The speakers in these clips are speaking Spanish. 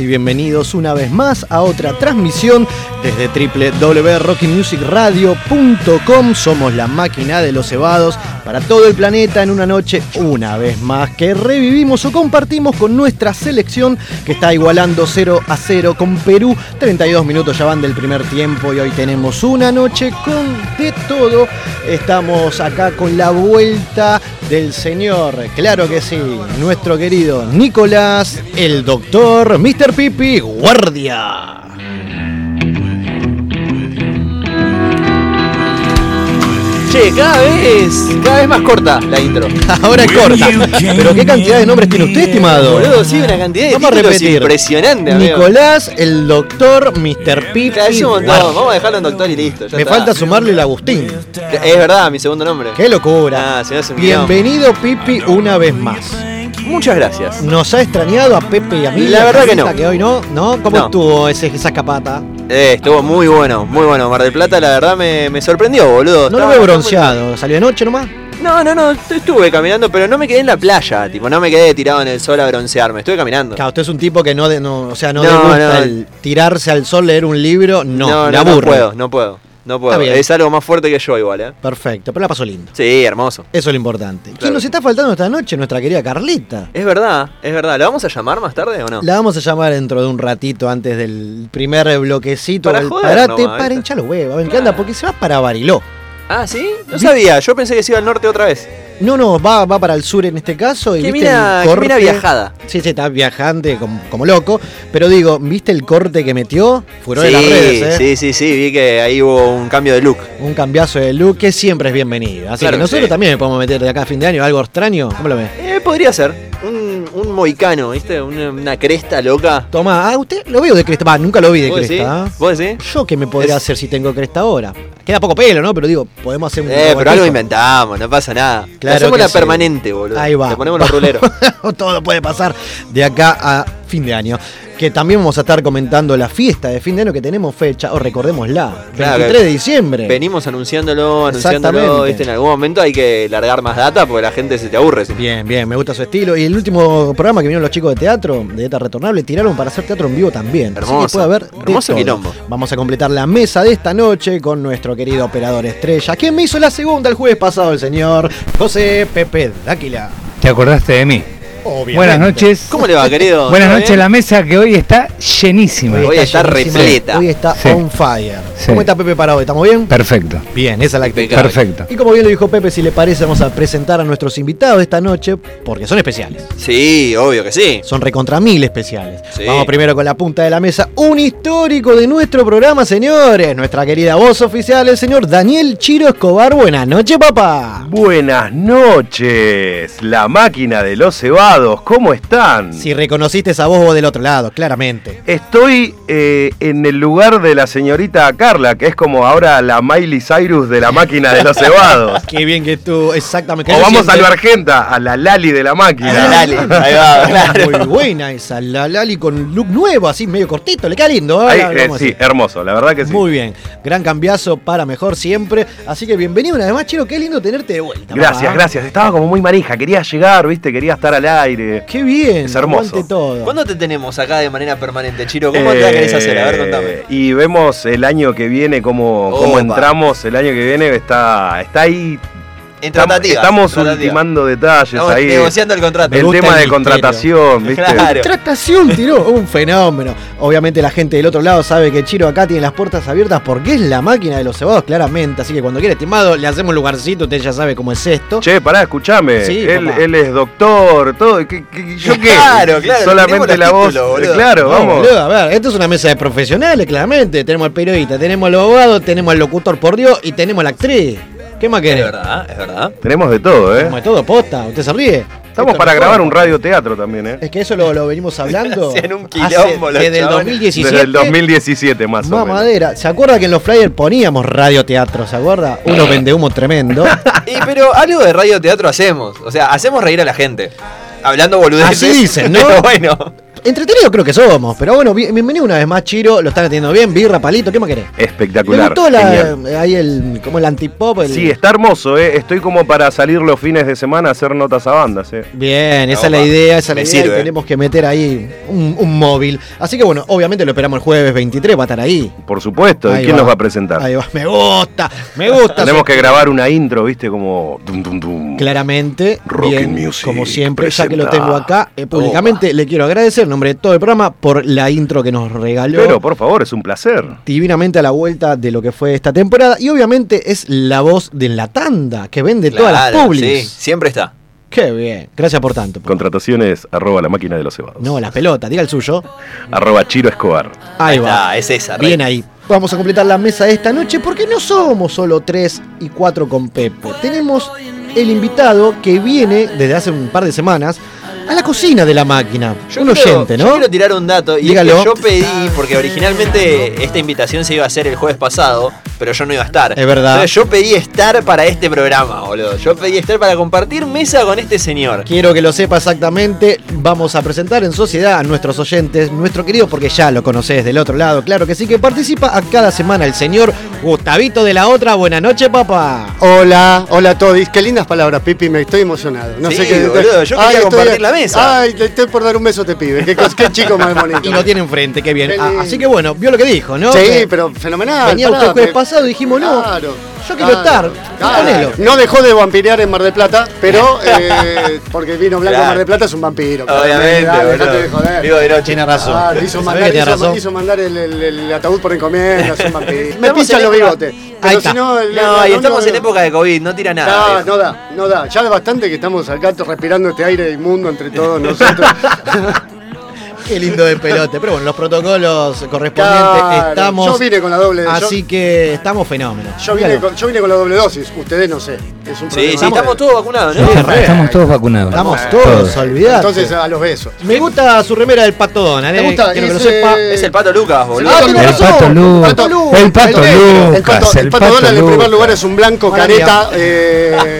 y bienvenidos una vez más a otra transmisión desde www.rockymusicradio.com. Somos la máquina de los cebados para todo el planeta en una noche, una vez más, que revivimos o compartimos con nuestra selección que está igualando 0 a 0 con Perú. 32 minutos ya van del primer tiempo y hoy tenemos una noche con de todo. Estamos acá con la vuelta del señor, claro que sí, nuestro querido Nicolás, el doctor Mr. Pipi Guardia. Che, cada vez, cada vez más corta la intro. Ahora es corta. Pero qué cantidad de nombres tiene usted, estimado. Boludo, sí, una cantidad de Vamos a títulos repetir. impresionante, amigo. Nicolás, el doctor Mr. Pipi. Claro, es un montón. Guardia. Vamos a dejarlo en doctor y listo. ya Me está. falta sumarle el Agustín. Es verdad, mi segundo nombre. ¡Qué locura! Ah, se me hace un Bienvenido, Pipi, una vez más. Muchas gracias. ¿Nos ha extrañado a Pepe y a mí? La verdad que no. que hoy no, ¿no? ¿Cómo No. estuvo ese, esa escapata? Eh, estuvo muy bueno, muy bueno. Mar del Plata, la verdad, me, me sorprendió, boludo. No lo veo bronceado. ¿Salió de noche nomás? No, no, no. Estuve caminando, pero no me quedé en la playa. Tipo, no me quedé tirado en el sol a broncearme. Estuve caminando. Claro, usted es un tipo que no, de, no o sea, no, No, le gusta no. el tirarse al sol, leer un libro. No, no, le no, puedo, no puedo. No puedo. Es algo más fuerte que yo igual, ¿eh? Perfecto, pero la pasó lindo. Sí, hermoso. Eso es lo importante. ¿Quién Claro. nos está faltando esta noche? Nuestra querida Carlita. Es verdad, es verdad. ¿La vamos a llamar más tarde o no? La vamos a llamar dentro de un ratito antes del primer bloquecito. Para del joder parate nomás, para hinchar los huevos. ¿En qué anda? Porque se va para Bariló. Ah, ¿sí? No sabía. Yo pensé que se iba al norte otra vez. No, no, va, va para el sur en este caso. Y Qué viste mina, el mina corte- viajada. Sí, sí, está viajante como, como loco. Pero digo, ¿viste el corte que metió? Furor sí, de las redes, ¿eh? sí, sí, sí. Vi que ahí hubo un cambio de look. Un cambiazo de look que siempre es bienvenido. Así Claro que que nosotros sí. también podemos meter de acá a fin de año algo extraño. ¿Cómo lo ves? Eh, podría ser. Un, un moicano, ¿viste? Una, una cresta loca. Toma, ah, usted lo veo de cresta. Va, nunca lo vi de cresta. ¿ah? ¿Vos decís? Yo qué me podría Es- hacer si tengo cresta ahora. Queda poco pelo, ¿no? Pero digo, podemos hacer un. Eh, pero algo inventamos, no pasa nada. Claro hacemos que la sí. permanente, boludo. Ahí va. Le ponemos los ruleros. Todo puede pasar de acá a fin de año. Que también vamos a estar comentando la fiesta de fin de año que tenemos fecha, o recordémosla, Claro, 23 de diciembre. Venimos anunciándolo, anunciándolo, Exactamente. ¿viste? En algún momento hay que largar más data porque la gente se te aburre. Bien, bien, me gusta su estilo. Y el último programa que vinieron los chicos de teatro, de ETA Retornable, tiraron para hacer teatro en vivo también. Así que Hermoso, puede haber hermoso quilombo. Vamos a completar la mesa de esta noche con nuestro querido operador estrella, que me hizo la segunda el jueves pasado, el señor José Pepe Dáquila. ¿Te acordaste de mí? Obviamente. Buenas noches. ¿Cómo le va, querido? Buenas ¿Todo noches, la mesa que hoy está llenísima. Hoy está llenísima. repleta. Hoy está Sí. on fire. Sí. ¿Cómo está Pepe para hoy? ¿Estamos bien? Perfecto. Bien, esa es la actitud. Perfecto. Y como bien lo dijo Pepe, si le parece, vamos a presentar a nuestros invitados de esta noche, porque son especiales. Sí, obvio que sí. Son recontra mil especiales. Sí. Vamos primero con la punta de la mesa. Un histórico de nuestro programa, señores. Nuestra querida voz oficial, el señor Daniel Chiro Escobar. Buenas noches, papá. Buenas noches, la máquina de los cebados, ¿cómo están? Si reconociste esa voz vos del otro lado, claramente. Estoy eh, en el lugar de la señorita Carla, que es como ahora la Miley Cyrus de la máquina de los cebados. Qué bien que tú, exactamente. o ¿Qué se vamos a lo argenta, a la Lali de la máquina. A la Lali. Ahí va, claro. Muy buena esa, la Lali con look nuevo, así medio cortito, le queda lindo. ¿eh? Ahí, La- la eh, sí, hermoso, la verdad que sí. Muy bien, gran cambiazo para mejor siempre. Así que bienvenido una vez más, Chiro. Qué lindo tenerte de vuelta. Gracias, gracias. Estaba como muy manija, quería llegar, viste, quería estar al aire. Qué bien. Es hermoso. todo. ¿Cuándo te tenemos acá de manera permanente, Chiro? ¿Cómo te la querés hacer? A ver, contame. Eh, Y vemos el año que viene, cómo, entramos el año que viene, está, está ahí. En Estamos, tratativas, estamos tratativas. ultimando detalles Estamos ahí. negociando el contrato. El tema el de misterio. contratación, ¿viste? Claro. Tratación tiró un fenómeno. Obviamente la gente del otro lado sabe que Chiro acá tiene las puertas abiertas porque es la máquina de los cebados, claramente. Así que cuando quiera, estimado, le hacemos lugarcito, usted ya sabe cómo es esto. Che, pará, escuchame. Sí, él, es doctor, todo. ¿qué- qué- ¿Yo qué? Claro, claro, Solamente la voz. boludo. Claro, No, vamos. boludo, a ver, esto es una mesa de profesionales, claramente. Tenemos al periodista, tenemos al abogado, tenemos al locutor por Dios y tenemos a la actriz. ¿Qué más Es querés? verdad, es verdad. Tenemos de todo, ¿eh? Tenemos de todo, posta. ¿Usted se ríe? Estamos para grabar un radioteatro también, ¿eh? Es que eso lo, lo venimos hablando. Hacían un hace- quilombo los Desde el chabones. 2017. Desde el 2017 más o menos. Mamadera. ¿Se acuerda que en los flyers poníamos radioteatro? ¿Se acuerda? Unos vendehumo tremendo. Y, pero algo de radio teatro hacemos. O sea, hacemos reír a la gente. Hablando boludeces. Así dicen, ¿no? Pero bueno. Entretenido creo que somos, pero bueno, bi- bienvenido una vez más, Chiro. Lo están atendiendo bien. Birra, palito, ¿qué más querés? ¿Te Espectacular. gustó la, genial. ahí el, como el antipop? El... Sí, está hermoso, ¿eh? Estoy como para salir los fines de semana a hacer notas a bandas, ¿eh? Bien, esa es la idea, esa es la idea. y tenemos que meter ahí un, un móvil. Así que bueno, obviamente lo esperamos el jueves 23, va a estar ahí. Por supuesto. ¿Y quién nos va a presentar? Ahí va. Me gusta, me gusta. Tenemos que grabar una intro, ¿viste? Como. Dum, dum, dum. Claramente, Rock bien, and Music como siempre, ya que lo tengo acá, eh, públicamente le quiero agradecer nombre de todo el programa por la intro que nos regaló. Pero, por favor, es un placer. divinamente a la vuelta de lo que fue esta temporada y obviamente es la voz de la tanda que vende todas las publis. Sí, siempre está. Qué bien, gracias por tanto. Contrataciones arroba la máquina de los cebados. No, la pelota, diga el suyo. Arroba Chiro Escobar. Ahí, va. está, es esa. rey. Bien ahí. Vamos a completar la mesa de esta noche porque no somos solo tres y cuatro con Pepe. Tenemos el invitado que viene desde hace un par de semanas a la cocina de la máquina. Yo un quiero- oyente, Yo ¿no? quiero tirar un dato. Y Dígalo. es que yo pedí, porque originalmente esta invitación se iba a hacer el jueves pasado, pero yo no iba a estar. Es verdad. Entonces yo pedí estar para este programa, boludo. Yo pedí estar para compartir mesa con este señor. Quiero que lo sepa exactamente. Vamos a presentar en sociedad a nuestros oyentes, nuestro querido, porque ya lo conocés del otro lado, claro que sí, que participa a cada semana el señor Gustavito de la Otra. Buenas noches, papá. Hola, hola a todos. Qué lindas palabras, Pipi, me estoy emocionado. No Sí, sé qué. boludo, yo quería compartir la mesa. Ay, le estoy por dar un beso a te pibe. Qué, chico más bonito. Y lo tiene enfrente, qué bien. Ah, así que bueno, vio lo que dijo, ¿no? Sí, Que pero fenomenal. Venía pará, usted el jueves pasado y dijimos, no, Claro, yo quiero claro, estar. claro. Ponelo. No dejó de vampirear en Mar del Plata, pero eh, porque vino blanco Claro. Mar del Plata es un vampiro. Obviamente, Dale, boludo. dejate de joder. De noche. Tiene razón. Claro, hizo, mandar, que tiene hizo, razón. hizo mandar el, el- el ataúd por encomienda, es un vampiro. Me Estamos pinchan en los época- bigotes. Ahí Pero está. si no, el- No, y no, estamos no, en no. época de COVID, no tira nada. No, viejo. no da, no da. Ya es bastante que estamos acá respirando este aire inmundo entre todos nosotros. Qué lindo de pelote. Pero bueno, los protocolos correspondientes Claro, estamos. Yo vine con la doble. Así yo, que estamos fenómenos. yo vine con, yo vine con la doble dosis. Ustedes no sé. Es un Sí, sí, estamos todos vacunados, ¿no? Sí, Estamos, todos vacunados. Estamos todos, olvidate. Entonces a los besos. Me gusta su remera del Pato Donald, ¿Te eh. gusta? Quiero que lo Ese- sepa. Es el pato Lucas, boludo. Ah, El. Pato Lucas. Pato Lucas. El Pato El Lucas. El pato, el pato Donald en primer lugar es un blanco careta. eh,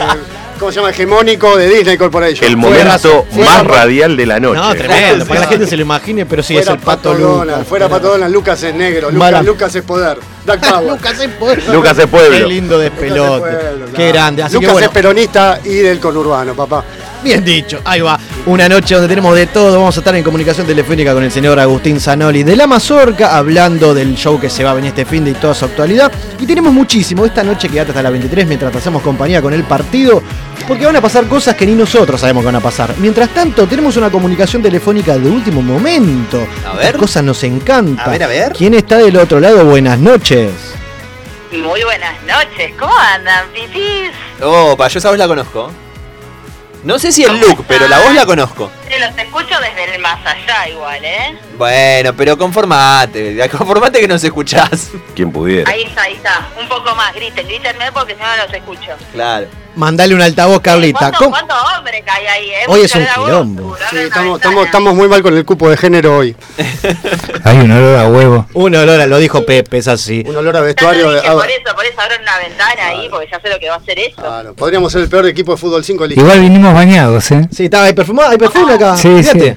¿Cómo se llama? Hegemónico de Disney Corporation. El momento fuera- más radial de la noche. No, tremendo, para que la gente se lo imagine, pero sí, es el Pato, Pato Donald, Lucas. fuera Pato Donald, Lucas es negro, Lucas, Lucas es poder. Lucas es pueblo. Lucas es pueblo. Qué lindo de Lucas es pelote. pueblo, Qué grande. Así Lucas que bueno, es peronista y del conurbano, papá. Bien dicho. Ahí va. Una noche donde tenemos de todo. Vamos a estar en comunicación telefónica con el señor Agustín Zanoli de la Mazorca, hablando del show que se va a venir este fin de y toda su actualidad. Y tenemos muchísimo esta noche que hasta la 23 mientras hacemos compañía con el partido. Porque van a pasar cosas que ni nosotros sabemos que van a pasar. Mientras tanto, tenemos una comunicación telefónica de último momento. A ver. Esta cosa nos encanta. A ver, a ver. ¿Quién está del otro lado? Buenas noches. Muy buenas noches, ¿cómo andan, pipis? Opa, yo esa voz la conozco. No sé si el look, pero la voz la conozco. Eh, los escucho desde el más allá igual, ¿eh? Bueno, pero conformate, conformate que nos escuchás. Quien pudiera. Ahí está, ahí está. Un poco más, griten, grítenme porque si no no los escucho. Claro. Mandale un altavoz, Carlita. ¿Cuánto, ¿Cómo- cuánto hombre que hay ahí, eh? Hoy es un quilombo. Sí, estamos, estamos, estamos muy mal con el cupo de género hoy. Hay un olor a huevo. Un olor, a- lo dijo Pepe, es así. Un olor a vestuario. dije, ah, por eso, por eso abren una ventana ahí, porque ya sé lo que va a hacer eso. claro, podríamos ser el peor equipo de fútbol 5 de Igual vinimos bañados, ¿eh? Sí, está, hay perfumado, hay perfume acá. Sí, Fíjate.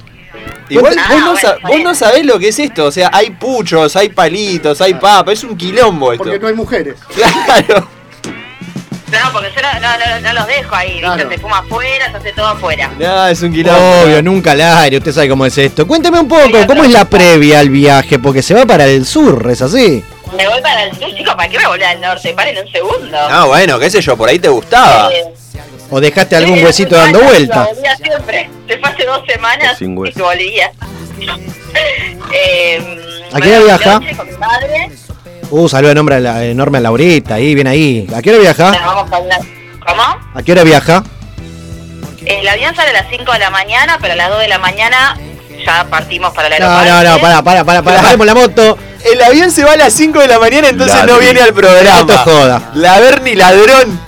Igual Ah, vos, no bueno, vos no sabés lo que es esto. O sea, hay puchos, hay palitos, hay papa. Es un quilombo esto. Porque no hay mujeres. Claro. No, porque yo no, no, no, no los dejo ahí, Claro. ¿viste? Se fuma afuera, se hace todo afuera. No, es un quilombo. Obvio, nunca al aire, usted sabe cómo es esto. Cuénteme un poco, ¿cómo es la previa al viaje? Porque se va para el sur, ¿es así? Me voy para el sur, chicos, ¿para qué me volví al norte? Paren un segundo. Ah, bueno, qué sé yo, por ahí te gustaba. Eh, ¿O dejaste algún sí, huesito dando vuelta? volvía siempre. Fue hace dos semanas Sin y hueso. volvía. eh, ¿A qué voy viaja? Con mi madre. Uh, saludo enorme a, la, enorme a Laurita, ahí, bien ahí. ¿A qué hora viaja? vamos a una- ¿Cómo? ¿A qué hora viaja? El avión sale a las 5 de la mañana, pero a las 2 de la mañana ya partimos para No, aeropuerto. no, no, para, para, para, para, paremos la moto. El avión se va a las 5 de la mañana, entonces no Ladri. viene al programa. No te joda. La Berni ladrón.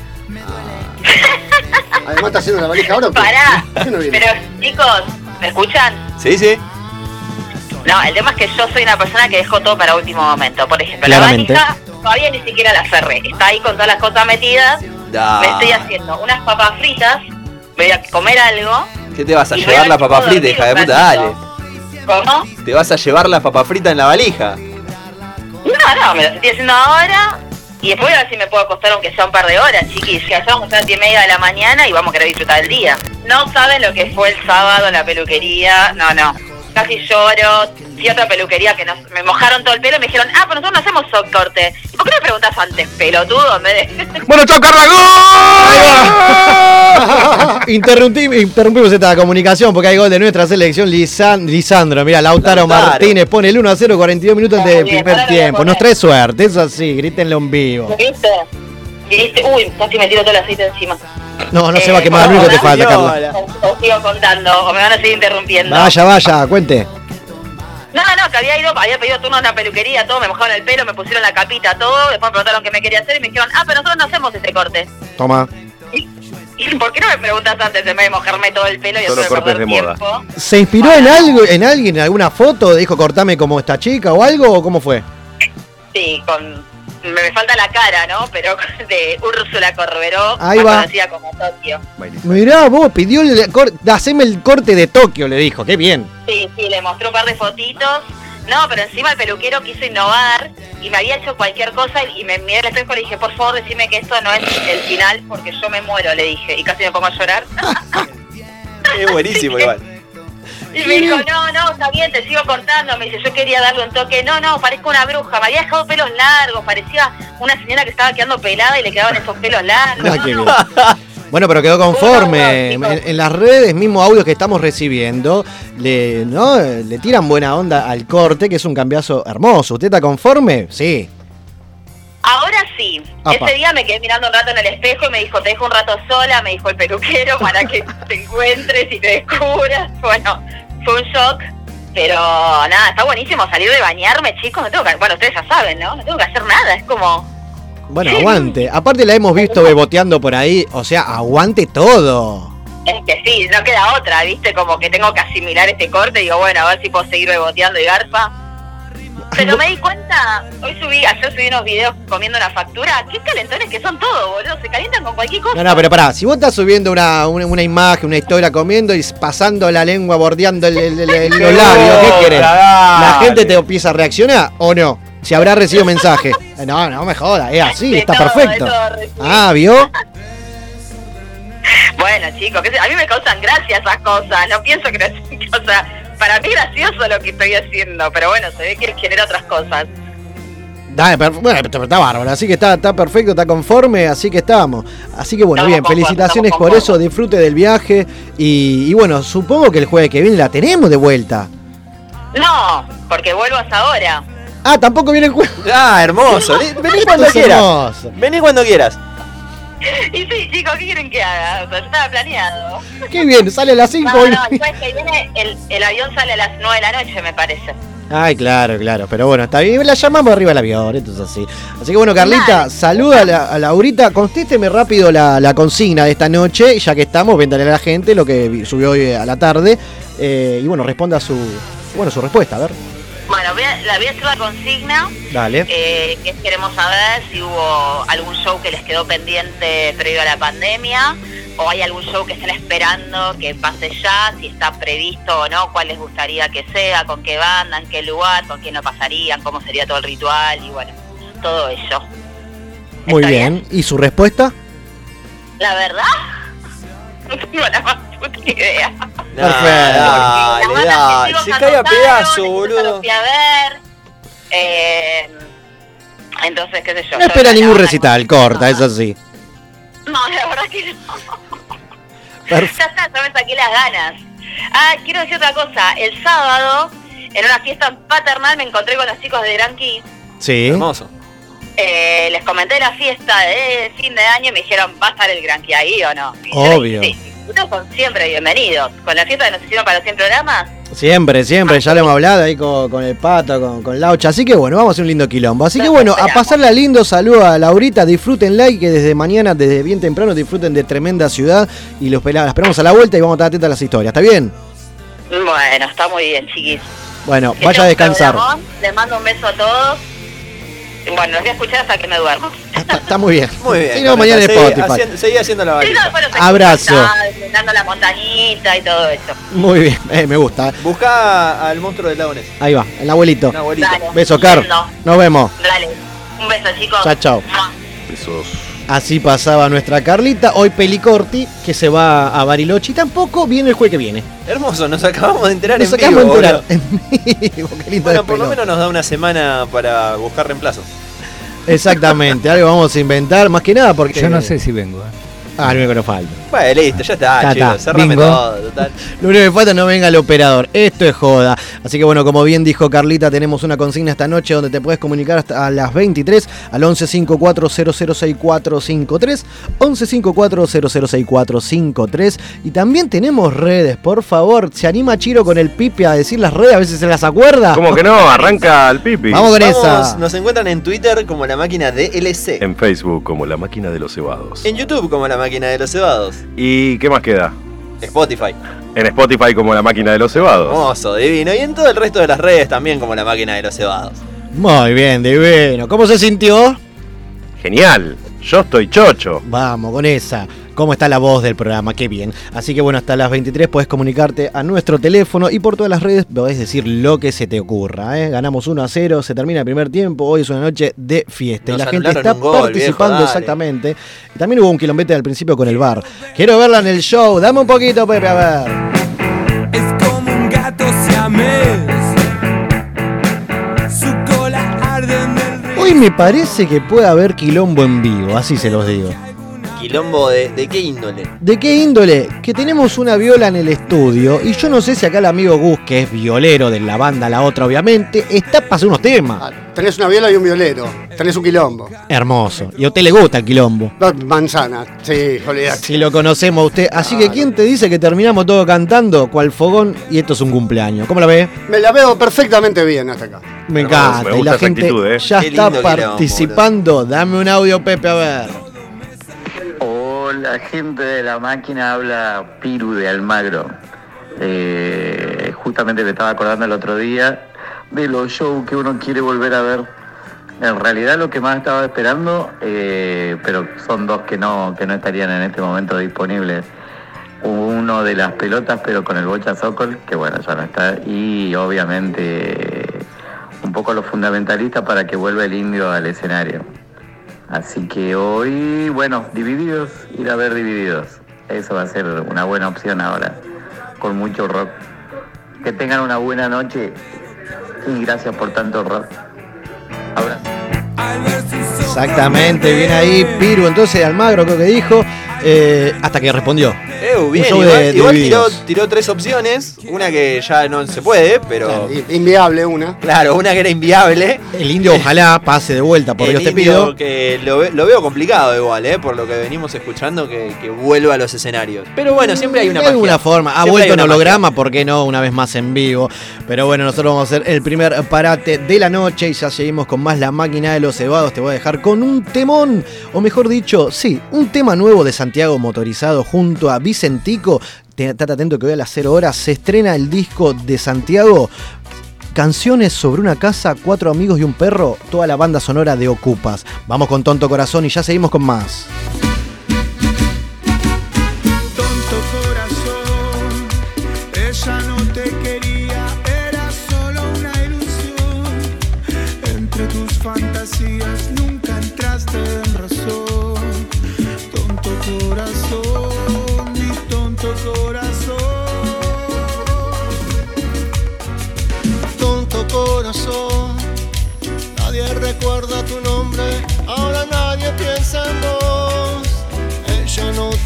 Además está haciendo la valija ahora. Pará. ¿Por qué no? Pero, chicos, ¿me escuchan? Sí, sí. No, el tema es que yo soy una persona que dejo todo para último momento. Por ejemplo, Claramente. la valija todavía ni siquiera la cerré. Está ahí con todas las cosas metidas. Da. Me estoy haciendo unas papas fritas. Voy a comer algo. ¿Qué te vas a llevar la papa frita, hija de puta? Dale. ¿Cómo? Te vas a llevar la papa frita en la valija. No, no, me lo estoy haciendo ahora. Y después voy a ver si me puedo acostar aunque sea un par de horas, chiquis. Que allá vamos a estar a las 10 y media de la mañana y vamos a querer disfrutar el día. No saben lo que fue el sábado en la peluquería. No, no. Casi lloro. Fui a otra peluquería que nos, me mojaron todo el pelo y me dijeron, ah, pero nosotros no hacemos sock corte. ¿Y por qué me preguntas antes, pelotudo? En vez de... Bueno, chao, Carla. ¡Gol! Interrumpimos, interrumpimos esta comunicación porque hay gol de nuestra selección. Lisan- Lisandro, mira, Lautaro, Lautaro. Martínez pone el 1 a 0, 42 minutos de bien, primer tiempo. Nos trae suerte, eso así, grítenlo en vivo. ¿Viste? ¿Viste? Uy, casi me tiro todo el aceite encima. No, no se Eh, va a quemar, lo único que te falta, Carla. Hola. O, o sigo contando, o me van a seguir interrumpiendo. Vaya, vaya, cuente. No, no, que había ido, había pedido turno en una peluquería, todo, me mojaron el pelo, me pusieron la capita, todo, después me preguntaron qué me quería hacer y me dijeron, ah, pero nosotros no hacemos ese corte. Toma. ¿Y, y por qué no me preguntas antes en vez de mojarme todo el pelo y Solo cortes de perder moda. tiempo? ¿Se inspiró en algo, en alguien, en alguna foto? ¿Dijo cortame como esta chica o algo? ¿O cómo fue? Sí, con... Me, me falta la cara, ¿no? Pero de Úrsula Corberó, Ahí más va. conocida como Tokio. Mirá, vos, pidió el corte, haceme el corte de Tokio, le dijo, qué bien. Sí, sí, le mostró un par de fotitos. No, pero encima el peluquero quiso innovar y me había hecho cualquier cosa y me miré al espejo y le dije, por favor, decime que esto no es el final porque yo me muero, le dije. Y casi me pongo a llorar. Es buenísimo igual. Y me dijo, no, no, está bien, te sigo cortando. Me dice, yo quería darle un toque. No, no, parezco una bruja. Me había dejado pelos largos. Parecía una señora que estaba quedando pelada y le quedaban esos pelos largos. No. Bueno, pero quedó conforme. En, en las redes, mismo audios que estamos recibiendo, le, ¿no? le tiran buena onda al corte, que es un cambiazo hermoso. ¿Usted está conforme? Sí. Ahora sí. Apa. Ese día me quedé mirando un rato en el espejo y me dijo, te dejo un rato sola, me dijo el peluquero, para que te encuentres y te descubras. Bueno, fue un shock. Pero nada, está buenísimo salir de bañarme, chicos. No tengo que, bueno, ustedes ya saben, ¿no? No tengo que hacer nada. Es como, Bueno, aguante. Aparte la hemos visto beboteando por ahí. O sea, aguante todo. es que sí, no queda otra, ¿viste? Como que tengo que asimilar este corte. Digo, bueno, a ver si puedo seguir beboteando y garpa. Pero me di cuenta, hoy subí, ayer subí unos videos comiendo una factura. Qué calentones que son todos, boludo. Se calientan con cualquier cosa. No, no, pero pará, si vos estás subiendo una, una, una imagen, una historia comiendo y pasando la lengua, bordeando el- el- el- el- los labios, ¿qué querés? ¿La gente te empieza a reaccionar o no? Si habrá recibido mensaje. No, no me jodas, es así, De está todo, perfecto. Ah, ¿vio? Bueno, chicos, a mí me causan gracia esas cosas. No pienso que, no- o sea, para mí gracioso lo que estoy haciendo, pero bueno, se ve que genera otras cosas. Dale, per- bueno, pero está bárbaro, así que está, está perfecto, está conforme, así que estamos. Así que bueno, Estamos bien, felicitaciones por eso, disfrute del viaje y, y bueno, supongo que el jueves que viene la tenemos de vuelta. No, porque vuelvo hasta ahora. Ah, tampoco viene el jueves. Ah, hermoso. Vení cuando quieras. Vení cuando quieras. Y sí, chicos, ¿qué quieren que haga? O sea, yo estaba planeado. Qué bien, sale a las 5 No, no, el jueves que viene el, el avión sale a las 9 de la noche, me parece. Ay, claro, claro. Pero bueno, está bien. La llamamos arriba del avión, entonces así. Así que bueno, Carlita, saluda a, la, a Laurita. Constésteme rápido la, la consigna de esta noche, ya que estamos, véndale a la gente lo que subió hoy a la tarde. Eh, y bueno, responda su, bueno, su respuesta, a ver. Bueno, voy a, la voy a hacer la consigna. Dale. Eh, que queremos saber si hubo algún show que les quedó pendiente previo a la pandemia o hay algún show que estén esperando que pase ya, si está previsto o no, cuál les gustaría que sea, con qué banda, en qué lugar, con quién lo pasarían, cómo sería todo el ritual y bueno, todo eso. Muy ¿Está bien. ¿Y su respuesta? La verdad, no tengo la más puta idea. Perfecto. Dale, dale. sigo Se cae a anotaron, pedazo, estos no boludo. fui a ver. Eh, entonces, qué sé yo. No yo espera ningún recital, corta, es así. No, la verdad que no. Perfecto. Ya está, ya me saqué las ganas. Ah, quiero decir otra cosa. El sábado, en una fiesta paternal, me encontré con los chicos de Gran Key. Sí. Hermoso. Eh, les comenté la fiesta de fin de año y me dijeron, ¿va a estar el Gran Key ahí o no? Y Obvio. Sí, ustedes son siempre bienvenidos. Con la fiesta que nos hicieron para los 100 programas, Siempre, siempre, ya lo hemos hablado ahí con, con el pato, con, con Laucha. Así que bueno, vamos a hacer un lindo quilombo. Así que bueno, a esperamos. pasarla lindo, saludo a Laurita, disfrútenla y que desde mañana, desde bien temprano, disfruten de tremenda ciudad y los la esperamos a la vuelta y vamos a estar atentos a las historias. ¿Está bien? bueno, está muy bien, chiquis. Bueno, vaya a descansar. Les mando un beso a todos. Bueno, los voy a escuchar hasta que me duermo. Está, está muy bien. Muy bien. Sí, no, mañana en Seguí Spotify. haciendo- Seguí haciendo la Sí, no, Abrazo. Dando la montañita y todo eso. Muy bien, eh, me gusta. Busca al monstruo del lago Ness. Ahí va, el abuelito. Un abuelito. Dale. Beso, Car. Lindo. Nos vemos. Dale. Un beso, chicos. Chao, chao. Besos. Así pasaba nuestra Carlita. Hoy Pelicorti, que se va a Bariloche. Y tampoco viene el jueves que viene. Hermoso, nos acabamos de enterar Nos en acabamos vivo, de enterar. boludo. En vivo, qué lindo Bueno, por lo menos nos da una semana para buscar reemplazo. Exactamente, algo vamos a inventar. Más que nada porque. Yo no sé si vengo. ¿eh? Ah, lo único que nos falta. Bueno, listo, ya está, Ya está. Cerrame Bingo. todo, total. Lo único que falta es no venga el operador. Esto es joda. Así que bueno, como bien dijo Carlita, tenemos una consigna esta noche donde te puedes comunicar hasta a las 23 al 1154006453. 1154006453. Y también tenemos redes, por favor. ¿Se anima Chiro con el pipi a decir las redes? A veces se las acuerda. ¿Cómo que no? Arranca el pipi. Vamos con Vamos, esa. nos encuentran en Twitter como la máquina DLC. En Facebook como la máquina de los cebados. En YouTube como la máquina de los cebados. ¿Y qué más queda? Spotify. En Spotify como la máquina de los cebados. Hermoso, divino. Y en todo el resto de las redes también como la máquina de los cebados. Muy bien, divino. ¿Cómo se sintió? Genial. Yo estoy chocho. Vamos con esa. ¿Cómo está la voz del programa? Qué bien. Así que bueno, hasta las 23 puedes comunicarte a nuestro teléfono y por todas las redes podés decir lo que se te ocurra. ¿eh? Ganamos 1 a 0, se termina el primer tiempo, hoy es una noche de fiesta. Nos y la gente está gol, participando viejo, exactamente. También hubo un quilombete al principio con el bar. Quiero verla en el show. Dame un poquito, Pepe, a ver. Es como un gato. Hoy me parece que puede haber quilombo en vivo, así se los digo. Quilombo de, de qué índole. ¿De qué índole? Que tenemos una viola en el estudio y yo no sé si acá el amigo Gus, que es violero de la banda La Otra obviamente, está para hacer unos temas. Ah, tenés una viola y un violero. Tenés un quilombo. Hermoso. Y a usted le gusta el quilombo. Manzana. Sí, olvidate. Si lo conocemos a usted. Así que ¿quién te dice que terminamos todo cantando cual fogón y esto es un cumpleaños? ¿Cómo la ve? Me la veo perfectamente bien hasta acá. Me encanta. me y la gente actitud, ¿eh? ya Qué está quilombo, participando. Dame un audio, Pepe, a ver. Hola gente de la máquina, habla Piru de Almagro. Eh, justamente me estaba acordando el otro día de los shows que uno quiere volver a ver. En realidad lo que más estaba esperando, eh, pero son dos que no, que no estarían en este momento disponibles. Uno de las pelotas, pero con el Bocha Sokol, que bueno, ya no está. Y obviamente un poco los fundamentalistas para que vuelva el indio al escenario. Así que hoy, bueno, divididos, ir a ver divididos. Eso va a ser una buena opción ahora, con mucho rock. Que tengan una buena noche y gracias por tanto rock. Abrazo. Exactamente, bien ahí, Piru. Entonces Almagro creo que dijo, eh, hasta que respondió. Eh, bien, igual, de igual tiró, tres opciones. Una que ya no se puede, pero. Inviable una. Claro, una que era inviable. El indio ojalá pase de vuelta, por El Dios te pido. Que lo, ve- lo veo complicado igual, ¿eh? Por lo que venimos escuchando, que, que vuelva a los escenarios. Pero bueno, siempre hay una de magia. alguna forma. Ha Siempre vuelto en holograma, ¿por qué no? Una vez más en vivo. Pero bueno, nosotros vamos a hacer el primer parate de la noche y ya seguimos con más La Máquina de los Cebados. Te voy a dejar con un temón, o mejor dicho, sí, un tema nuevo de Santiago Motorizado junto a Vicentico. Te- Estate atento que hoy a las 0 horas se estrena el disco de Santiago. Canciones sobre una casa, cuatro amigos y un perro, toda la banda sonora de Ocupas. Vamos con Tonto Corazón y ya seguimos con más.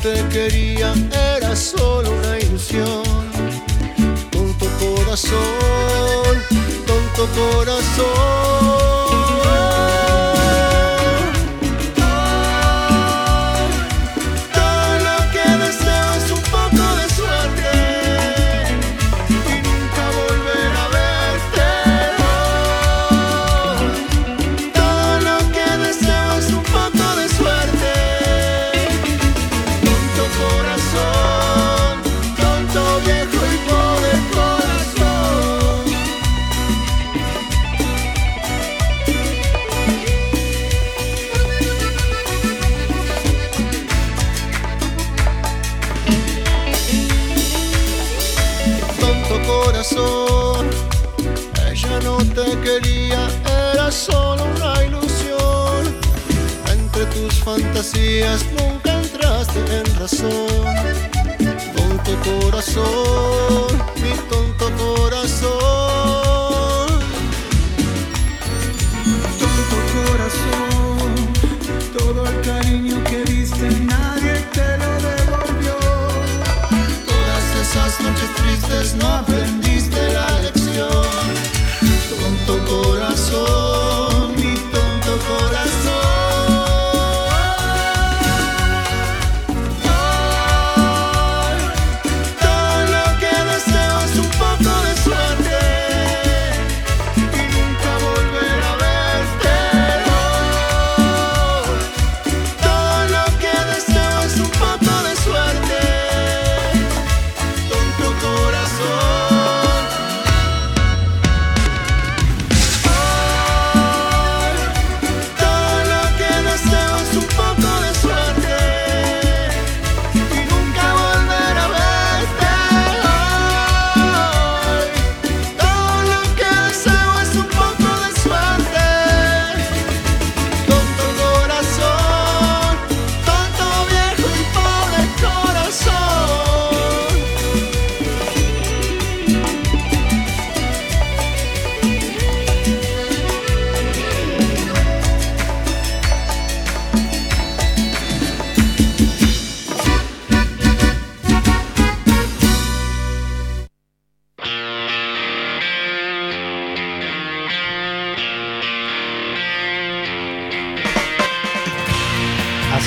Te quería, era solo una ilusión. Tonto corazón, tonto corazón. Nunca entraste en razón. Tonto corazón, mi tonto corazón. Tonto corazón, todo el cariño que diste nadie te lo devolvió. Todas esas noches tristes no aprendiste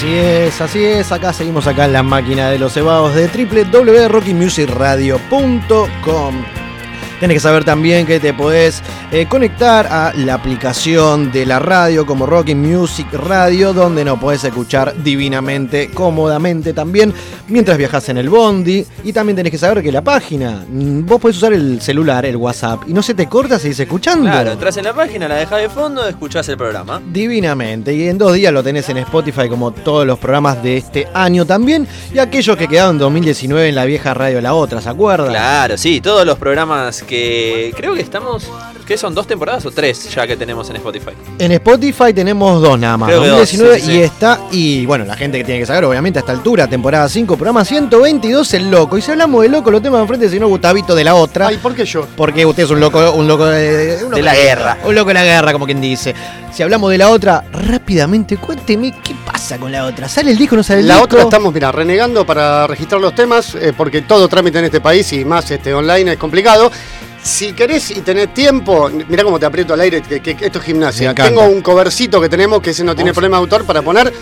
Así es, así es. Acá seguimos acá en la máquina de los cebados de www.rockymusicradio.com. Tienes que saber también que te podés eh, conectar a la aplicación de la radio como Rocky Music Radio, donde nos podés escuchar divinamente, cómodamente también, mientras viajas en el bondi. Y también tenés que saber que la página, mm, vos podés usar el celular, el WhatsApp, y no se te corta, seguís escuchando. Claro, entras en la página, la dejas de fondo, escuchás el programa. Divinamente. Y en dos días lo tenés en Spotify como todos los programas de este año también. Y aquellos que quedaron en 2019 en la vieja radio La Otra, ¿se acuerdan? Claro, sí, todos los programas que creo que estamos. ¿Qué son? ¿Dos temporadas o tres ya que tenemos en Spotify? En Spotify tenemos dos nada más, Creo que dos, 2019 sí, sí, y sí. está, y bueno, la gente que tiene que saber, obviamente a esta altura, temporada 5, programa 122, El Loco. Y si hablamos de Loco, lo tenemos enfrente, si no, Gustavito de la Otra. Ay, ¿por qué yo? Porque usted es un loco, un loco de, un loco De la guerra. Un loco de la guerra, como quien dice. Si hablamos de la otra, rápidamente, cuénteme qué pasa con la otra. ¿Sale el disco o no sale el La disco? otra estamos, mira, renegando para registrar los temas, eh, porque todo trámite en este país y más este online es complicado. Si querés y tenés tiempo, mira cómo te aprieto al aire, que, que- que esto es gimnasia. Tengo un covercito que tenemos, que ese no tiene problema de autor, para poner,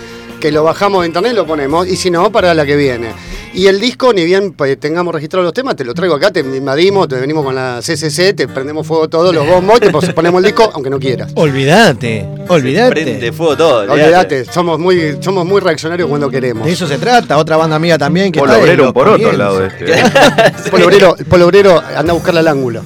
que lo bajamos de internet y lo ponemos, y si no, para la que viene. Y el disco, ni bien pues, tengamos registrados los temas, te lo traigo acá, te invadimos, te venimos con la CCC, te prendemos fuego todos los bombos, te ponemos el disco, aunque no quieras. Olvídate, olvídate. Prende fuego todo. Olvídate, somos muy, somos muy reaccionarios cuando queremos. De eso se trata, otra banda amiga también que Polo está de obrero por otro lado este. El polo obrero, polo obrero anda a buscarle al ángulo.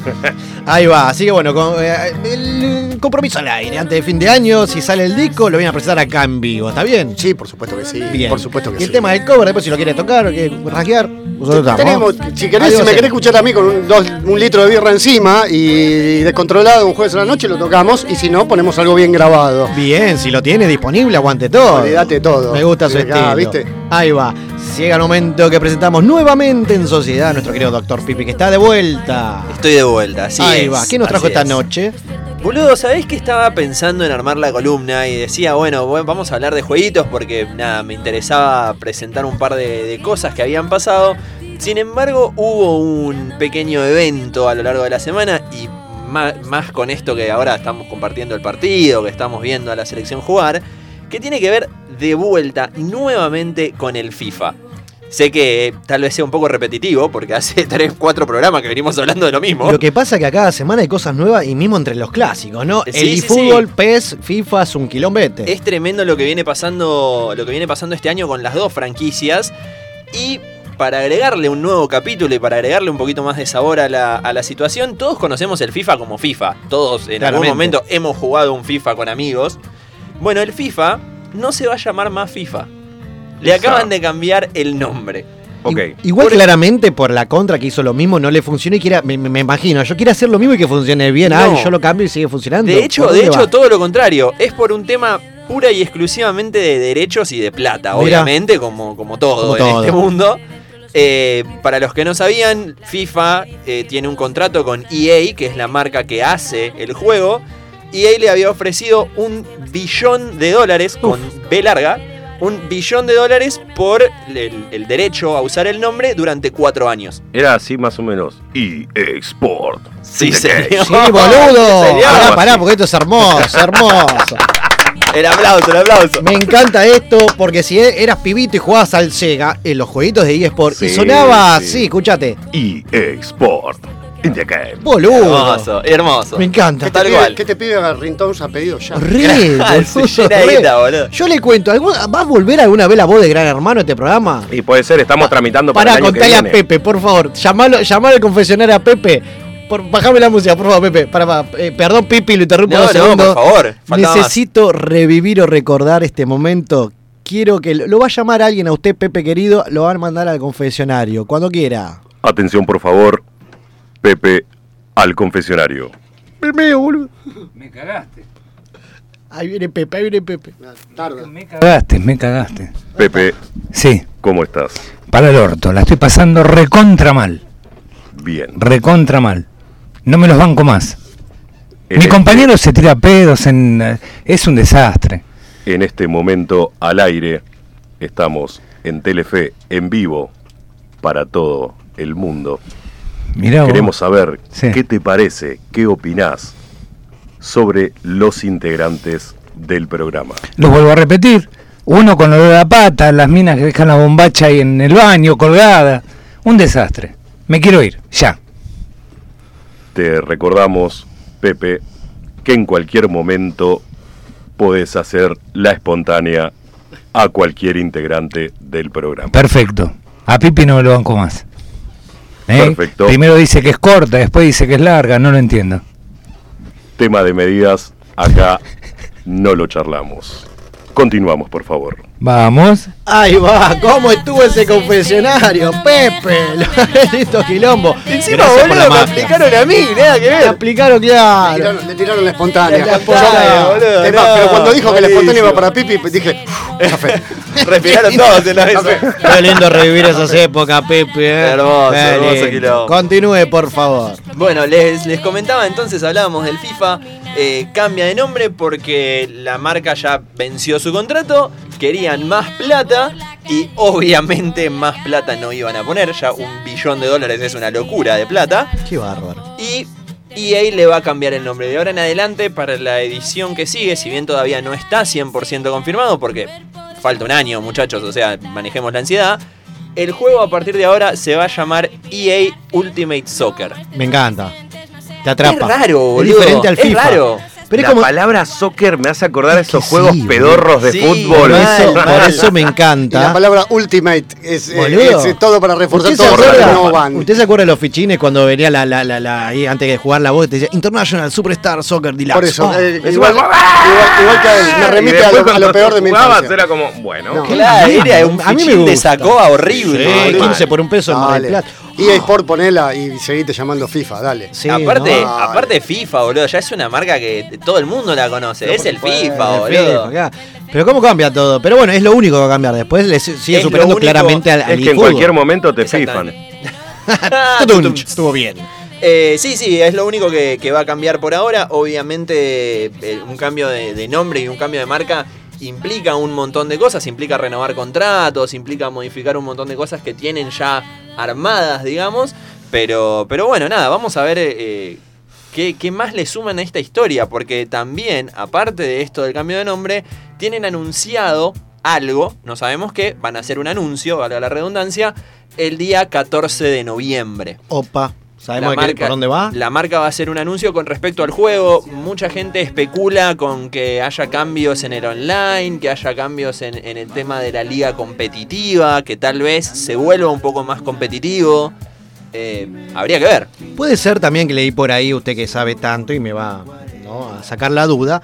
Ahí va, así que bueno, con, eh, el compromiso al aire, antes de fin de año, si sale el disco, lo vienen a presentar acá en vivo, ¿está bien? Sí, por supuesto que sí. Bien. Por supuesto que y el sí. tema del cover, después si lo quiere tocar, quiere rasguear, nosotros estamos. Tenemos, si querés, si me querés escuchar a mí con un, dos- un litro de birra encima y descontrolado un jueves a la noche, lo tocamos. Y si no, ponemos algo bien grabado. Bien, si lo tiene disponible, aguante todo. Olvídate todo. Me gusta su Acá, estilo. ¿viste? Ahí va. Llega el momento que presentamos nuevamente en sociedad a nuestro querido Doctor Pipi, que está de vuelta. Estoy de vuelta, así Ahí es, va. ¿Qué nos trajo esta es. noche? Boludo, ¿sabés que estaba pensando en armar la columna y decía, bueno, bueno, vamos a hablar de jueguitos porque nada, me interesaba presentar un par de, de cosas que habían pasado. Sin embargo, hubo un pequeño evento a lo largo de la semana y más, más con esto que ahora estamos compartiendo el partido, que estamos viendo a la selección jugar, que tiene que ver de vuelta nuevamente con el FIFA. Sé que tal vez sea un poco repetitivo porque hace 3, 4 programas que venimos hablando de lo mismo. Lo que pasa es que a cada semana hay cosas nuevas y mismo entre los clásicos, ¿no? Sí, el sí, sí. PES, FIFA es un quilombete. Es tremendo lo que viene pasando, lo que viene pasando este año con las dos franquicias. Y para agregarle un nuevo capítulo y para agregarle un poquito más de sabor a la, a la situación, todos conocemos el FIFA como FIFA. Todos en algún momento hemos jugado un FIFA con amigos. Bueno, el FIFA no se va a llamar más FIFA. Le acaban de cambiar el nombre. Ok. Igual claramente por la contra que hizo lo mismo no le funcionó y quiera, me, imagino, yo quiero hacer lo mismo y que funcione bien. No. Ay, yo lo cambio y sigue funcionando. De hecho, ¿Por de hecho, va? todo lo contrario. Es por un tema pura y exclusivamente de derechos y de plata, obviamente, como, como todo Como en todo. este mundo. Eh, para los que no sabían, FIFA eh, tiene un contrato con EA, que es la marca que hace el juego. EA le había ofrecido un billón de dólares, con B larga, un billón de dólares por el, el derecho a usar el nombre durante cuatro años. Era así más o menos. Y Export. Sí, señor. Sí, boludo. Sí, señor. Pará, pará, porque esto es hermoso, hermoso. El aplauso, el aplauso. Me encanta esto porque si e- eras pibito y jugabas al Sega en los jueguitos de eSport y Sí, sonaba sí. así, escuchate. Syndicate. Boludo. Hermoso, hermoso. Me encanta. ¿Qué te Tal pide, cual. ¿Qué te pide Rintones a pedido ya? Re, Se boludo, de re. guita, boludo. Yo le cuento, ¿algún- ¿va a volver alguna vez la voz de Gran Hermano a este programa? Y puede ser, estamos tramitando para Pará, el año que contale a. Pepe, por favor. Llamalo, llamalo al confesionario a Pepe. Por, bajame la música, por favor, Pepe. Para, para. Eh, perdón, Pipi, lo interrumpo No, dos no, segundos. por favor, más. Necesito revivir o recordar este momento. Quiero que lo, lo va a llamar alguien a usted, Pepe querido, lo van a mandar al confesionario, cuando quiera. Atención, por favor. Pepe al confesionario. Pepe, boludo. Me cagaste. Ahí viene Pepe, ahí viene Pepe. Tarda. Me cagaste, me cagaste. Pepe, Sí, ¿cómo estás? para el orto, la estoy pasando recontra mal. Bien. Recontra mal. No me los banco más. En Mi este- compañero se tira pedos en... eh, Es un desastre. En este momento al aire estamos en Telefe en vivo para todo el mundo. Mirá vos. Queremos saber Sí. qué te parece, qué opinás sobre los integrantes del programa. Los vuelvo a repetir. Uno con olor a pata, las minas que dejan la bombacha ahí en el baño, colgada. Un desastre. Me quiero ir, ya. Te recordamos, Pepe, que en cualquier momento podés hacer la espontánea a cualquier integrante del programa. Perfecto. A Pipi no me lo banco más. ¿Eh? Perfecto. Primero dice que es corta, después dice que es larga, no lo entiendo. Tema de medidas, acá no lo charlamos. Continuamos, por favor. Vamos. Ahí va, ¿cómo estuvo ese confesionario? Pepe, listo quilombo. Encima, Gracias por boludo, la me magia. aplicaron a mí, nada que Me ver. aplicaron, Le claro. tiraron, le tiraron la espontánea. La espontánea, boludo, Es más, no, pero cuando dijo que la espontánea iba para Pipi, pues dije, "Uf, café. Respiraron todos en la mesa. Qué lindo revivir esas épocas, Pepe. ¿eh? Hermoso, Qué hermoso lindo. quilombo. Continúe, por favor. Bueno, les, les comentaba entonces, hablábamos del FIFA, eh, cambia de nombre porque la marca ya venció su contrato, querían más plata y obviamente más plata no iban a poner, ya un billón de dólares es una locura de plata. Qué bárbaro. Y EA le va a cambiar el nombre de ahora en adelante para la edición que sigue, si bien todavía no está 100% confirmado, porque falta un año muchachos, o sea, manejemos la ansiedad. El juego a partir de ahora se va a llamar EA Ultimate Soccer. Me encanta. Te atrapa. Es raro, boludo. Es diferente al Es FIFA. raro. Pero es la como. palabra soccer me hace acordar a Es que esos juegos sí, pedorros de Sí, fútbol. Por eso, mal, por eso me Y la encanta. palabra ultimate es, eh, es, todo para reforzar ¿Usted se, todo acuerda, no van. ¿Usted se acuerda de los fichines cuando venía la, la, la, la- ahí antes de jugar la voz? Te decía International Superstar Soccer Deluxe. Por eso, Oh, eh, es igual, igual. igual, igual que a él, me remite a lo, a cuando lo peor de mi jugabas infancia. era como, bueno. No. Claro, era un A mí me fichín de sacoa horrible. Sí, boludo. 15 por un peso en Mar del Dale. Plata. Y Sport ponela y seguite llamando FIFA, dale. Sí, aparte, ¿no? aparte FIFA, boludo, ya es una marca que todo el mundo la conoce. es el FIFA, boludo. FIFA, claro. Pero cómo cambia todo. Pero bueno, es lo único que va a cambiar. Después le sigue Es superando único- claramente al, al Es que en cualquier momento te fifan. Estuvo bien. Eh, sí, sí, es lo único que, que va a cambiar por ahora. Obviamente, eh, un cambio de, de nombre y un cambio de marca implica un montón de cosas. Implica renovar contratos, implica modificar un montón de cosas que tienen ya armadas, digamos. Pero, pero bueno, nada, vamos a ver eh, qué, qué más le suman a esta historia. Porque también, aparte de esto del cambio de nombre, tienen anunciado algo, no sabemos qué, van a hacer un anuncio, valga la redundancia, el día 14 de noviembre. Opa. ¿Sabemos La qué- por dónde va? La marca va a hacer un anuncio con respecto al juego. Mucha gente especula con que haya cambios en el online, que haya cambios en, en el tema de la liga competitiva, que tal vez se vuelva un poco más competitivo. Eh, habría que ver. Puede ser también que leí por ahí, usted que sabe tanto y me va ¿no? a sacar la duda,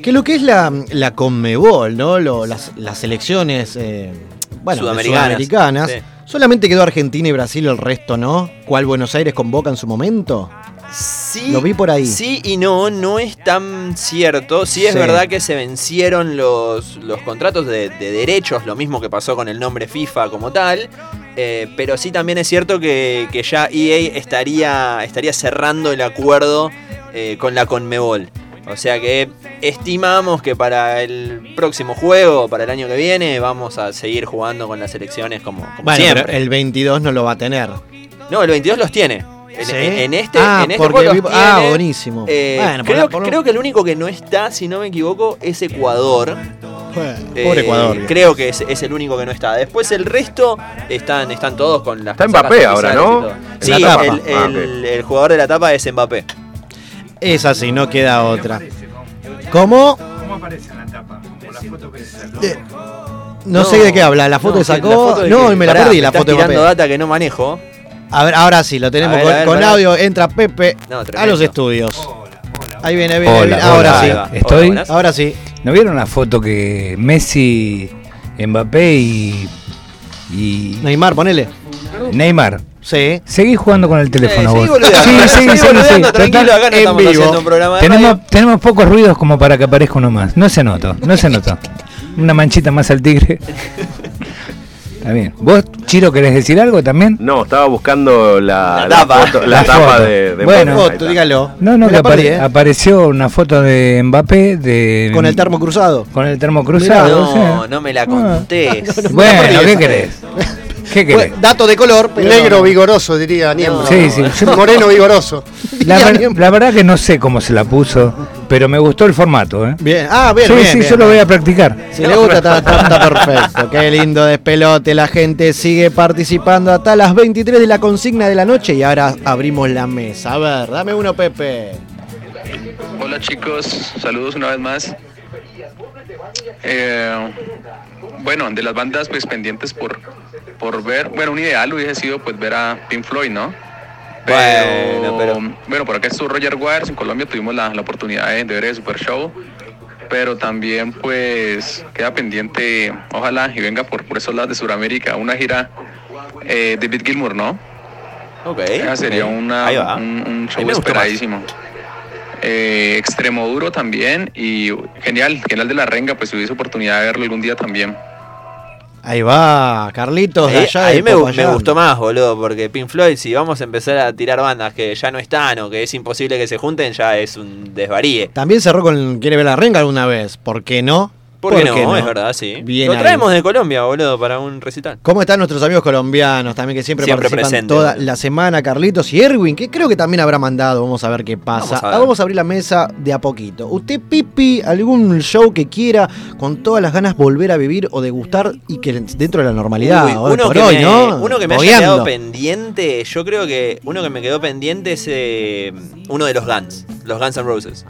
que lo que es la, la Conmebol, ¿no? Lo- las, las selecciones eh, bueno, Sudamericanas, sudamericanas, sí. ¿Solamente quedó Argentina y Brasil, el resto no? ¿Cuál Buenos Aires convoca en su momento? Sí, Lo vi por ahí. Sí y no, no es tan cierto. Sí es Sí. verdad que se vencieron los, los contratos de, de derechos, lo mismo que pasó con el nombre FIFA como tal. eh, pero sí también es cierto que, que ya EA estaría, estaría cerrando el acuerdo eh, con la Conmebol. O sea que estimamos que para el próximo juego, para el año que viene, vamos a seguir jugando con las selecciones como, como Bueno, siempre. pero el 22 no lo va a tener. No, el 22 los tiene. En, ¿Sí? en- en este, Ah, en este porque juego vi- los ah, tiene. buenísimo. Eh, Bueno, creo, la- por- creo que el único que no está, si no me equivoco, es Ecuador. Pobre Eh, Ecuador. Creo que es, es el único que no está. Después el resto están, están todos con las Está Mbappé ahora, ¿no? Sí, el, Ah, el- el jugador de la tapa es Mbappé. Es así, no queda otra. ¿Cómo? ¿Cómo aparece en la tapa? Como la foto que Eh, No, sé de qué habla. ¿La foto no, que sacó? la foto de no, que- y me la Pará, perdí, la foto de Mbappé. data que no manejo. A ver, ahora sí, lo tenemos ver, con, ver, audio. Entra Pepe No, a los estudios. Ahí viene, ahí viene. ahí Hola, viene. ahora hola, sí. Estoy-. Ahora sí. ¿No vieron la foto que Messi, Mbappé y, y Neymar, ponele. Neymar? Sí. Seguí jugando con el teléfono Eh, seguí vos. Sí, sí, sí, sí, sí. tranquilo, acá no en estamos vivo. haciendo un programa de Tenemos, radio. tenemos pocos ruidos como para que aparezca uno más. No se nota, no se nota. Una manchita más al tigre. Está bien. ¿Vos, Chiro, querés decir algo también? No, estaba buscando la, La la tapa. foto- la La tapa foto. de, de Bueno. Mbappé. Foto, dígalo. No, no, que perdí, apare- ¿eh? apareció una foto de Mbappé de, Con el termo cruzado. con el termo cruzado. No, sí. no me la Ah. contés. Bueno, perdí ¿qué esa. querés? ¿Qué querés? Bueno, dato de color, pero Negro no. vigoroso, diría Niembro. Sí, sí. Yo- Moreno vigoroso. La, ver- la verdad que no sé cómo se la puso, pero me gustó el formato, ¿eh? Bien. Ah, bien, sí, bien, sí, bien, yo lo voy a practicar. Si le gusta, está, está- está perfecto. Qué lindo despelote. La gente sigue participando hasta las 23 de la consigna de la noche y ahora abrimos la mesa. A ver, dame uno, Pepe. Hola chicos, saludos una vez más. Eh, bueno, de las bandas pues pendientes por, por ver, bueno, un ideal hubiese sido pues ver a Pink Floyd, ¿no? Bueno, pero- Bueno, por acá estuvo Roger Waters, en Colombia tuvimos la, la oportunidad de, de ver el Super Show, pero también pues queda pendiente, ojalá y venga por, por esos lados de Sudamérica, una gira eh, de David Gilmour, ¿no? Ok. Esa sería una, un, show esperadísimo. Eh, extremo duro también y genial, genial de la renga, pues si hubiese oportunidad de verlo algún día también. Ahí va, Carlitos, de Ahí, allá ahí de me, me gustó más, boludo, porque Pink Floyd, si vamos a empezar a tirar bandas que ya no están o que es imposible que se junten, ya es un desvaríe. También cerró con Quiere ver la renga alguna vez. ¿Por qué no? ¿Por qué no? Es verdad, sí. Bien Lo ahí. traemos de Colombia, boludo, para un recital. ¿Cómo están nuestros amigos colombianos también que siempre, Siempre participan presentes. toda la semana? Carlitos y Erwin, que creo que también habrá mandado. Vamos a ver qué pasa. Vamos a Ah. Vamos a, abrir la mesa de a poquito. ¿Usted, Pipi, algún show que quiera con todas las ganas volver a vivir o degustar y que dentro de la normalidad? Uy, hoy uno, por que hoy, me, ¿no? uno que me haya quedado pendiente, yo creo que uno que me quedó pendiente es eh, uno de los Guns, los Guns N' Roses.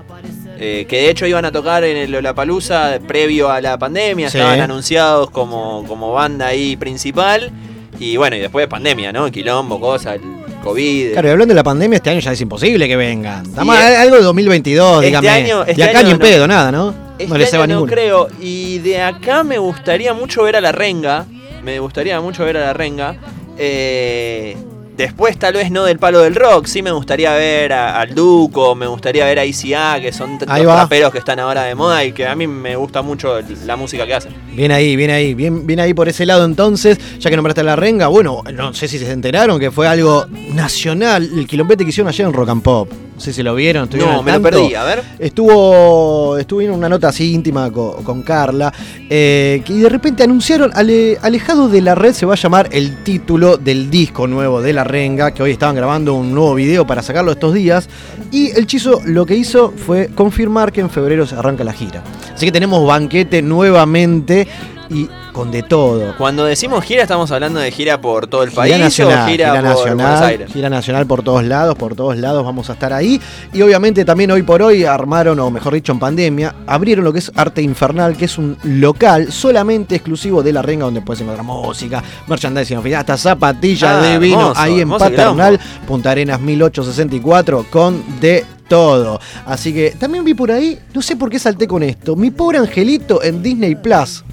Eh, que de hecho iban a tocar en el Lollapalooza previo a la pandemia, Sí. estaban anunciados como, como banda ahí principal. Y bueno, y después de pandemia, ¿no? Quilombo, cosas, el COVID. Claro, y hablando de la pandemia, este año ya es imposible que vengan. Eh, algo de 2022, este dígame. año- este de acá año ni en no. pedo, nada, ¿no? Este no le se va año no ninguno. creo. Y de acá me gustaría mucho ver a la renga. Me gustaría mucho ver a la renga. Eh, después, tal vez no del palo del rock. Sí me gustaría ver a- al Duco. Me gustaría ver a ICA, que son los raperos que están ahora de moda y que a mí me gusta mucho la música que hacen. Bien ahí, bien ahí, bien, bien ahí por ese lado entonces, ya que nombraste a la renga, bueno, no sé si se enteraron que fue algo nacional, el quilombete que hicieron ayer en Rock and Pop. No sé si lo vieron, No, me lo perdí. A ver. Estuvo, estuvo en una nota así íntima co- con, Carla, eh, que- y de repente anunciaron, Ale- Alejado de la Red se va a llamar el título del disco nuevo de La Renga, que hoy estaban grabando un nuevo video para sacarlo estos días, y el Chizo lo que hizo fue confirmar que en febrero se arranca la gira. Así que tenemos banquete nuevamente y con de todo. Cuando decimos gira, estamos hablando de gira por todo el Gira país nacional, o gira, gira por Buenos nacional, Aires. gira nacional por todos lados, por todos lados vamos a estar ahí. Y obviamente también hoy por hoy armaron, o mejor dicho, en pandemia, abrieron lo que es Arte Infernal, que es un local solamente exclusivo de La Renga, donde puedes encontrar música, merchandising oficial, hasta zapatillas Ah, de vino, hermoso, ahí en Paternal, Punta Arenas 1864, con de todo. Así que también vi por ahí, no sé por qué salté con esto, mi pobre angelito en Disney Plus.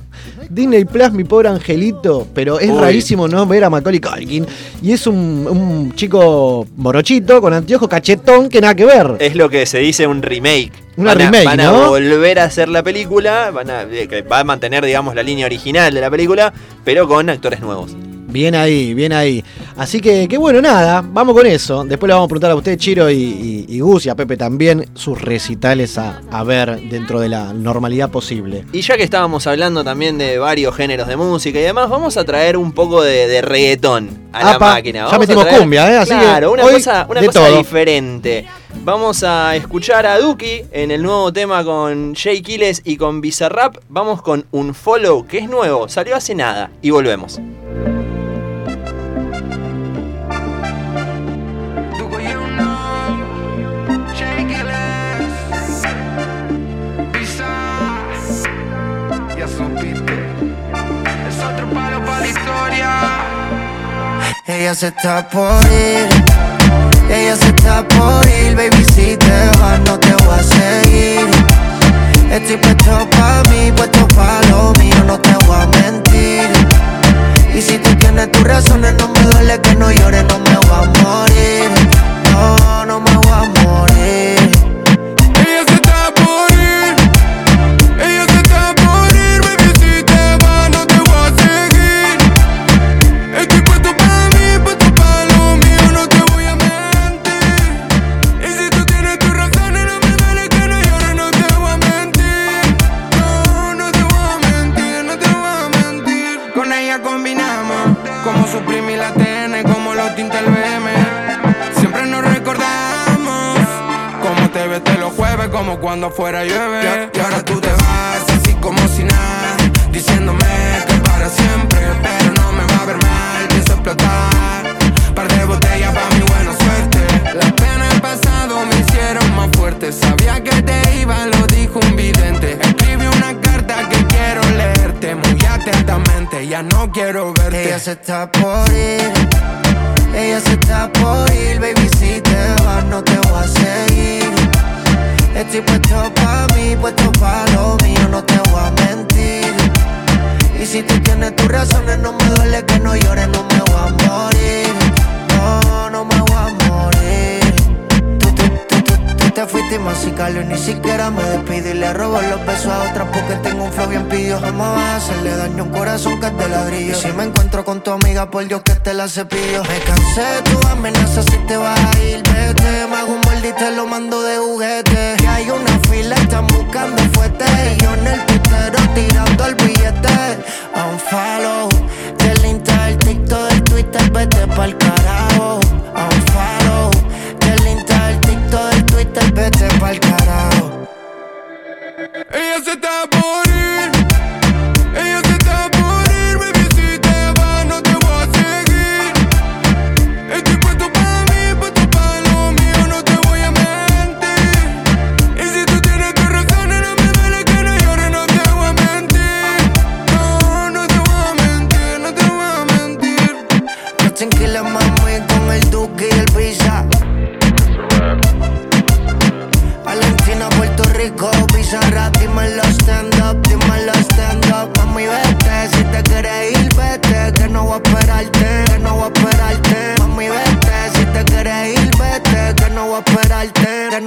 Disney Plus, mi pobre angelito, pero es Uy. rarísimo no ver a Macaulay Culkin. Y es un, un chico morochito con anteojo cachetón que nada que ver. Es lo que se dice un remake. Una van a, remake, van a ¿no? volver a hacer la película, van a, eh, que va a mantener, digamos, la línea original de la película, pero con actores nuevos. Bien ahí, bien ahí. Así que, que bueno, nada, vamos con eso. Después le vamos a preguntar a usted, Chiro y, y, y Gus y a Pepe también, sus recitales a, a ver dentro de la normalidad posible. Y ya que estábamos hablando también de varios géneros de música y demás, vamos a traer un poco de, de reggaetón a la máquina. ya Vamos metimos traer- cumbia, ¿eh? Así que claro, una cosa, una cosa todo. diferente. Vamos a escuchar a Duki en el nuevo tema con Jay Kiles y con Bizarrap. Vamos con un follow que es nuevo, salió hace nada y volvemos. Ella se está por ir, ella se está por ir, baby si te vas no te voy a seguir. Estoy puesto pa' mí, puesto pa' lo mío, no te voy a mentir. Y si tú tienes tus razones, no me duele que no llores, no me voy a morir. No, no me voy a morir. Como cuando fuera llueve Y ahora tú te vas así como si nada Diciéndome que para siempre Pero no me va a ver mal, pienso explotar. Par de botellas pa' mi buena suerte. Las penas del pasado me hicieron más fuerte. Sabía que te iba, lo dijo un vidente. Escribí una carta que quiero leerte Muy atentamente, ya no quiero verte. Ella se está por ir, ella se está por ir, baby si te vas no te voy a seguir. Estoy puesto pa' mí, puesto pa' lo mío, no te voy a mentir. Y si tú tienes tus razones, no me duele que no llores, no me voy a morir. No, tú te fuiste y masicalo y ni siquiera me despido y le robo los besos a otras porque tengo un flow bien pidió. Jamás vas a hacerle daño a un corazón que es de ladrillo. Y si me encuentro con tu amiga, por Dios que te la cepillo. Me cansé de tu amenaza si te vas a ir, vete. Me hago un molde y te lo mando de juguete. Y hay una fila, están buscando fuerte. Y yo en el putero tirando el billete. A un follow del Insta, del TikTok, del Twitter, vete pa'l carajo. Ella se está por ir,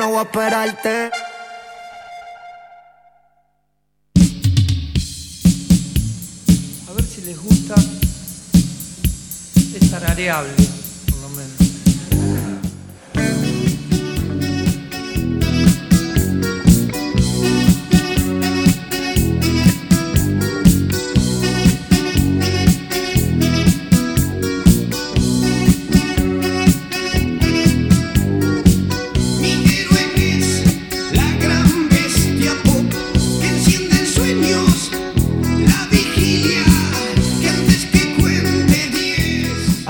no voy a ver si les gusta. Es tarareable,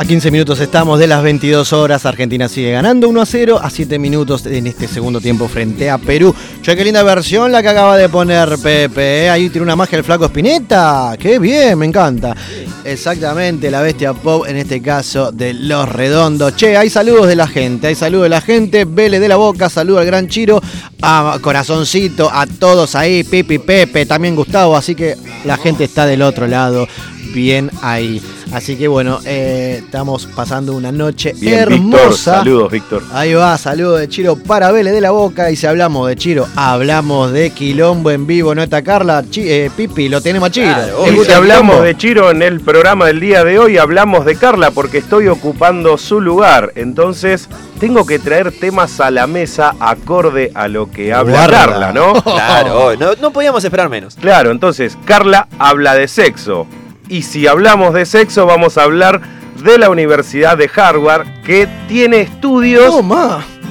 A 15 minutos estamos de las 22 horas. Argentina sigue ganando 1 a 0 a 7 minutos en este segundo tiempo frente a Perú. Che, qué linda versión la que acaba de poner Pepe. ¿eh? Ahí tiene una magia el flaco Spinetta. Qué bien, me encanta. Exactamente, la bestia pop en este caso de Los Redondos. Che, hay saludos de la gente, hay saludos de la gente. Vélez de la Boca, saludo al gran Chiro. a Corazoncito, a todos ahí, Pipi, Pepe, también Gustavo, así que la gente está del otro lado, bien ahí. Así que bueno, eh, estamos pasando una noche Bien, Víctor, hermosa. saludos, Víctor. Ahí va, saludo de Chiro para Vélez de la Boca. Y si hablamos de Chiro, hablamos de Quilombo en vivo, ¿no está Carla? Chi- eh, Pipi, lo tenemos a Chiro. ¿Te Y si hablamos de Chiro en el programa del día de hoy, hablamos de Carla porque estoy ocupando su lugar. Entonces, tengo que traer temas a la mesa acorde a lo que habla Guarda. Carla, ¿no? Claro, no, no podíamos esperar menos. Claro, entonces, Carla habla de sexo. Y si hablamos de sexo, vamos a hablar de la Universidad de Harvard, que tiene estudios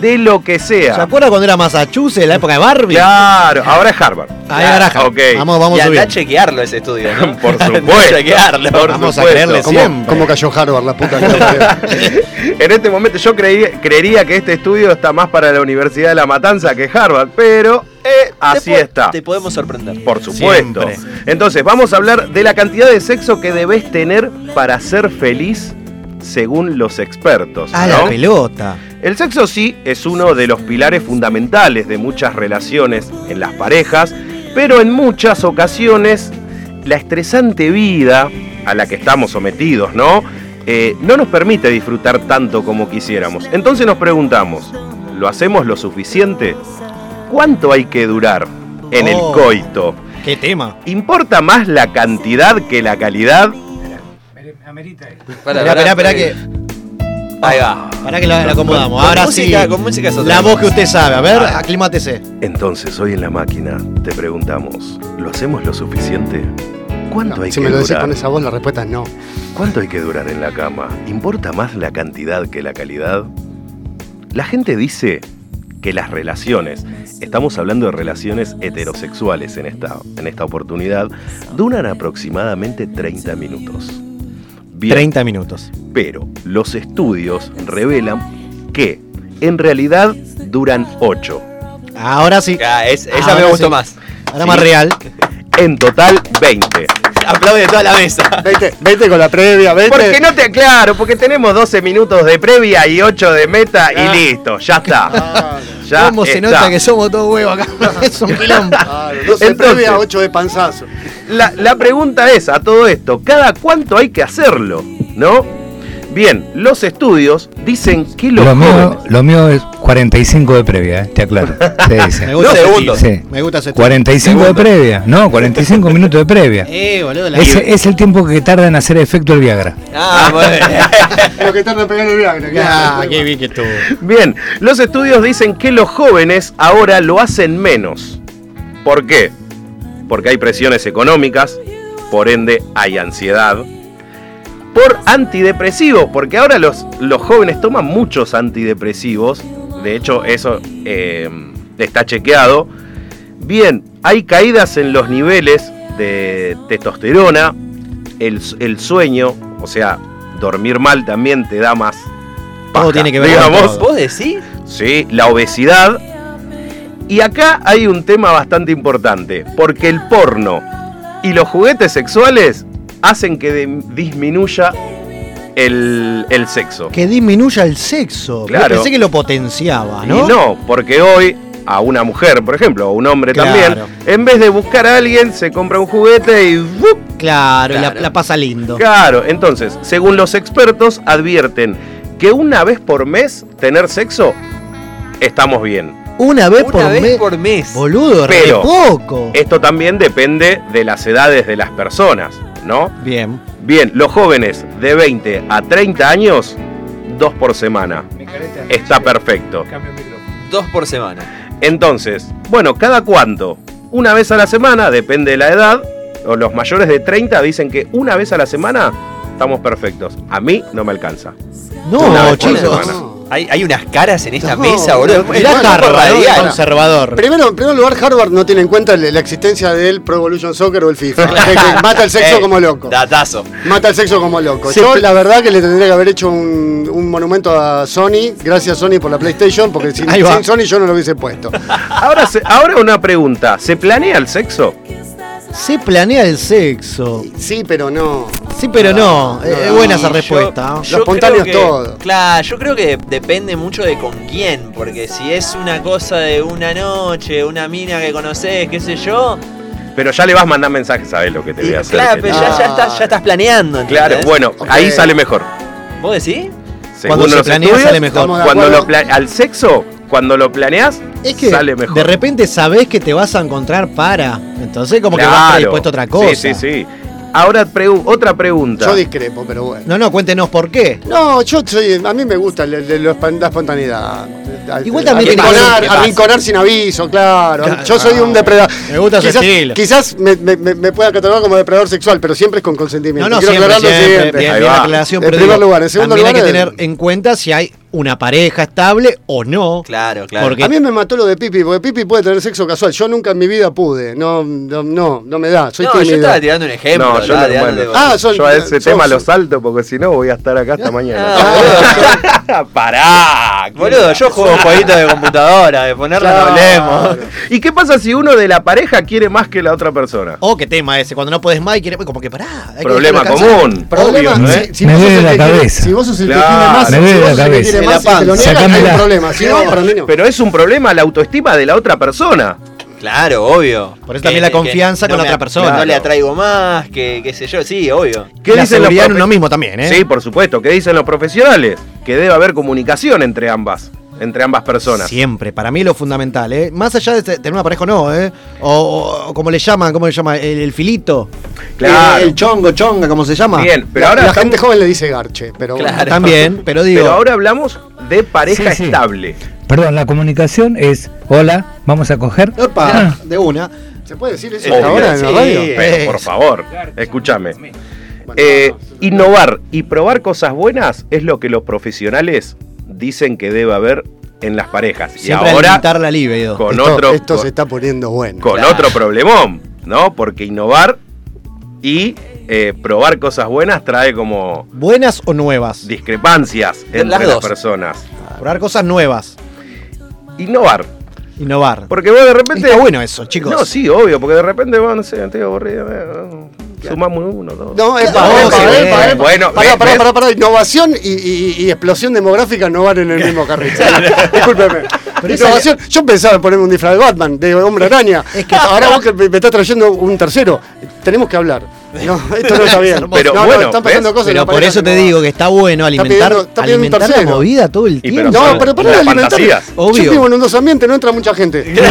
de lo que sea. ¿Se acuerda cuando era Massachusetts, la época de Barbie? Claro, ahora es Harvard. Ahí ahora es Harvard. Ok. Vamos, vamos y anda a subiendo. chequear ese estudio, ¿no? Por supuesto. chequearlo. Por Vamos a creerle ¿Cómo, siempre. cómo cayó Harvard, la puta que? En este momento yo creí- creería que este estudio está más para la Universidad de La Matanza que Harvard, pero eh, así Te está. Te podemos sorprender. Por supuesto. Siempre. Entonces, vamos a hablar de la cantidad de sexo que debes tener para ser feliz según los expertos. A ¿no? la pelota. El sexo sí es uno de los pilares fundamentales de muchas relaciones en las parejas, pero en muchas ocasiones la estresante vida a la que estamos sometidos, ¿no? Eh, no nos permite disfrutar tanto como quisiéramos. Entonces nos preguntamos, ¿lo hacemos lo suficiente? ¿Cuánto hay que durar en el Oh. coito? ¿Qué tema? ¿Importa más la cantidad que la calidad? Esperá, esperá, esperá que. Ahí va. Para que la, la acomodamos. Con Ahora música- sí. con música es otra La voz que usted sabe. A ver, Ah. aclimátese. Entonces, hoy en la máquina te preguntamos, ¿lo hacemos lo suficiente? ¿Cuánto hay Si que me lo decís durar? con esa voz, la respuesta es no. ¿Cuánto hay que durar en la cama? ¿Importa más la cantidad que la calidad? La gente dice que las relaciones, estamos hablando de relaciones heterosexuales en esta, en esta oportunidad, duran aproximadamente 30 minutos. Bien, 30 minutos. pero los estudios revelan que en realidad duran 8. Ahora sí. Ah, es- esa Ahora me gustó sí. más. Ahora más real. En total, 20. Aplaude toda la mesa. Vete, vete con la previa, vete. Porque no te, claro, porque tenemos 12 minutos de previa y 8 de meta Ah. y listo, ya está. Ya ¿Cómo se nota que somos todos huevos acá? es un quilombo. Claro, 12 Entonces- previa, 8 de panzazo. La, la pregunta es a todo esto, ¿cada cuánto hay que hacerlo? ¿No? Bien, los estudios dicen que los Lo mío, jóvenes... lo mío es 45 de previa, eh, te aclaro. Sí. Me gusta segundos. Sí. Me gusta ese tiro. 45 de previa, no, 45 minutos de previa. Eh, boludo. La... Ese es el tiempo que tarda en hacer efecto el Viagra. Ah, bueno. Lo que tarda en pegar el Viagra. Ah, qué bien que estuvo. Bien, los estudios dicen que los jóvenes ahora lo hacen menos. ¿Por qué? Porque hay presiones económicas, por ende hay ansiedad. Por antidepresivos, porque ahora los, los jóvenes toman muchos antidepresivos. De hecho, eso eh, está chequeado. Bien, hay caídas en los niveles de testosterona, el, el sueño, o sea, dormir mal también te da más... Todo paja, tiene que ver con digamos. todo. ¿Vos decís? Sí, la obesidad. Y acá hay un tema bastante importante, porque el porno y los juguetes sexuales hacen que de- disminuya el, el sexo. Que disminuya el sexo. Claro. Pensé que lo potenciaba, ¿no? Y no, porque hoy a una mujer, por ejemplo, o un hombre Claro. también, en vez de buscar a alguien, se compra un juguete y ¡vup! Claro, y La, pasa lindo. Claro, entonces, según los expertos, advierten que una vez por mes tener sexo, estamos bien. Una vez, Una por, vez mes. por mes. Boludo, Pero- re poco. Esto también depende de las edades de las personas, ¿no? Bien. Bien, los jóvenes de 20 a 30 años, dos por semana. Está perfecto. Dos por semana. Entonces, bueno, ¿cada cuánto? Una vez a la semana, depende de la edad. O los mayores de 30 dicen que una vez a la semana estamos perfectos. A mí no me alcanza. Una No, chicos. Hay, hay unas caras en esta No, mesa, boludo. no, poco Harvard, conservador. Primero, en primer lugar, Harvard no tiene en cuenta la existencia del Pro Evolution Soccer o el FIFA. que, que mata el sexo Eh, como loco. Datazo. Mata el sexo como loco. Yo, la verdad, que le tendría que haber hecho un, un monumento a Sony. Gracias, Sony, por la PlayStation, porque sin, sin Sony yo no lo hubiese puesto. Ahora, se- ahora una pregunta. ¿Se planea el sexo? Se planea el sexo. Sí, pero no. Sí, pero no. Es No, buena esa yo- respuesta. ¿no? yo creo que- Claro, yo creo que depende mucho de con quién, porque si es una cosa de una noche, una mina que conoces, qué sé yo, Pero ya le vas a mandar mensajes, sabes lo que te voy a hacer. claro, pero ya, ya, estás, ya estás planeando. Claro, ¿entendés? bueno, ahí sale mejor. ¿Vos decís? Según Cuando se los planea, sale mejor. Cuando lo pla- al sexo, cuando lo planeas, Es que sale mejor. de repente sabés que te vas a encontrar para. Entonces, como que vas predispuesto a otra cosa. Sí, sí, sí. Ahora, pregu- otra pregunta. Yo discrepo, pero bueno. No, no, cuéntenos por qué. No, yo soy, a mí me gusta el- el- la espontaneidad. Igual también tiene que arrinconar, sin aviso, claro. Claro. Yo soy un depredador. Me gusta quizás, estilo. Quizás me, me, me- me pueda catalogar como depredador sexual, pero siempre es con consentimiento. No, no, Quiero siempre, aclararlo siempre, siempre. Bien, bien la aclaración, En primer digo, lugar. En segundo también lugar. hay que tener en cuenta si hay una pareja estable o no. Claro, Porque A mí me mató lo de Pipi, porque Pipi puede tener sexo casual. Yo nunca en mi vida pude. No, no, no, no me da. Soy No, yo estaba tirando un ejemplo. No, yo, bueno, Ah, son- yo a ese son- tema son- lo salto porque si no voy a estar acá hasta mañana. Ah, Pará. Boludo, yo juego jueguitos de computadora, de ponerla no hablemos. ¿Y qué pasa si uno de la pareja quiere más que la otra persona? Oh, qué tema ese. Cuando no puedes más y quieres. Como que pará. hay Problema común. Problema, obvio, si- ¿eh? si Me vos sos duele el la que quiere- cabeza. Si vos sos el que tiene más, Me si duele la cabeza. quiere te lo hay un problema. Si no, para mí no. Pero es un problema la autoestima de la otra persona. Claro, obvio. Por eso también la confianza con la otra persona. No le atraigo más, que qué sé yo, sí, obvio. ¿Qué La dicen los en uno mismo también, ¿eh? Sí, por supuesto. ¿Qué dicen los profesionales? Que debe haber comunicación entre ambas, entre ambas personas. Siempre, para mí lo fundamental, ¿eh? Más allá de tener una pareja o no, ¿eh? O, o- o como le llaman, ¿cómo le llama? El, el filito. Claro. El chongo, chonga, ¿cómo se llama? Bien, pero la, ahora la estamos- gente joven le dice garche, pero. Claro. También, pero digo. Pero ahora hablamos de pareja Sí, sí. estable. Perdón, la comunicación es, hola, vamos a coger. Opa, de una. ¿Se puede decir eso Obvio, ahora en la radio? Pero por favor, escúchame. Eh, innovar y probar cosas buenas es lo que los profesionales dicen que debe haber en las parejas. Siempre y ahora alimentar la libido. con esto, otro esto con, se está poniendo bueno. con Claro. otro problemón, ¿no? Porque innovar y eh, probar cosas buenas trae como ¿Buenas o nuevas? discrepancias entre Las las, dos. personas. Probar cosas nuevas. Innovar. Innovar. Porque vos de repente. Está bueno eso, chicos. No, sí, obvio, porque de repente, vos, no sé, estoy aburrido. Sumamos uno, dos. No, es para. Bueno, pará, pará, pará, pará. Innovación y, y- y explosión demográfica no van en el mismo carril. Discúlpeme. Pero Innovación, yo pensaba en ponerme un disfraz de Batman, de hombre araña. Es que- ahora vos que me me estás trayendo un tercero, tenemos que hablar. No, esto no está bien. Pero no, bueno, no, están pasando ¿ves? cosas en Pero la por eso te digo que está bueno alimentar, pidiendo- está pidiendo un alimentar la movida todo el tiempo. pero No, pero para las alimentar. Obvio. Yo vivo en un dos ambientes, no entra mucha gente.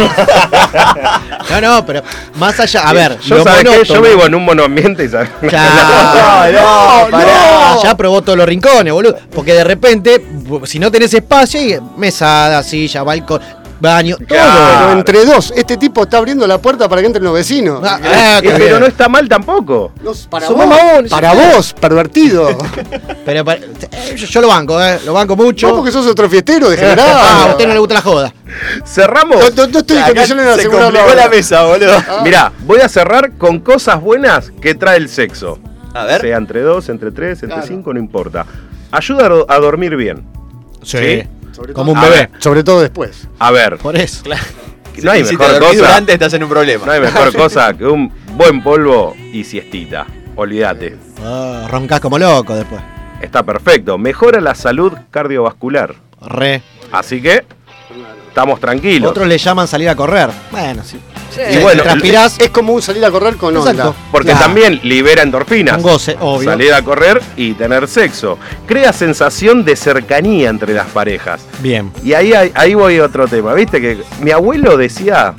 No, no, pero más allá. A ver, Yo sabes que yo vivo en un monoambiente y sabes. Claro, no, no. Ya probó todos los rincones, boludo. Porque de repente, si no tenés espacio, y mesada, silla, balcón, baño, Claro. todo. Pero entre dos, este tipo está abriendo la puerta para que entren los vecinos. Ah, ah, qué pero bien. no está mal tampoco. No, para Sumamos vos, para sí. vos, pervertido. Pero, para- eh, yo, yo lo banco, eh, lo banco mucho. Vos porque sos otro fiestero, Ah, a degenerado. usted no le gusta la joda. Cerramos. No, no- no estoy en condiciones de se la mesa, boludo. Mirá, voy a cerrar con cosas buenas que trae el sexo. A ver. Sea entre dos, entre tres, entre Claro. cinco, no importa. Ayuda a dormir bien. Sí. Sobre Como un bebé. Sobre todo después. A ver, Por eso. no hay si mejor te cosa. durante estás en un problema. No hay mejor cosa que un buen polvo y siestita. Olvídate. Ah, roncás como loco después. Está perfecto. Mejora la salud cardiovascular. Re. Así que estamos tranquilos. Otros le llaman salir a correr. Bueno, sí. Y bueno, transpirás. Es como un salir a correr con Exacto. onda. Porque Claro. también libera endorfinas. Un goce, obvio. Salir a correr y tener sexo. Crea sensación de cercanía entre las parejas. Bien. Y ahí, ahí, ahí voy a otro tema. ¿Viste que mi abuelo decía,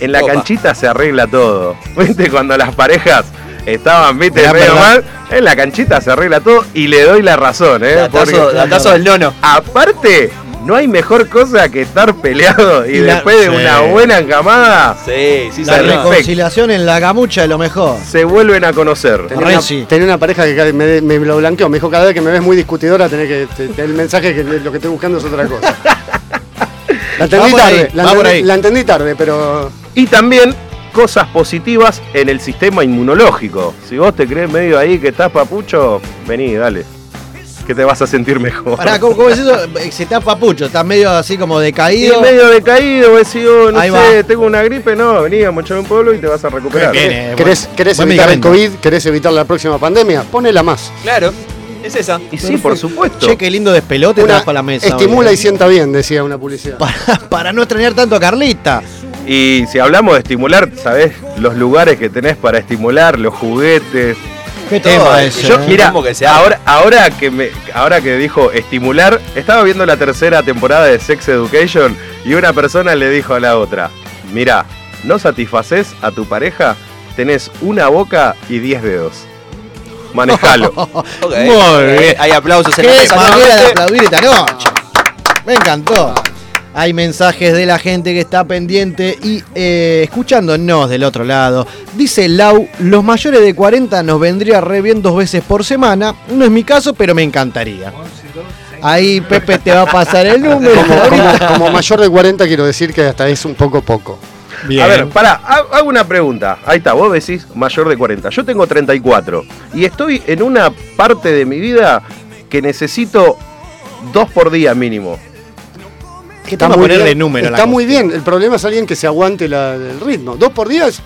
en la Opa. canchita se arregla todo? ¿Viste cuando las parejas estaban, viste, Era medio verdad. mal? En la canchita se arregla todo y le doy la razón, ¿eh? Datazo, Porque- datazo del nono. aparte, no hay mejor cosa que estar peleado y Y la- después de Sí. una buena encamada Sí, sí, La reconciliación en la gamucha es lo mejor. se vuelven a conocer. Tenía Re una, sí. tenía una pareja que me, me lo blanqueó. Me dijo, cada vez que me ves muy discutidora, tenés que. te- te- el mensaje que lo que estoy buscando es otra cosa. La entendí Va por ahí, tarde. la, va la entendí tarde, pero. Y también cosas positivas en el sistema inmunológico. Si vos te crees medio ahí que estás papucho, vení, dale. Que te vas a sentir mejor. Pará, ¿cómo, cómo es eso? Se está papucho, está medio así como Y decaído. medio decaído, vos decís, oh, no Ahí sé, va. tengo una gripe, no, vení a mochar un pueblo y te vas a recuperar. Bien, eh, ¿Querés, buen- querés buen evitar el. COVID? ¿Querés evitar la próxima pandemia? Ponela más. Claro, es esa. Y sí, por supuesto. Che, qué lindo despelote Una- trajo a la mesa. estimula hoy, y eh. sienta bien, decía una publicidad. para, para no extrañar tanto a Carlita. Y si hablamos de estimular, ¿sabés? Los lugares que tenés para estimular, los juguetes. Qué Todo, tema ese. Yo, eh. mira, que se ahora, ahora, que me, ahora que dijo estimular, estaba viendo la tercera temporada de Sex Education y una persona le dijo a la otra, mira, no satisfaces a tu pareja, tenés una boca y diez dedos. Manejalo. Muy bien. Hay aplausos en la mesa. manera de aplaudir esta noche. Me encantó. Hay mensajes de la gente que está pendiente y eh, escuchándonos del otro lado. Dice Lau, los mayores de 40 nos vendría re bien dos veces por semana. No es mi caso, pero me encantaría. Ahí Pepe te va a pasar el número. Como, como- como mayor de 40 quiero decir que hasta es un poco poco. Bien. A ver, pará, ha- hago una pregunta. Ahí está, vos decís mayor de 40. Yo tengo 34 y estoy en una parte de mi vida que necesito dos por día mínimo. ¿Qué tema ponerle número a la Está muy bien. El problema es alguien que se aguante la- el ritmo. Dos por día es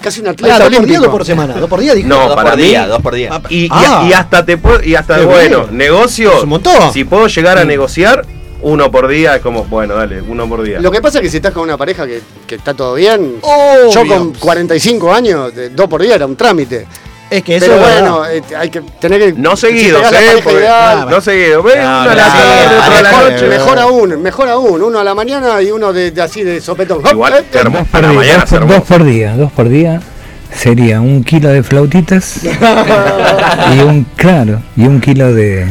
casi un atleta ¿dos por día dos por semana? ¿Dos por día? dijo? No, Dos para por mí. día, dos por día. Y, Ah. y hasta te puedo, y hasta bueno, bien. negocio. Es un montón. Si puedo llegar a negociar, uno por día es como, bueno, dale, uno por día. Lo que pasa es que si estás con una pareja que, que está todo bien, Obvio. yo con 45 años, dos por día era un trámite. Es que eso Pero bueno, eh, hay que tener que. No si seguidos, la ¿eh? pareja Porque- ideal, no seguidos. Ven, No, uno a la no, tarde, no, otro a la mejor, noche. mejor aún, mejor aún. Uno a la mañana y uno de, de así de sopetón. Igual, Eh, hermoso. Dos A por, la día, mañana dos, por, hermoso. dos por día, dos por día sería un kilo de flautitas y un, claro, y un kilo de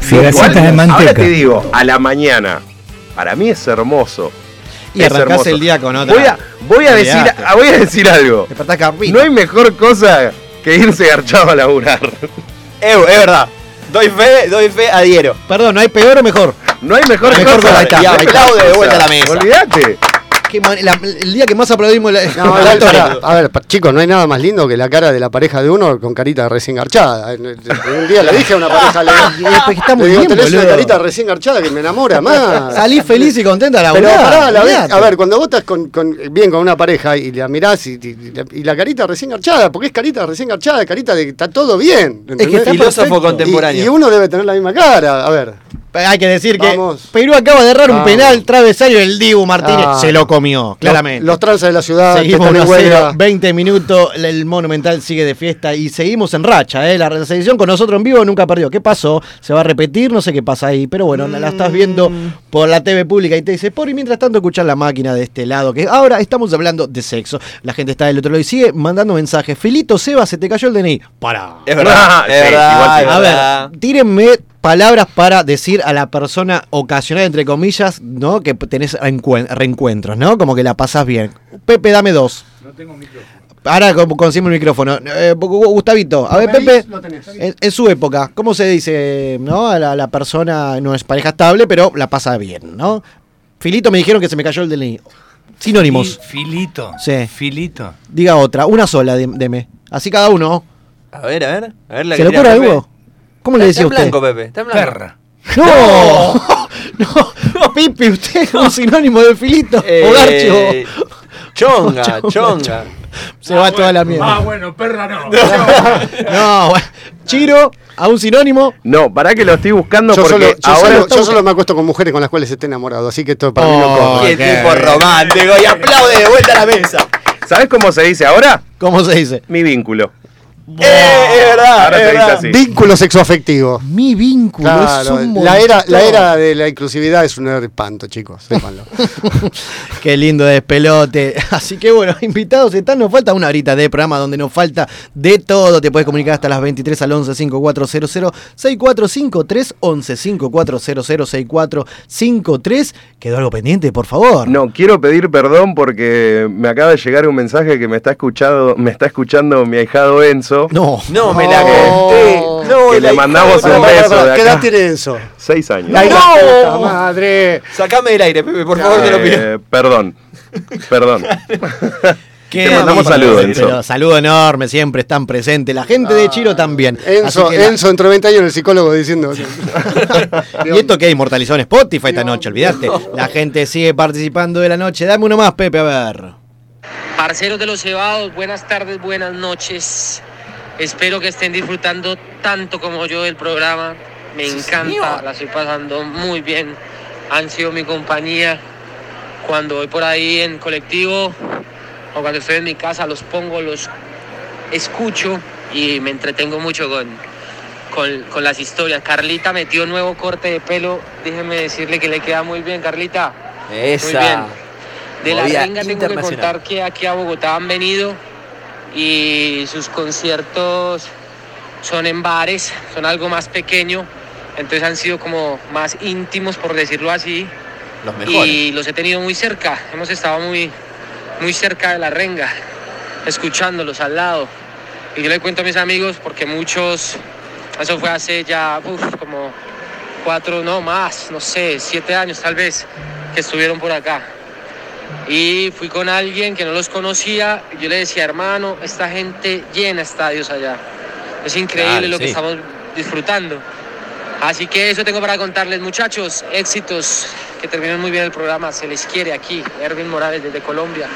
figacitas de Ahora manteca. te digo, a la mañana. Para mí es hermoso. Y Es arrancás hermoso. el día con otra. Voy a, voy a decir, Olvidate. voy a decir algo. No hay mejor cosa que irse garchado a laburar. Eh, es verdad. Doy fe, doy fe, adhiero. Perdón, ¿no hay peor o mejor? No hay mejor, Mejor cosa. Y aplaude de vuelta a la mesa. Olvídate. La- el día que más aplaudimos la, No, la a ver, pa- chicos, no hay nada más lindo que la cara de la pareja de uno con carita recién garchada. Un día le dije a una pareja, le, es está muy le digo, bien, tenés una carita recién garchada que me enamora más. Salís feliz y contenta a la Pero pará, a, la vez, a ver, cuando vos estás con, con- bien con una pareja y la mirás y, y- y la, y la carita recién garchada, porque es carita recién garchada, carita de que está todo bien. ¿entendés? que está Filósofo contemporáneo. Y, y uno debe tener la misma cara. A ver, Hay que decir que Vamos. Perú acaba de errar un Vamos. penal travesario el Dibu Martínez. Ah. Se lo comió, claramente. los, los tranzas de la ciudad, que Seguimos están en 1 a 0, huelga. 20 minutos, el Monumental sigue de fiesta y seguimos en racha, ¿eh? La selección con nosotros en vivo nunca perdió. ¿Qué pasó? ¿Se va a repetir? No sé qué pasa ahí, pero bueno, la, la estás viendo por la TV pública y te dice, por y mientras tanto escuchar la máquina de este lado, que ahora estamos hablando de sexo. La gente está del otro lado y sigue mandando mensajes. Filito, Seba, se te cayó el DNI. Para. Es verdad, sí, igual sí. A verdad. ver, tírenme palabras para decir a la persona ocasional, entre comillas, ¿no? Que tenés reencuen- reencuentros, ¿no? Como que la pasás bien. Pepe, dame dos. No tengo micrófono. Ahora con- consigue el micrófono. Eh, Gu- Gustavito, a ver, Pepe, en, en su época, ¿cómo se dice, no? A la, la persona no es pareja estable, pero la pasa bien, ¿no? Filito me dijeron que se me cayó el DNI. Sinónimos. Fil- Filito. Sí. Filito. Diga otra, una sola, de- deme. Así cada uno. A ver, a ver. A ver la ¿Se que le ocurre algo? ¿Cómo le Está decía en usted? blanco, Pepe. Está en blanco. Perra. ¡No! ¡No! Pipi, usted es un sinónimo de filito. Eh, o garcho. Chonga, Chonga, chonga. Se va toda la mierda. Ah, bueno, perra no. No, bueno. Chiro, a un sinónimo. No, para que lo estoy buscando Yo, porque solo, yo, ahora. solo, yo solo me acuesto con mujeres con las cuales esté enamorado, así que esto para mí no Oh, corre. Qué tipo romántico. Y aplaude de vuelta a la mesa. ¿Sabes cómo se dice ahora? ¿Cómo se dice? Mi vínculo. Eh, es verdad, Ahora es se dice verdad. así. Vínculo sexoafectivo. Mi vínculo Claro, es un la era, la era de la inclusividad es un espanto, chicos, sépanlo. Qué lindo despelote. Así que bueno, invitados están. Nos falta una horita de programa donde nos falta de todo. Te puedes comunicar hasta las 23 al 11 5400 6453 11 5400 6453. ¿Quedó algo pendiente, por favor? No, quiero pedir perdón porque me acaba de llegar un mensaje que me está escuchando, me está escuchando mi ahijado Enzo. No. No me la conté. No, que le mandamos un beso ¿Qué edad acá. tiene eso? Seis años. ¡No! puta madre. Sacame del aire, Pepe, por favor, te lo pido. Eh, perdón. Perdón. Qué Te mandamos saludos, Enzo. saludo enorme, siempre están presentes. La gente de Chiro también. Enzo, Así que la- Enzo dentro de 20 años el psicólogo diciendo. Y esto que inmortalizó en Spotify esta noche, olvídate. La gente sigue participando de la noche. Dame uno más, Pepe, a ver. Parceros de los cebados, buenas tardes, buenas noches. Espero que estén disfrutando tanto como yo del programa. Me encanta, la estoy pasando muy bien. Han sido mi compañía. Cuando voy por ahí en colectivo o cuando estoy en mi casa, los pongo, los escucho y me entretengo mucho con, con, con las historias. Carlita metió nuevo corte de pelo. Déjeme decirle que le queda muy bien, Carlita. Esa. Muy bien. De la renga tengo que contar que aquí a Bogotá han venido y sus conciertos son en bares, son algo más pequeño, entonces han sido como más íntimos, por decirlo así, Los mejores. y los he tenido muy cerca, hemos estado muy, muy cerca de la renga, escuchándolos al lado. Y yo le cuento a mis amigos porque muchos, eso fue hace ya uf, como cuatro, no más, no sé, siete años tal vez, que estuvieron por acá. Y fui con alguien que no los conocía y yo le decía, hermano, esta gente llena estadios allá. Es increíble Claro, lo que estamos disfrutando. Así que eso tengo para contarles, muchachos. Éxitos, que terminen muy bien el programa. Se les quiere aquí. Erwin Morales desde Colombia.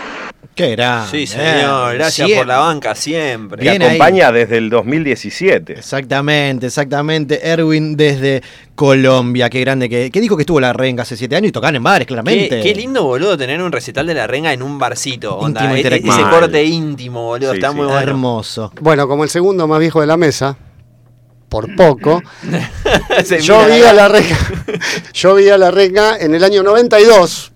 Qué grande. Sí, señor. Gracias Siempre. por la banca siempre. Bien Te ahí. acompaña desde el 2017. Exactamente, exactamente. Erwin desde Colombia. Qué grande que, que dijo que estuvo la renga hace siete años y tocaban en bares, claramente. Qué, qué lindo, boludo, tener un recital de la renga en un barcito. Onda, Íntimo, e- e- ese Mal. corte íntimo, boludo. está muy bueno. Hermoso. Bueno, como el segundo más viejo de la mesa, por poco, yo vi a la renga, yo vi a la renga en el año 92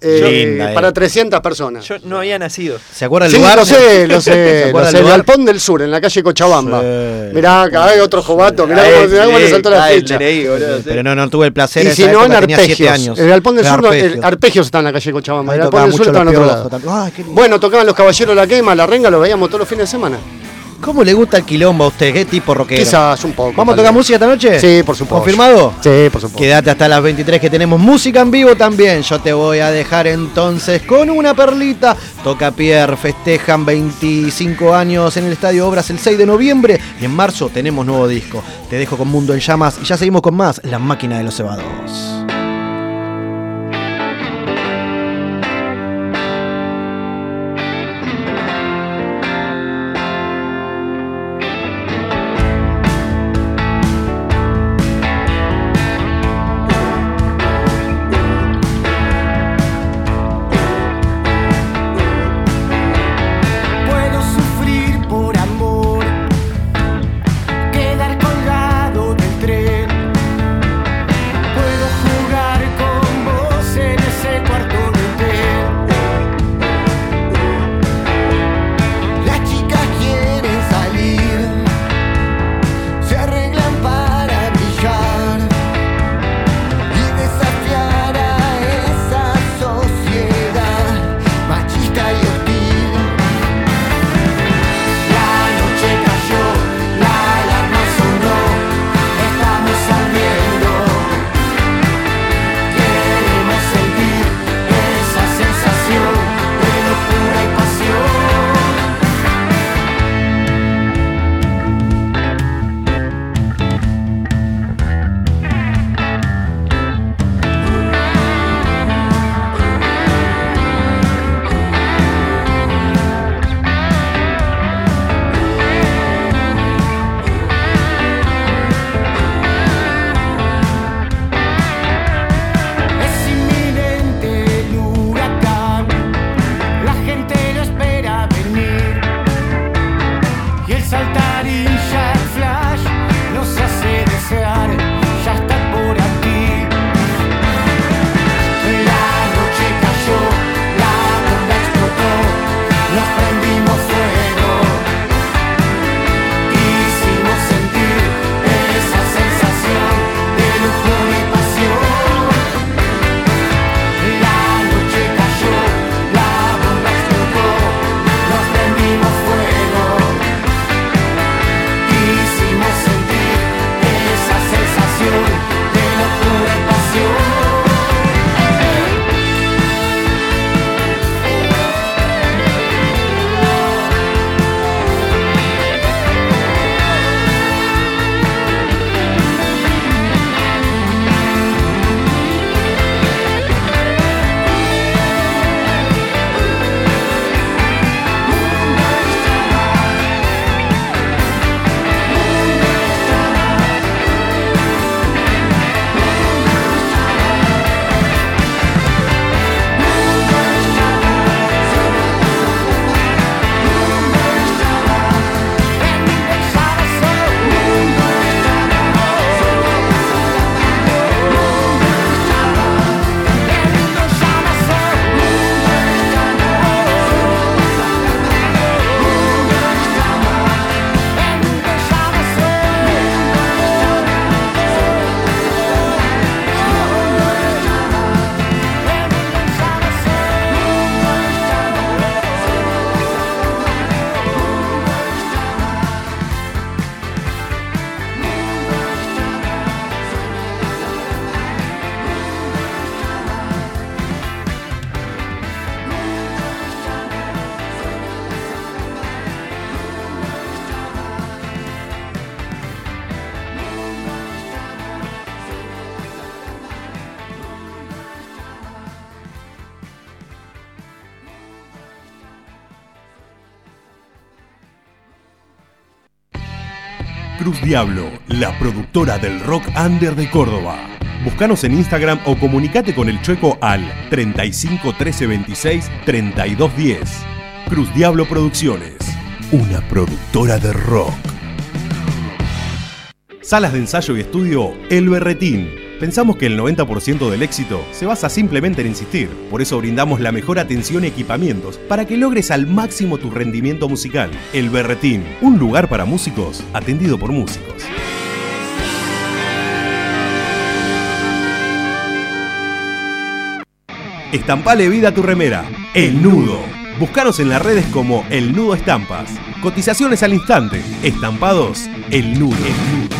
eh, Linda, eh. para 300 personas. Yo no había nacido. ¿Se acuerda el Sí, lugar? lo sé, lo ¿Se sé, lo el sé, el lugar? Galpón del Sur, en la calle Cochabamba. Sí. Mirá, acá hay otro jovato, mirá cómo, el cómo le saltó la el boludo, sí. Pero no, no tuve el placer. Y si no, en Arpegios. años. El Galpón del Sur, no, el Arpegios. Arpegios está en la calle Cochabamba. Ahí El Galpón del Sur está en otro lado. Ay. Bueno, tocaban los Caballeros de la Quema, la renga, lo veíamos todos los fines de semana. ¿Cómo le gusta el quilombo a usted? ¿Qué tipo rockero? Quizás un poco. ¿Vamos a tocar vez. música esta noche? Sí, por supuesto. ¿Confirmado? Sí, por supuesto. Quédate hasta las 23 que tenemos música en vivo también. Yo te voy a dejar entonces con una perlita. Toca Pierre, festejan 25 años en el Estadio Obras el 6 de noviembre y en marzo tenemos nuevo disco. Te dejo con Mundo en Llamas y ya seguimos con más La Máquina de los Cebados. Diablo, la productora del rock under de Córdoba. Búscanos en Instagram o comunicate con el Chueco al 35 13 26 32 10. Cruz Diablo Producciones, una productora de rock. Salas de ensayo y estudio El Berretín. Pensamos que el 90% del éxito se basa simplemente en insistir. Por eso brindamos la mejor atención y equipamientos para que logres al máximo tu rendimiento musical. El Berretín, un lugar para músicos atendido por músicos. Estampale vida a tu remera. El Nudo. Búscanos en las redes como El Nudo Estampas. Cotizaciones al instante. Estampados El Nudo.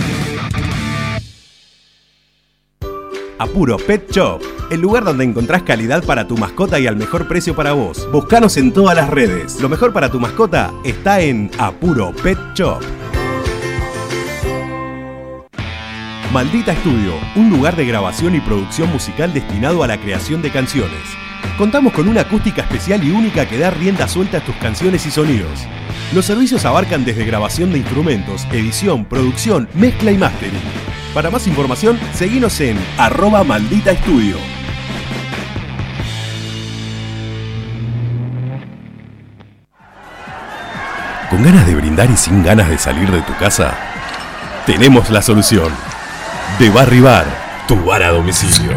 Apuro Pet Shop, el lugar donde encontrás calidad para tu mascota y al mejor precio para vos. Búscanos en todas las redes. Lo mejor para tu mascota está en Apuro Pet Shop. Maldita Estudio, un lugar de grabación y producción musical destinado a la creación de canciones. Contamos con una acústica especial y única que da rienda suelta a tus canciones y sonidos. Los servicios abarcan desde grabación de instrumentos, edición, producción, mezcla y mastering. Para más información, seguinos en arroba maldita estudio. ¿Con ganas de brindar y sin ganas de salir de tu casa? Tenemos la solución. De Barry Bar, tu bar a domicilio.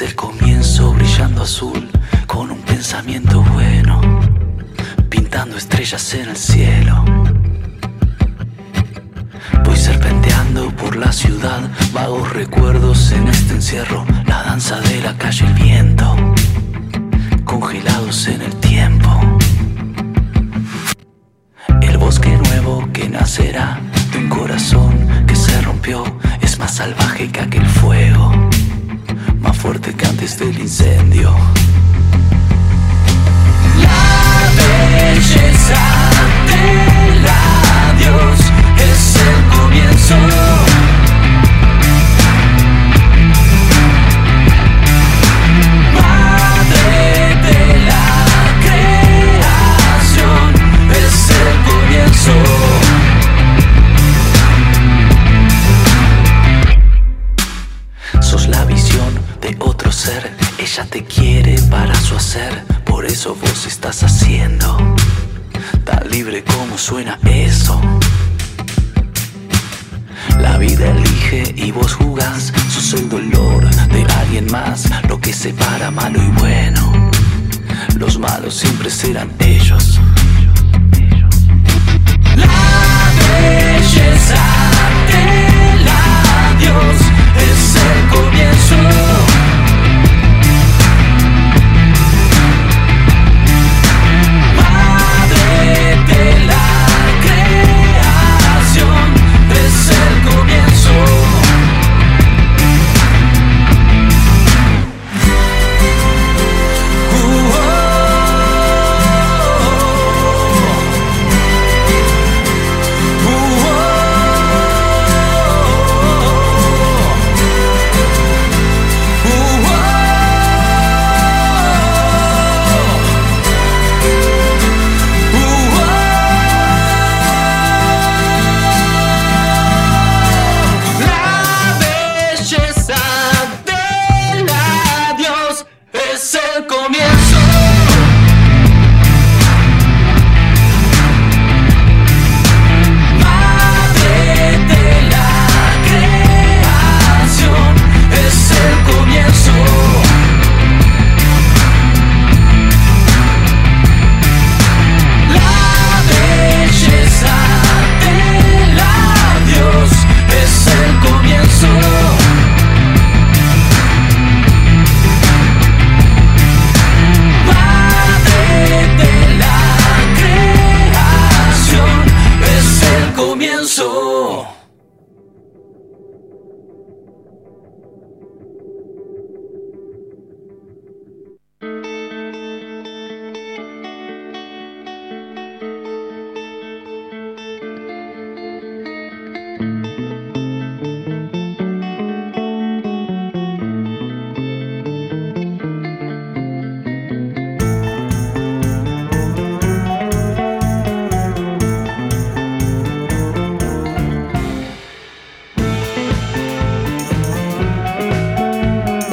El comienzo brillando azul, con un pensamiento bueno, pintando estrellas en el cielo. Voy serpenteando por la ciudad, vagos recuerdos en este encierro, la danza de la calle, el viento, congelados en el tiempo. El bosque nuevo que nacerá de un corazón que se rompió es más salvaje que aquel fuego, más fuerte que antes del incendio. La belleza del adiós es el comienzo. Madre de la creación es el comienzo. Suena eso. La vida elige y vos jugás, sos el dolor de alguien más, lo que separa malo y bueno. Los malos siempre serán ellos. La belleza del adiós es el comienzo.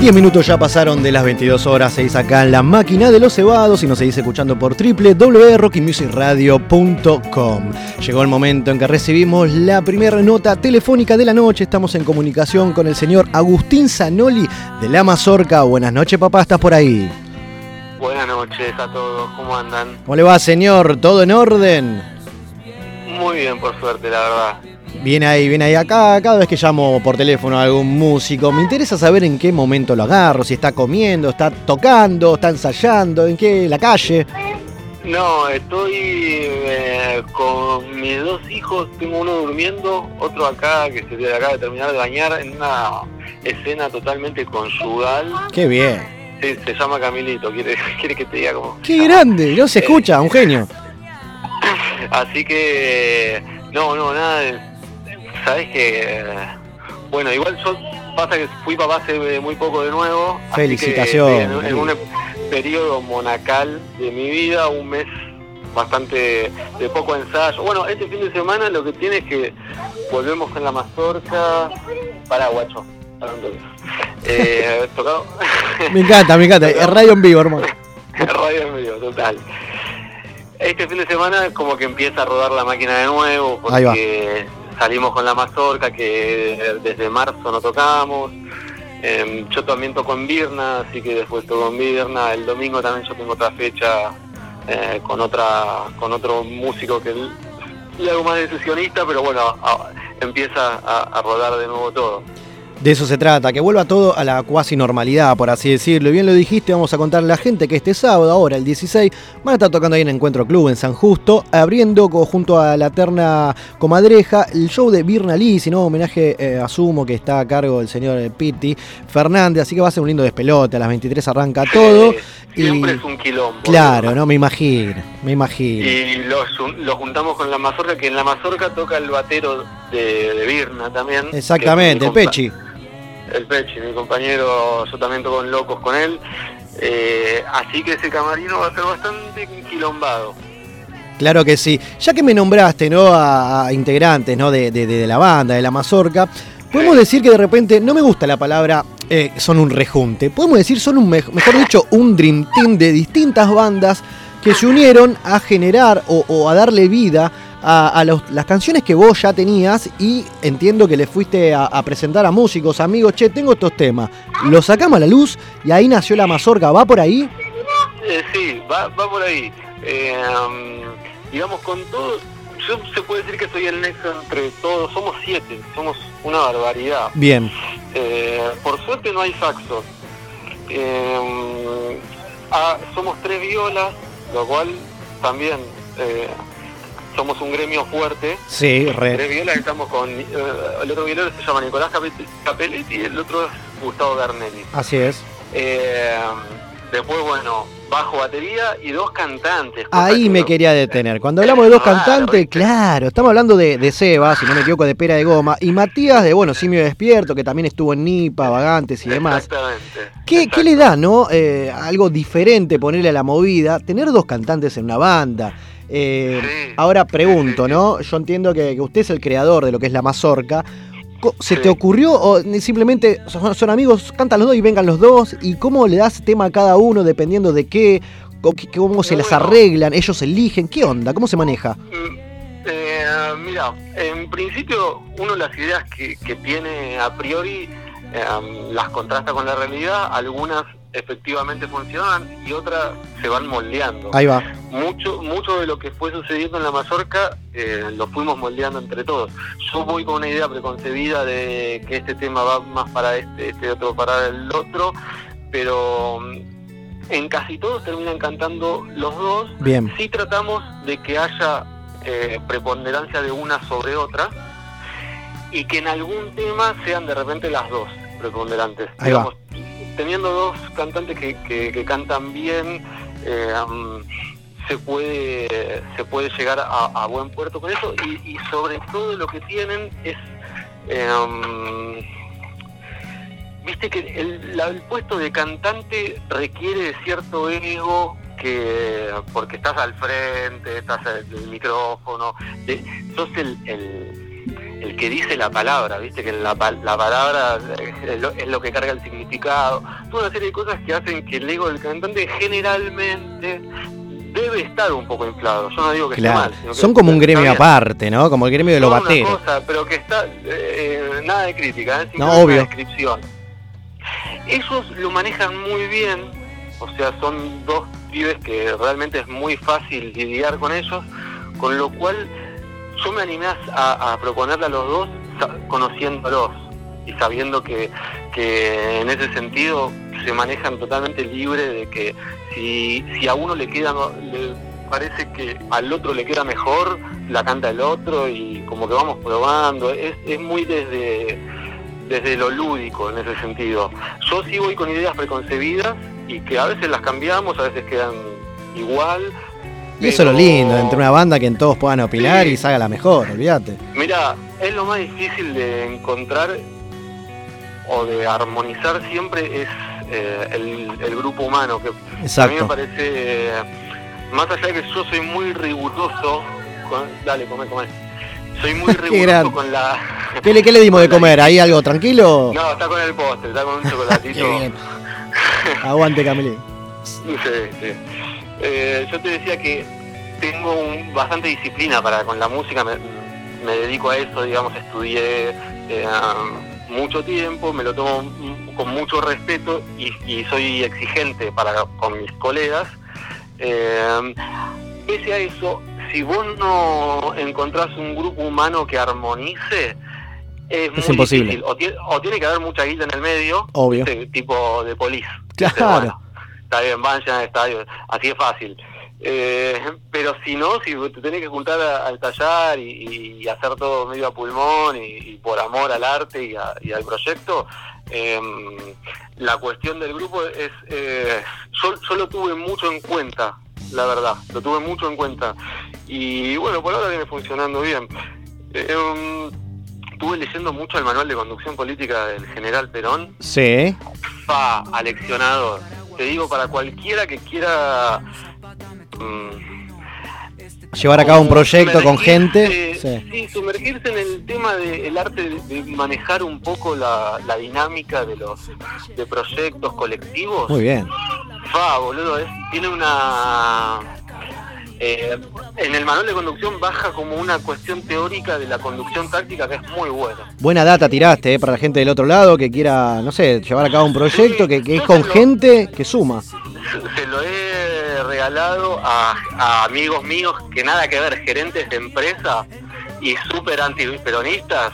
10 minutos ya pasaron de las 22 horas, seguís acá en la máquina de los cebados y nos seguís escuchando por www.rockymusicradio.com. Llegó el momento en que recibimos la primera nota telefónica de la noche. Estamos en comunicación con el señor Agustín Zanoli de La Mazorca. Buenas noches, papá, ¿estás por ahí? Buenas noches a todos, ¿cómo andan? ¿Cómo le va, señor? ¿Todo en orden? Muy bien, por suerte, la verdad. Viene ahí, viene ahí. Acá, cada vez que llamo por teléfono a algún músico, me interesa saber en qué momento lo agarro, si está comiendo, está tocando, está ensayando, en qué, la calle. No, estoy eh, con mis dos hijos, tengo uno durmiendo, otro acá que se acaba de terminar de bañar en una escena totalmente conyugal. Qué bien. Sí, se llama Camilito, quiere, quiere que te diga cómo. Qué grande, no se escucha, un genio. Así que, no, no, nada, de- sabes que, bueno, igual yo, pasa que fui papá hace muy poco de nuevo. Felicitaciones. En, en un periodo monacal de mi vida, un mes bastante de poco ensayo. Bueno, este fin de semana lo que tiene es que volvemos con la mazorca. Para guacho. Eh, tocado. Me encanta, me encanta. Es radio en vivo, hermano. Radio en vivo, total. Este fin de semana como que empieza a rodar la máquina de nuevo, porque salimos con la mazorca que desde marzo no tocamos. Em, yo también toco en Virna, así que después toco en Virna. El domingo también yo tengo otra fecha eh, con otra con otro músico que le hago más de sesionista, pero bueno, empieza a rodar de nuevo todo. De eso se trata, que vuelva todo a la cuasi normalidad, por así decirlo. Y bien lo dijiste, vamos a contarle a la gente que este sábado, ahora el 16, van a estar tocando ahí en Encuentro Club en San Justo, abriendo junto a la terna comadreja el show de Birna Lisi, ¿no? Homenaje eh, a Sumo, que está a cargo del señor eh, Pitti Fernández, así que va a ser un lindo despelote, a las 23 arranca todo. Siempre y es un quilombo. claro, ¿no? Me imagino, me imagino. Y lo, lo juntamos con la mazorca, que en la mazorca toca el batero de, de Virna también. Exactamente, el Pechi. El Pechi, mi compañero, yo también toco en Locos con él. Eh, así que ese camarino va a ser bastante quilombado. Claro que sí. Ya que me nombraste, ¿no? A, a integrantes, ¿no? De, de- de la banda, de la Mazorca, podemos decir que de repente, no me gusta la palabra eh, son un rejunte. Podemos decir son un, mej- mejor dicho, un dream team de distintas bandas que se unieron a generar o, o a darle vida a, a los- las canciones que vos ya tenías y entiendo que le fuiste a, a presentar a músicos, amigos, che, tengo estos temas. Los sacamos a la luz y ahí nació la Mazorca. ¿Va por ahí? Eh, sí, va, va por ahí. Eh, digamos, con todo, yo se puede decir que soy el nexo entre todos. Somos siete, somos una barbaridad. Bien. Eh, por suerte no hay saxos. Eh, ah, somos tres violas, lo cual también eh, somos un gremio fuerte. Sí, re. Tres violas estamos con... eh, el otro violero se llama Nicolás Capelletti y el otro es Gustavo Bernelli. Así es. Eh, después, bueno, bajo batería y dos cantantes. Ahí que me quería detener. Cuando hablamos de dos cantantes, claro, estamos hablando de, de Seba, si no me equivoco, de Pera de Goma, y Matías de, bueno, Simio Despierto, que también estuvo en Nipa, Vagantes y demás. Exactamente. ¿Qué, qué le da, no? Eh, algo diferente ponerle a la movida, tener dos cantantes en una banda. Eh, Ahora pregunto, ¿no? Yo entiendo que, que usted es el creador de lo que es la mazorca. ¿Se te ocurrió o simplemente son, son amigos, cantan los dos y vengan los dos? ¿Y cómo le das tema a cada uno dependiendo de qué? ¿Cómo se las arreglan? ¿Ellos eligen? ¿Qué onda? ¿Cómo se maneja? Eh, mira, en principio uno las ideas que, que tiene a priori eh, las contrasta con la realidad, algunas efectivamente funcionan y otras se van moldeando. Ahí va. Mucho, mucho de lo que fue sucediendo en la Mazorca eh, lo fuimos moldeando entre todos. Yo voy con una idea preconcebida de que este tema va más para este, este otro para el otro, pero mm, en casi todos terminan cantando los dos. Bien. Sí tratamos de que haya eh, preponderancia de una sobre otra, y que en algún tema sean de repente las dos preponderantes. Ahí va. Teniendo dos cantantes que, que- cantan bien, eh, se puede se puede llegar a, buen puerto con eso y, sobre todo lo que tienen es eh, viste que el, el puesto de cantante requiere de cierto ego que porque estás al frente, estás en el micrófono, de- sos el, el que dice la palabra, viste que la, la palabra es lo, es lo que carga el significado, toda una serie de cosas que hacen que el ego del cantante generalmente debe estar un poco inflado. Yo no digo que esté Claro. mal, sino que Son como un gremio aparte, ¿no? Como el gremio de los Son una bateros. cosa, pero que está eh, nada de crítica, ¿eh? No, obvio. descripción. Ellos lo manejan muy bien, o sea, son dos pibes que realmente es muy fácil lidiar con ellos, con lo cual yo me animé a, a proponerle a los dos conociéndolos y sabiendo que, que en ese sentido se manejan totalmente libre de que si, si a uno le queda le parece que al otro le queda mejor, la canta el otro y como que vamos probando, es, es muy desde, desde lo lúdico en ese sentido. Yo sí voy con ideas preconcebidas y que a veces las cambiamos, a veces quedan igual. Y eso es lo lindo, entre una banda que en todos puedan opinar y salga la mejor, olvídate. Mira, es lo más difícil de encontrar o de armonizar siempre es eh, el, el grupo humano, que a mí Exacto. me parece, eh, más allá de que yo soy muy riguroso, con, dale, come, come. Soy muy riguroso con la... ¿Qué le, qué le dimos de comer? ¿Ahí algo tranquilo? No, está con el postre, está con un chocolatito. Aguante, Camilín. Sí, sí. Eh, yo te decía que tengo un- bastante disciplina para con la música, me, me dedico a eso, digamos, estudié eh, mucho tiempo, me lo tomo con mucho respeto y, y soy exigente para con mis colegas. Eh, pese a eso, si vos no encontrás un grupo humano que armonice, es, Es muy imposible. difícil. O, tie- o tiene que haber mucha guita en el medio, Obvio. ¿viste? tipo de polis. Claro. Van llenar el estadio, así es fácil. Eh, pero si no, si te tenés que juntar a, a ensayar y, y hacer todo medio a pulmón y, y por amor al arte y, a- y al proyecto, eh, la cuestión del grupo es, eh, yo, yo lo tuve mucho en cuenta, la verdad, lo tuve mucho en cuenta. Y bueno, por ahora viene funcionando bien. Um, estuve leyendo mucho el manual de conducción política del general Perón, Sí. fa, aleccionador. Te digo, para cualquiera que quiera mm, Llevar a cabo un proyecto con gente. Sí. sí, sumergirse en el tema del arte de, de manejar un poco la, la dinámica de los de proyectos colectivos. Muy bien. Fa, boludo, es- tiene una... eh, en el manual de conducción baja como una cuestión teórica de la conducción táctica que es muy buena. Buena data tiraste, eh, para la gente del otro lado que quiera, no sé, llevar a cabo un proyecto que, que es con gente que suma. se lo he regalado a, a amigos míos que nada que ver, gerentes de empresa y súper antiperonistas,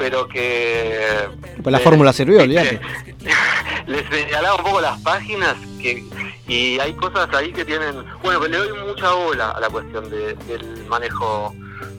pero que Pues la fórmula sirvió, olvídate. les señalaba un poco las páginas que y hay cosas ahí que tienen, bueno, le doy mucha bola a la cuestión de- del manejo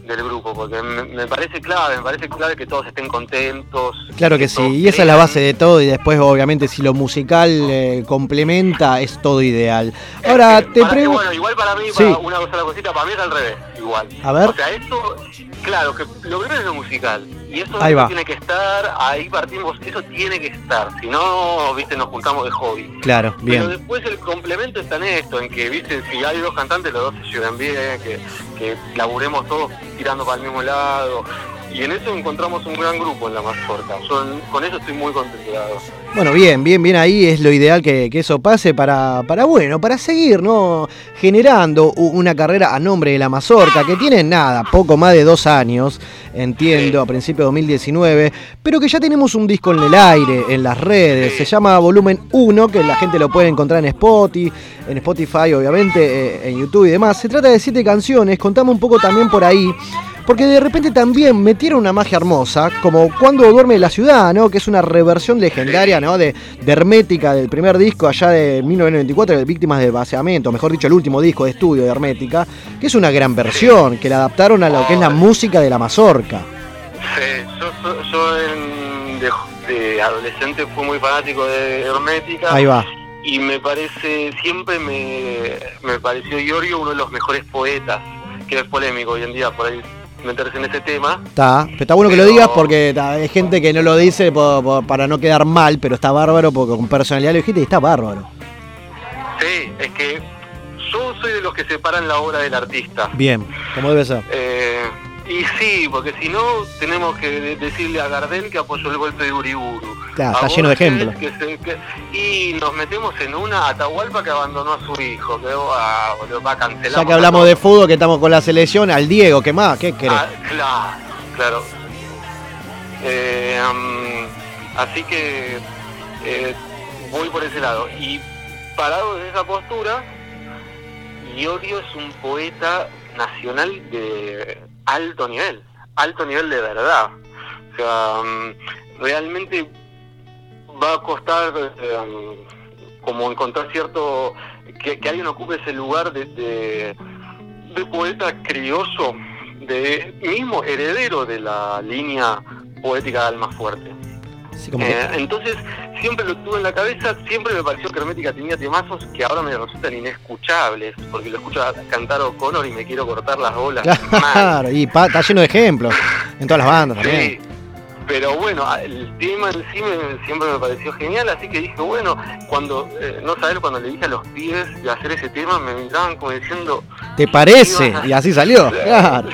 del grupo, porque me, me parece clave, me parece clave que todos estén contentos. Claro que sí, y esa es la base de todo y después obviamente si lo musical eh, complementa es todo ideal. Ahora te pregunto... bueno, igual para mí, Sí. para una cosa la cosita, para mí es al revés, igual. A ver. O sea, esto, claro, que lo primero es lo musical. Y eso Ahí va. tiene que estar, ahí partimos, eso tiene que estar. Si no, viste, nos juntamos de hobby. Claro, Pero bien. después el complemento está en esto, en que, viste, si hay dos cantantes, los dos se llevan bien, que, que laburemos todos tirando para el mismo lado. Y en eso encontramos un gran grupo en la Mazorca. Yo en- con eso estoy muy contento. Bueno, bien, bien, bien ahí es lo ideal que, que eso pase para, para, bueno, para seguir, ¿no? Generando una carrera a nombre de la Mazorca, que tiene nada, poco más de dos años, entiendo, a principios de 2019, pero que ya tenemos un disco en el aire, en las redes, se llama Volumen 1, que la gente lo puede encontrar en Spotify, en Spotify, obviamente, eh, en YouTube y demás. Se trata de siete canciones, contame un poco también por ahí. Porque de repente también metieron una magia hermosa, como Cuando duerme la ciudad, ¿no? Que es una reversión legendaria, ¿no? De, de Hermética del primer disco allá de 1994, de Víctimas del Vaciamiento, mejor dicho, el último disco de estudio de Hermética, que es una gran versión, que la adaptaron a lo que es la música de la mazorca. Sí, yo en- de, de adolescente fui muy fanático de Hermética. Ahí va. Y me parece, siempre me, me pareció Iorio uno de los mejores poetas, que es polémico hoy en día por ahí meterse en ese tema. Está, pero está bueno que lo digas porque ta, hay gente que no lo dice para no quedar mal, pero está bárbaro porque con personalidad lo dijiste y está bárbaro. Sí, es que yo soy de los que separan la obra del artista. Bien, como debe ser. Eh, y sí, porque si no tenemos que de- decirle a Gardel que apoyó el golpe de Uriburu. Claro, está lleno de ejemplos. que se- que- y nos metemos en una Atahualpa que abandonó a su hijo, que va, boludo, va a cancelar. Ya que hablamos de fútbol, que estamos con la selección, al Diego, ¿qué más? ¿Qué querés? Ah, claro, claro. Eh, mm, así que eh, voy por ese lado. Y parado desde esa postura, Iorio es un poeta nacional de alto nivel, alto nivel de verdad. O sea, mm, realmente va a costar eh, como encontrar cierto que, que alguien ocupe ese lugar de, de, de poeta crioso, de mismo heredero de la línea poética de Alma Fuerte. Como que- Eh, entonces, siempre lo tuve en la cabeza, siempre me pareció que Hermética tenía temazos que ahora me resultan inescuchables, porque lo escucho cantar O'Connor y me quiero cortar las bolas. mal. Claro, y pa- está lleno de ejemplos en todas las bandas también. Pero bueno, el tema en sí me- siempre me pareció genial, así que dije, bueno, cuando, eh, no saber, cuando le dije a los pibes de hacer ese tema, me miraban como diciendo, ¿Te parece? Y así salió. Claro.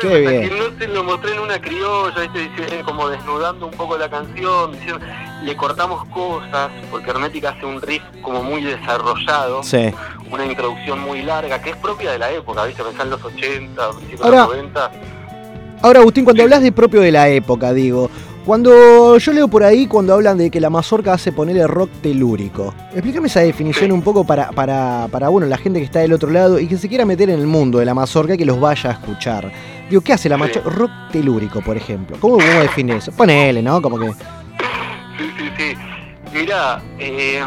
Qué bien. que no te lo mostré en una criolla, ¿viste? Como desnudando un poco la canción, diciendo, le cortamos cosas, porque Hermética hace un riff como muy desarrollado, Sí. una introducción muy larga, que es propia de la época, ¿viste? Pensá en los 80, principios de los 90. Ahora, Agustín, cuando hablas de propio de la época, digo, cuando yo leo por ahí, cuando hablan de que la mazorca hace ponerle rock telúrico, explícame esa definición un poco para, para, para bueno, la gente que está del otro lado y que se quiera meter en el mundo de la mazorca y que los vaya a escuchar. Digo, ¿qué hace la mazorca? Rock telúrico, por ejemplo. ¿Cómo, cómo define eso? Ponele, ¿no? Como que Sí, sí, sí. Mirá, eh,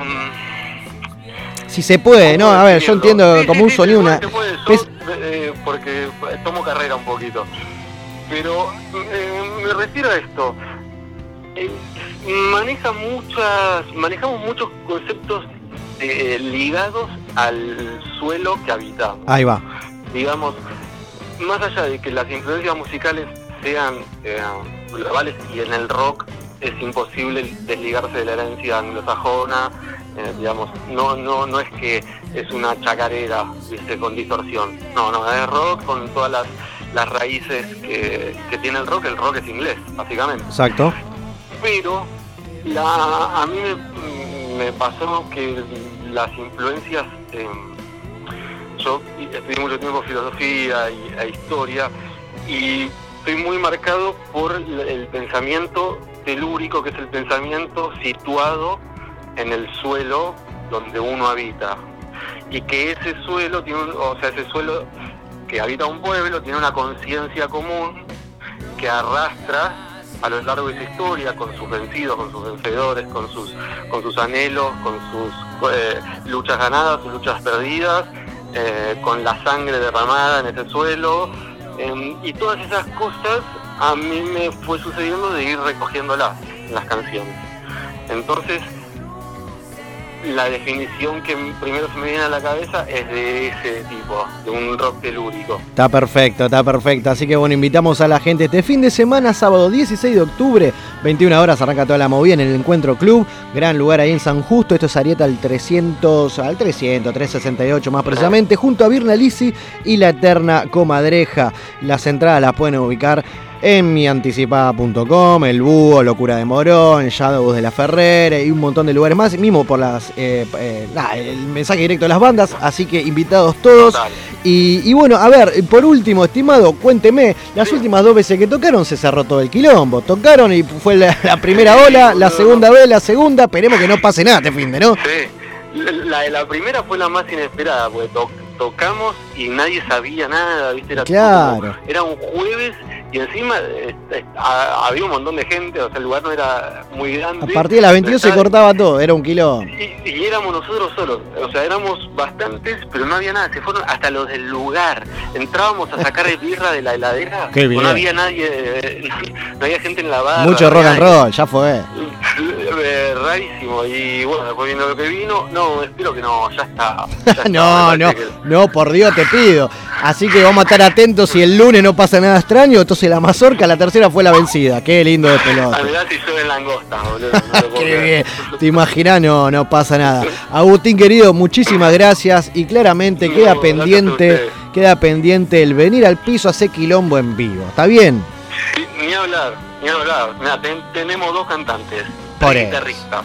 si se puede, ¿no? A ver, yo entiendo Sí, como sí, un sí, sonido, se una... se puede, yo, eh, porque tomo carrera un poquito. Pero eh, me refiero a esto. Eh, maneja muchas, manejamos muchos conceptos eh, ligados al suelo que habitamos. Ahí va. Digamos, más allá de que las influencias musicales sean eh, globales y en el rock es imposible desligarse de la herencia anglosajona, eh, digamos, no, no, no es que es una chacarera, viste, con distorsión. No, no, es rock con todas las, las raíces que, que tiene el rock, el rock es inglés, básicamente. Exacto. Pero la, a mí me, pasó que las influencias, eh, yo estudié mucho tiempo filosofía e historia y estoy muy marcado por el, el pensamiento telúrico, que es el pensamiento situado en el suelo donde uno habita. Y que ese suelo tiene, un- o sea, ese suelo que habita un pueblo tiene una conciencia común que arrastra a lo largo de su historia, con sus vencidos, con sus vencedores, con sus, con sus anhelos, con sus eh, luchas ganadas, sus luchas perdidas, eh, con la sangre derramada en ese suelo. em, y todas esas cosas a mí me fue sucediendo de ir recogiéndolas en las canciones. Entonces, la definición que primero se me viene a la cabeza es de ese tipo, de un rock telúrico. Está perfecto, está perfecto. Así que bueno, invitamos a la gente este fin de semana, sábado 16 de octubre, 21 horas, arranca toda la movida en el Encuentro Club. Gran lugar ahí en San Justo. Esto es Arieta al 300, al 300, 368 más precisamente, junto a Virna Lisi y la Eterna Comadreja. Las entradas las pueden ubicar en mianticipada.com, El Búho, Locura de Morón, Shadows de la Ferrera y un montón de lugares más, mismo por las eh, eh, el mensaje directo de las bandas, así que invitados todos. Y, y bueno, a ver, por último, estimado, cuénteme, las últimas dos veces que tocaron se cerró todo el quilombo. Tocaron y fue la, la primera ola, la segunda vez, la segunda, esperemos que no pase nada este fin de, ¿no? Sí, la, la primera fue la más inesperada, porque to- tocamos y nadie sabía nada, ¿viste? Era, todo Claro. como- era un jueves y encima eh, eh, había un montón de gente, o sea, el lugar no era muy grande. A partir de las 22 se cortaba todo, era un kilo. y, y éramos nosotros solos, o sea, éramos bastantes, pero no había nada, se fueron hasta los del lugar. Entrábamos a sacar birra de la heladera, Qué bien. no había nadie, eh, no había gente en la barra. Mucho rock and roll, ya fue. Eh, rarísimo, y bueno, después viendo lo que vino, no, espero que no, ya está. ya está, No, no, que- no, por Dios te pido. Así que vamos a estar atentos si el lunes no pasa nada extraño. Entonces la mazorca, la tercera fue la vencida. Qué lindo de A pelota. ver si llueve langosta, boludo. no Qué bien. ¿Te imaginas? No, no pasa nada. Agustín querido, muchísimas gracias. Y claramente No, queda pendiente, queda pendiente el venir al piso a hacer quilombo en vivo. ¿Está bien? Sí, Ni hablar, ni hablar. Mira, ten- tenemos dos cantantes. Por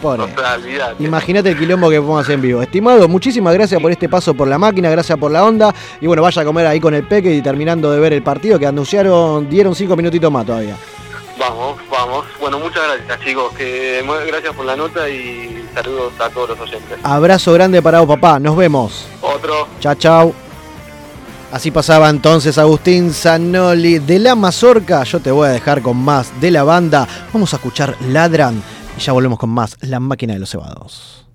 por o sea. Imagínate el quilombo que podemos hacer en vivo. Estimado, muchísimas gracias por este paso por la máquina, gracias por la onda. Y bueno, vaya a comer ahí con el peque y terminando de ver el partido que anunciaron, dieron cinco minutitos más todavía. Vamos, vamos. Bueno, muchas gracias, chicos. Que, gracias por la nota y saludos a todos los oyentes. Abrazo grande para vos, papá. Nos vemos. Otro. Chao, chao. Así pasaba entonces Agustín Zanoli de la Mazorca. Yo te voy a dejar con más de la banda. Vamos a escuchar Ladran y ya volvemos con más La Máquina de los Cebados.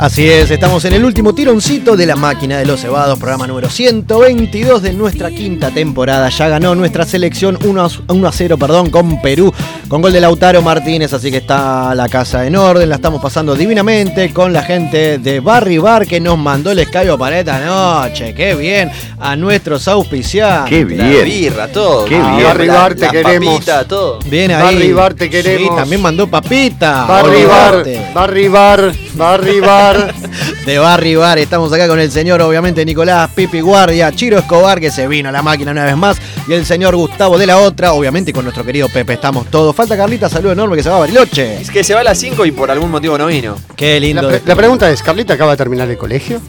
Así es, estamos en el último tironcito de la máquina de los cebados, programa número 122 de nuestra quinta temporada. Ya ganó nuestra selección 1 a, 1 a 0 perdón, con Perú, con gol de Lautaro Martínez, así que está la casa en orden, la estamos pasando divinamente con la gente de Barry Bar que nos mandó el escabio para esta noche. Qué bien, a nuestros auspiciantes. Qué La bien. birra, todo. Qué La- bien. Barry la- Bar, te las queremos. papitas, todo. Bien ahí. Barry Bar, te queremos. Sí, también mandó papita. Barry Bar. Barry Bar, Barry Bar. de Barry Bar. Estamos acá con el señor, obviamente, Nicolás Pipi Guardia, Chiro Escobar, que se vino a la máquina una vez más, y el señor Gustavo de la Otra, obviamente con nuestro querido Pepe. Estamos todos. Falta Carlita, saludo enorme que se va a Bariloche. Es que se va a las 5 y por algún motivo no vino. Qué La, lindo. pre- la pregunta es, ¿Carlita acaba de terminar el colegio?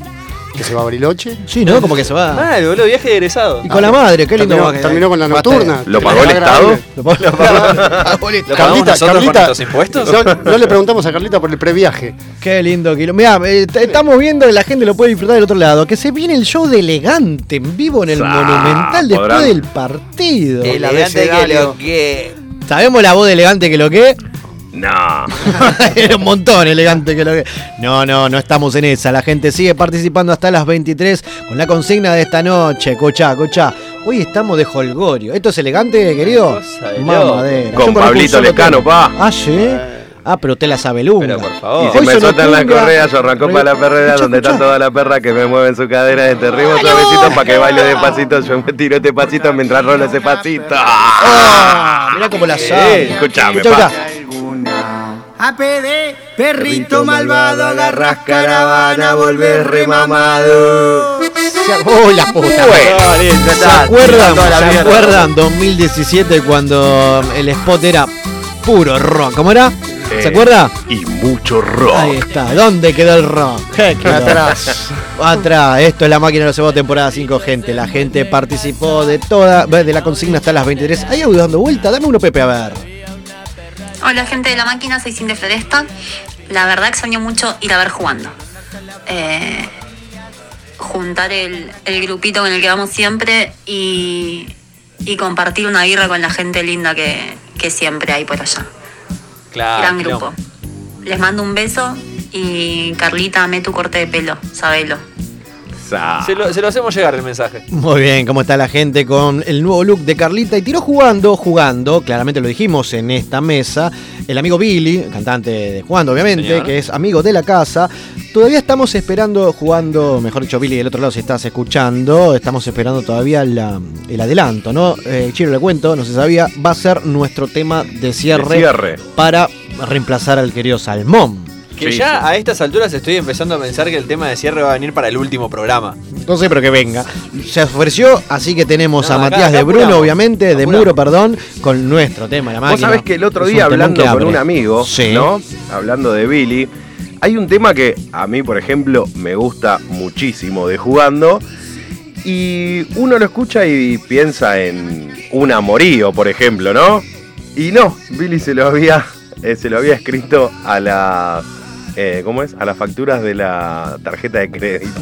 ¿Que se va a Bariloche? Sí, ¿no? Como que se va. Mal, boludo, viaje de egresado. Y con la madre, qué lindo. Terminó, terminó con la nocturna. ¿Lo pagó el Estado? Lo pagó- lo el Estado. ¿Lo pagamos nosotros con nuestros impuestos? No, no le preguntamos a Carlita por el previaje. Qué lindo kilo. Mira, estamos viendo que la gente lo puede disfrutar del otro lado. Que se viene el show de elegante en vivo en el Ah, Monumental después podrán. del partido. Elegante que lo que. ¿Sabemos la voz de elegante que lo que? No. Era un montón elegante que lo que. No, no, no estamos en esa. La gente sigue participando hasta las 23 con la consigna de esta noche. Cochá, cochá. Hoy estamos de holgorio. ¿Esto es elegante, querido? de Mamadera. Con Pablito Lescano, pa. Ah, sí. Ah, pero te la sabe lunga. Pero por favor. Y si Hoy me sueltan la cumbia. correa, yo arrancó para la perrera, donde escucha. está toda la perra que me mueve en su cadera de ritmo suavecito para que baile despacito. Yo me tiro este pasito mientras rolo ese pasito. Ah, mirá cómo la sabe. Escuchame, Escucha, pa. APD, perrito malvado, agarras caravana, volver remamado. ¡Oh, la puta! Bueno, ¿Se acuerdan, ¿se acuerdan 2017 cuando el spot era puro rock? ¿Cómo era? ¿Se Eh, acuerda? Y mucho rock. Ahí está. ¿Dónde quedó el rock? ¿Qué quedó? Atrás. Atrás. Esto es la máquina de los cebados temporada 5, gente. La gente participó de toda, de la consigna hasta las 23. ¿Hay audio dando vuelta? Dame uno, Pepe, a ver. Hola gente de la máquina, soy Cindy Floresta. La verdad extraño mucho ir a ver jugando. Eh, juntar el, el grupito con el que vamos siempre y, y compartir una birra con la gente linda que, que siempre hay por allá. Claro. Gran grupo. Les mando un beso y Carlita, me tu corte de pelo, sabelo. Se lo, se lo hacemos llegar el mensaje. Muy bien, ¿cómo está la gente con el nuevo look de Carlita? Y tiró jugando, jugando, claramente lo dijimos en esta mesa, el amigo Billy, cantante de Jugando, obviamente, Señor. que es amigo de la casa. Todavía estamos esperando, jugando, mejor dicho, Billy del otro lado, si estás escuchando, estamos esperando todavía la- el adelanto, ¿no? Eh, Chiro, le cuento, no se sabía, va a ser nuestro tema de cierre, De cierre. para reemplazar al querido Salmón. Que Sí, ya sí. a estas alturas estoy empezando a pensar que el tema de cierre va a venir para el último programa. No sé, pero que venga. Se ofreció, así que tenemos No, a acá- Matías acá de Bruno, apuramos, obviamente, de. Muro, perdón, con nuestro tema, la máquina. Vos sabés que el otro día hablando con abre. un amigo, Sí. ¿no? Hablando de Billy, hay un tema que a mí, por ejemplo, me gusta muchísimo de jugando. Y uno lo escucha y piensa en un amorío, por ejemplo, ¿no? Y no, Billy se lo había, eh, se lo había escrito a las. Eh, ¿Cómo es? A las facturas de la tarjeta de crédito.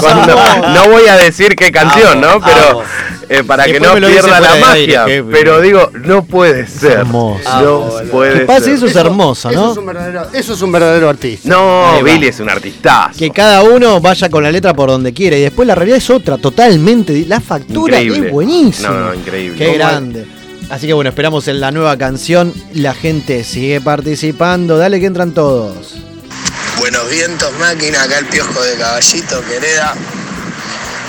Cuando- no voy a decir qué canción, ¿no? Pero eh, para que no pierda la aire, magia. pero digo, no puede ser. hermoso. No Amo, puede Que pase ser. eso es hermoso, Eso ¿no? es un verdadero, eso es un verdadero artista. No. Billy es un artistazo. Que cada uno vaya con la letra por donde quiera. Y después la realidad es otra, totalmente. La factura Increíble. es buenísima. No, no, increíble. Qué ¿Cómo grande. Así que bueno, esperamos en la nueva canción. La gente sigue participando. Dale que entran todos. Buenos vientos, máquina, acá el piojo de caballito, querida.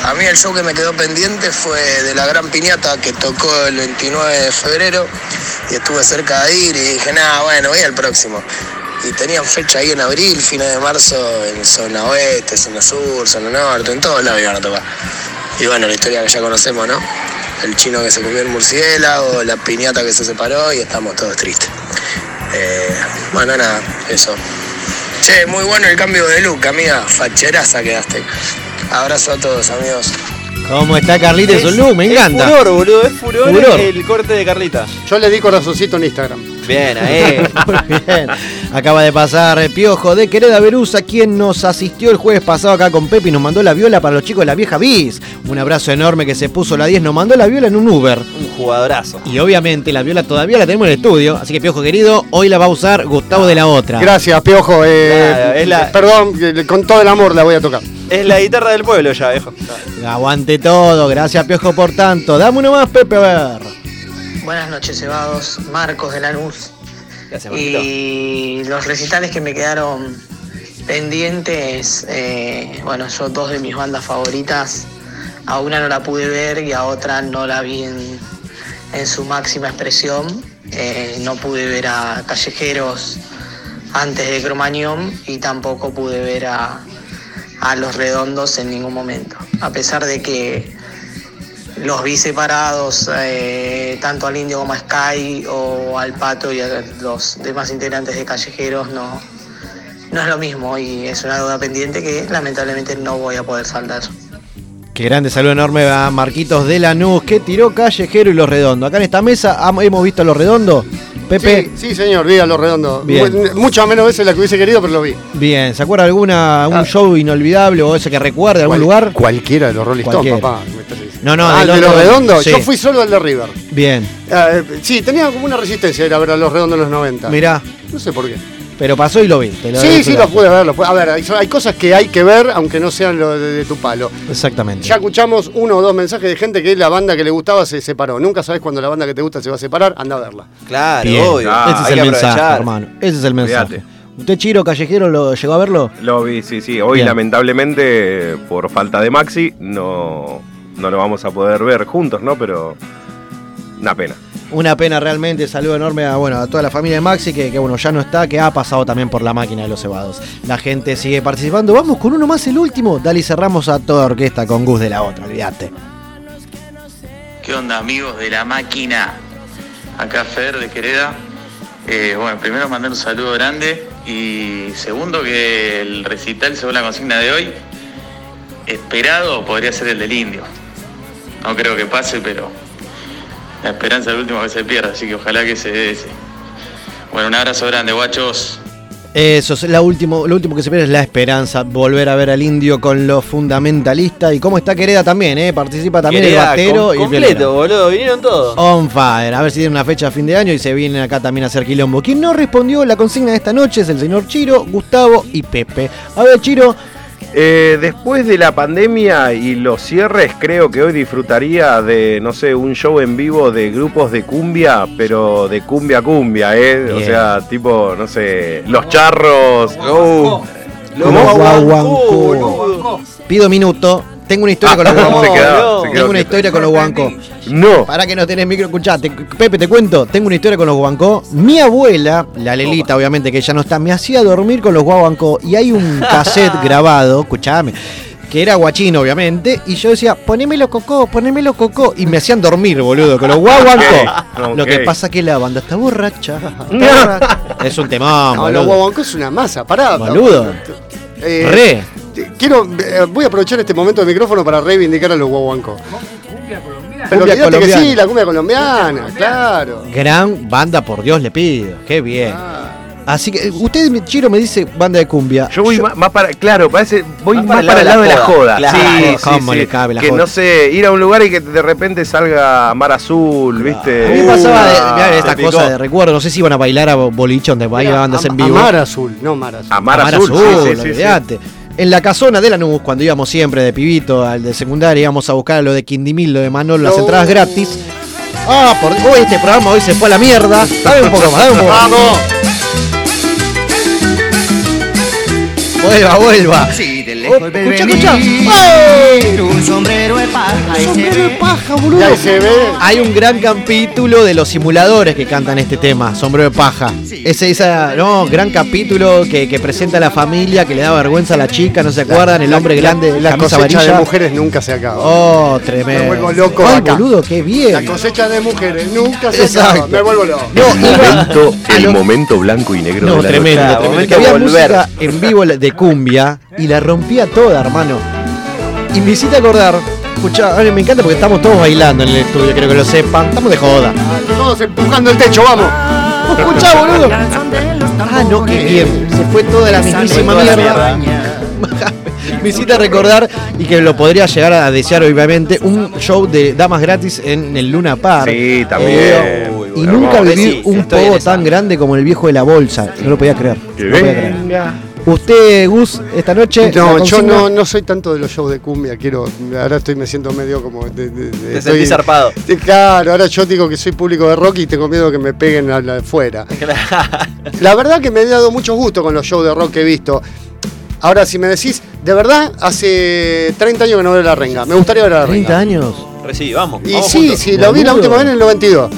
A mí el show que me quedó pendiente fue de la gran piñata que tocó el 29 de febrero y estuve cerca de ir y dije, nada, bueno, voy al próximo. Y tenían fecha ahí en abril, fines de marzo, en zona oeste, zona sur, zona norte, en todos lados iban a tocar. Y bueno, la historia que ya conocemos, ¿no? El chino que se comió el murciélago, la piñata que se separó y estamos todos tristes. Eh, bueno, nada, eso. Che, muy bueno el cambio de look, amiga. Facheraza quedaste. Abrazo a todos, amigos. ¿Cómo está Carlita su look? Me encanta. Es furor, boludo, es furor, Furor. el corte de Carlita. Yo le di corazoncito en Instagram. Bien, ahí. Muy bien. Acaba de pasar eh, Piojo de Quereda Verusa, quien nos asistió el jueves pasado acá con Pepe y nos mandó la viola para los chicos de la vieja bis. Un abrazo enorme que se puso la 10, nos mandó la viola en un Uber. jugadorazo. Y obviamente la viola todavía la tenemos en el estudio, así que Piojo querido, hoy la va a usar Gustavo de la Otra. Gracias, Piojo. eh, Claro, es la- Perdón, que con todo el amor la voy a tocar. Es la guitarra del pueblo ya, viejo. Aguante todo, gracias Piojo por tanto. Dame uno más, Pepe, a ver. Buenas noches, cebados. Marcos de Lanús. Gracias, Y los recitales que me quedaron pendientes, eh, bueno, yo dos de mis bandas favoritas, a una no la pude ver y a otra no la vi en, en su máxima expresión. Eh, no pude ver a Callejeros antes de Cromañón y tampoco pude ver a, a Los Redondos en ningún momento. A pesar de que los vi separados, eh, tanto al Indio como a Sky o al Pato y a los demás integrantes de Callejeros, no, no es lo mismo y es una deuda pendiente que lamentablemente no voy a poder saldar. Qué grande saludo enorme a Marquitos de Lanús, que tiró Callejero y Los Redondos. Acá en esta mesa hemos visto a Los Redondos. Pepe, Sí, sí, señor, vi a los redondos. Muchas menos veces la que hubiese querido, pero lo vi. bien, ¿se acuerda de alguna, un show inolvidable o ese que recuerde, algún lugar? Cualquiera de los Rolling Stones, papá. No, no, Ah, del el de los redondos. sí. Yo fui solo al de River. Bien, Ah, eh, sí, tenía como una resistencia ir a ver a los redondos en los 90. mirá, No sé por qué. Pero pasó y lo vi. te lo Sí, sí, lo pude ver. Lo pude- A ver, hay, hay cosas que hay que ver, aunque no sean lo de, de tu palo. Exactamente. Ya escuchamos uno o dos mensajes de gente que la banda que le gustaba se separó. Nunca sabes cuando la banda que te gusta se va a separar, anda a verla. Claro, Bien, obvio. ese es el mensaje, aprovechar. hermano. Ese es el mensaje. ¿Usted, Chiro Callejero, lo llegó a verlo? Lo vi, sí, sí. Hoy Bien. lamentablemente, por falta de Maxi, no, no lo vamos a poder ver juntos, ¿no? Pero una pena. Una pena realmente, saludo enorme a, bueno, a toda la familia de Maxi, que, bueno, ya no está, que ha pasado también por la máquina de los cebados. La gente sigue participando. Vamos con uno más, el último. Dale y cerramos a toda orquesta con Gus de la otra, olvídate. ¿Qué onda amigos de la máquina? Acá Fer de Quereda. Eh, bueno, primero mandar un saludo grande y segundo que el recital según la consigna de hoy, esperado podría ser el del indio. No creo que pase, pero la esperanza es el último que se pierda, así que ojalá que se dé ese. Bueno, un abrazo grande, guachos. Eso es la último, lo último que se pierde es la esperanza, volver a ver al indio con los fundamentalistas. Y cómo está Quereda también, ¿eh? Participa también Quereda, el batero com- y el completo, boludo, vinieron todos. On fire, a ver si tiene una fecha a fin de año y se vienen acá también a hacer quilombo. Quien no respondió la consigna de esta noche es el señor Chiro, Gustavo y Pepe. A ver, Chiro, Eh, después de la pandemia y los cierres, creo que hoy disfrutaría de, no sé, un show en vivo de grupos de cumbia, pero de cumbia cumbia, ¿eh? O sea, tipo, no sé, Los Charros. ¿Cómo? Guaguancó. Guaguancó. Pido minuto. Tengo una historia con los guancos. se quedó, se quedó Tengo una historia con los guancos. No. Para que no tenés micro, escuchate. Pepe, te cuento. Tengo una historia con los guancó. Mi abuela, la Lelita, obviamente que ya no está, me hacía dormir con los guaguancó. Y hay un cassette grabado, escuchame, que era guachino, obviamente. Y yo decía, ponémelo cocó, ponémelo cocó. Y me hacían dormir, boludo, con los guaguancó. Ok, Lo que pasa que la banda está borracha. está borracha. es un temón, No, los boludo. guaguancos es una masa, pará. Boludo. Eh, Re. Quiero, eh, voy a aprovechar este momento del micrófono para reivindicar a los guaguancos. Pero Cumbia olvídate que colombiana. sí, la cumbia colombiana, claro. Gran banda, por Dios le pido. Qué bien. Ah. Así que eh, usted, Chiro, me dice banda de cumbia. Yo voy más, más para, claro, parece, voy Más más, para para, el lado de la joda. Claro. Sí, sí, ¿Cómo sí. le cabe la que joda? no sé, ir a un lugar y que de repente salga Mar Azul, ¿viste? A mí me pasaba de, Uh, mirá, esta picó. cosa de recuerdo, no sé si iban a bailar a boliche donde bailan bandas en vivo. Amar azul, no Mar azul. Amar Azul, Azul, sí, sí. En la casona de Lanús, cuando íbamos siempre de pibito al de secundaria, íbamos a buscar lo de Quindimil, lo de Manolo, las entradas gratis. Ah, por hoy este programa hoy se fue a la mierda. Dame un poco más, dame un poco más. ¡Vamos! Vuelva, vuelva. Sí, Oh, lejos ve escucha, escucha. Un sombrero de paja se Sombrero de paja, boludo. Ya se ve. Hay un gran capítulo de los simuladores que cantan este tema, Sombrero de Paja. Ese, esa, no, gran capítulo que, que presenta a la familia, que le da vergüenza a la chica, ¿no se acuerdan? El hombre grande, La cosecha de mujeres nunca se acaba. Oh, tremendo. Me vuelvo loco Ay, acá. boludo, qué La bien. cosecha de mujeres nunca se Exacto. acaba. Me vuelvo loco. No, iba Momento, el momento blanco y negro No, de la tremendo, noche. tremendo. Que había volver. música en vivo de cumbia y la rompía toda, hermano. Y me hiciste acordar, escuchá, me encanta porque estamos todos bailando en el estudio, creo que lo sepan. Estamos de joda. Todos empujando el techo, vamos. Escuchá, boludo. Ah, no, qué bien. Se fue toda la mismísima mierda. me hiciste recordar y que lo podría llegar a desear obviamente un show de damas gratis en el Luna Park. Sí, también. Eh, y Hermoso. nunca viví Sí, un pogo tan grande como el viejo de la bolsa. No lo podía creer. Que no lo podía creer. Usted, Gus, esta noche. No, yo no, no soy tanto de los shows de cumbia, quiero, ahora estoy me siento medio como de, de- de- Te estoy- sentís zarpado. Claro, ahora yo digo que soy público de rock y tengo miedo que me peguen a la- afuera. La verdad que me he dado mucho gusto con los shows de rock que he visto. Ahora, si me decís, de verdad, hace 30 años que no veo la renga. Me gustaría ver a la 30 renga. años. Sí, vamos. Y vamos sí, juntos. sí, lo vi la última vez en el 92.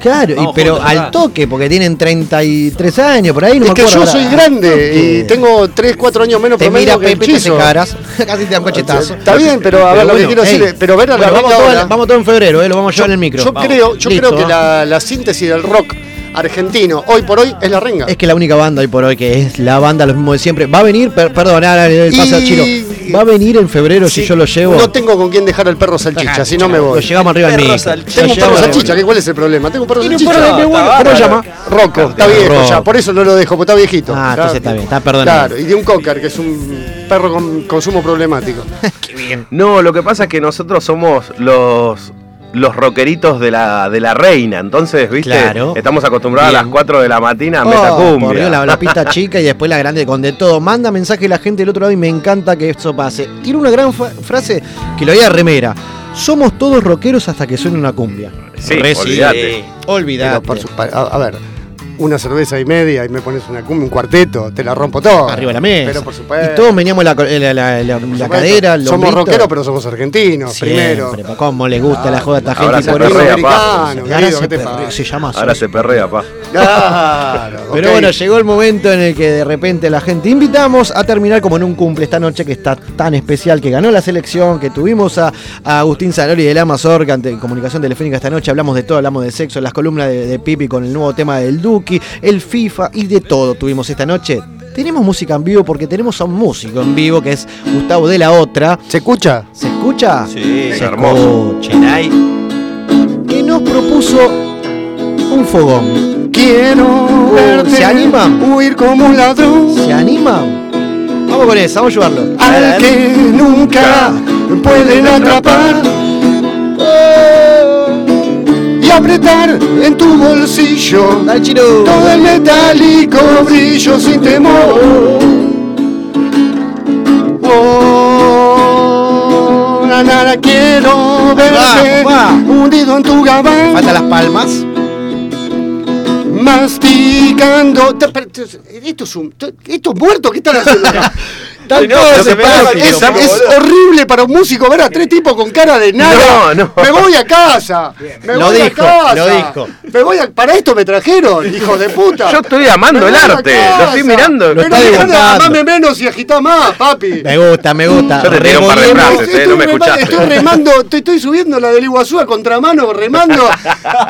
Claro, y, pero juntos, al toque, porque tienen 33 años, por ahí no es me que yo soy grande y tengo 3, 4 años menos Te mira promedio que el Pepe, te caras, casi te da un cachetazo. Está bien, pero a ver, lo que quiero decir es- pero ver a la vamos, todo, ahora- vamos todo en febrero, eh, lo vamos a llevar en el micro. Yo creo, yo Listo, creo que la síntesis del rock argentino hoy por hoy es la renga. Es que la única banda hoy por hoy que es la banda, lo mismo de siempre. Va a venir, per- perdón, ahora el pase al Y- Chiro. Va a venir en febrero si yo lo llevo. No tengo con quién dejar al perro salchicha, si no me voy. Lo llevamos arriba micro. salchicha. Tengo un perro salchicha, ¿qué- ¿cuál es el problema? Tengo un perro salchicha. perro de qué bueno, está ¿cómo se llama? Rocco, está viejo ya, por eso no lo dejo, porque está viejito. Ah, entonces está bien, está perdonado. Claro, y de un cocker, que es un perro con consumo problemático. No, lo que pasa es que nosotros somos los los rockeritos de la, de la reina, entonces, ¿viste? Claro. Estamos acostumbrados a las 4 de la mañana a Oh, por Metacumbia. Dios, la, la pista chica y después la grande con de todo. Manda mensaje la gente del otro lado y me encanta que eso pase. Tiene una gran fa- frase que lo había remera. Somos todos rockeros hasta que suene una cumbia. Sí, olvídate. Pa- a, a ver, una cerveza y media y me pones una cumbia, un cuarteto, te la rompo todo. Arriba de la mesa. Pero por supuesto. Y todos veníamos la, la, la, la- la cadera, Somos rockeros, pero somos argentinos, primero. Pa, ¿Cómo le gusta la joda a esta Ahora gente? se por perrea, Ahora se ¿qué te perrea, se llama Ahora se perrea, pa. Claro, Pero bueno, llegó el momento en el que de repente la gente invitamos a terminar como en un cumple esta noche que está tan especial, que ganó la selección, que tuvimos a, a Agustín Salori de la Mazorca en comunicación telefónica esta noche, hablamos de todo, hablamos de sexo, las columnas de, de Pipi con el nuevo tema del Duki, el FIFA y de todo tuvimos esta noche. Tenemos música en vivo porque tenemos a un músico en vivo que es Gustavo de la Otra. ¿Se escucha? ¿Se escucha? Sí, Se hermoso. escucha. Que nos propuso un fogón. Quiero verte ¿Se animan? huir como un ladrón. ¿Se animan? Vamos con eso, vamos a ayudarlo. Al que nunca pueden atrapar y apretar en tu bolsillo Dale, todo el metálico brillo sin temor. Oh, na, na, na, quiero verte va. hundido en tu gabán. Falta las palmas. Masticando. Esto es un. Esto es muerto, ¿qué están haciendo acá? Están No, todos es, separados, es- quilombo, es boludo. horrible para un músico ver a tres tipos con cara de nada. No, no. Me voy a casa. Me Lo voy dijo, a casa. lo dijo. Me voy a, para esto me trajeron, hijo de puta. Yo estoy amando Me el arte, lo estoy mirando. Lo dibujando. amarme menos y agitá más, papi. Me gusta, me gusta. Yo te tiré un par de frases, eh, no me escuchaste. estoy remando, te estoy subiendo la del Iguazú a contramano, remando,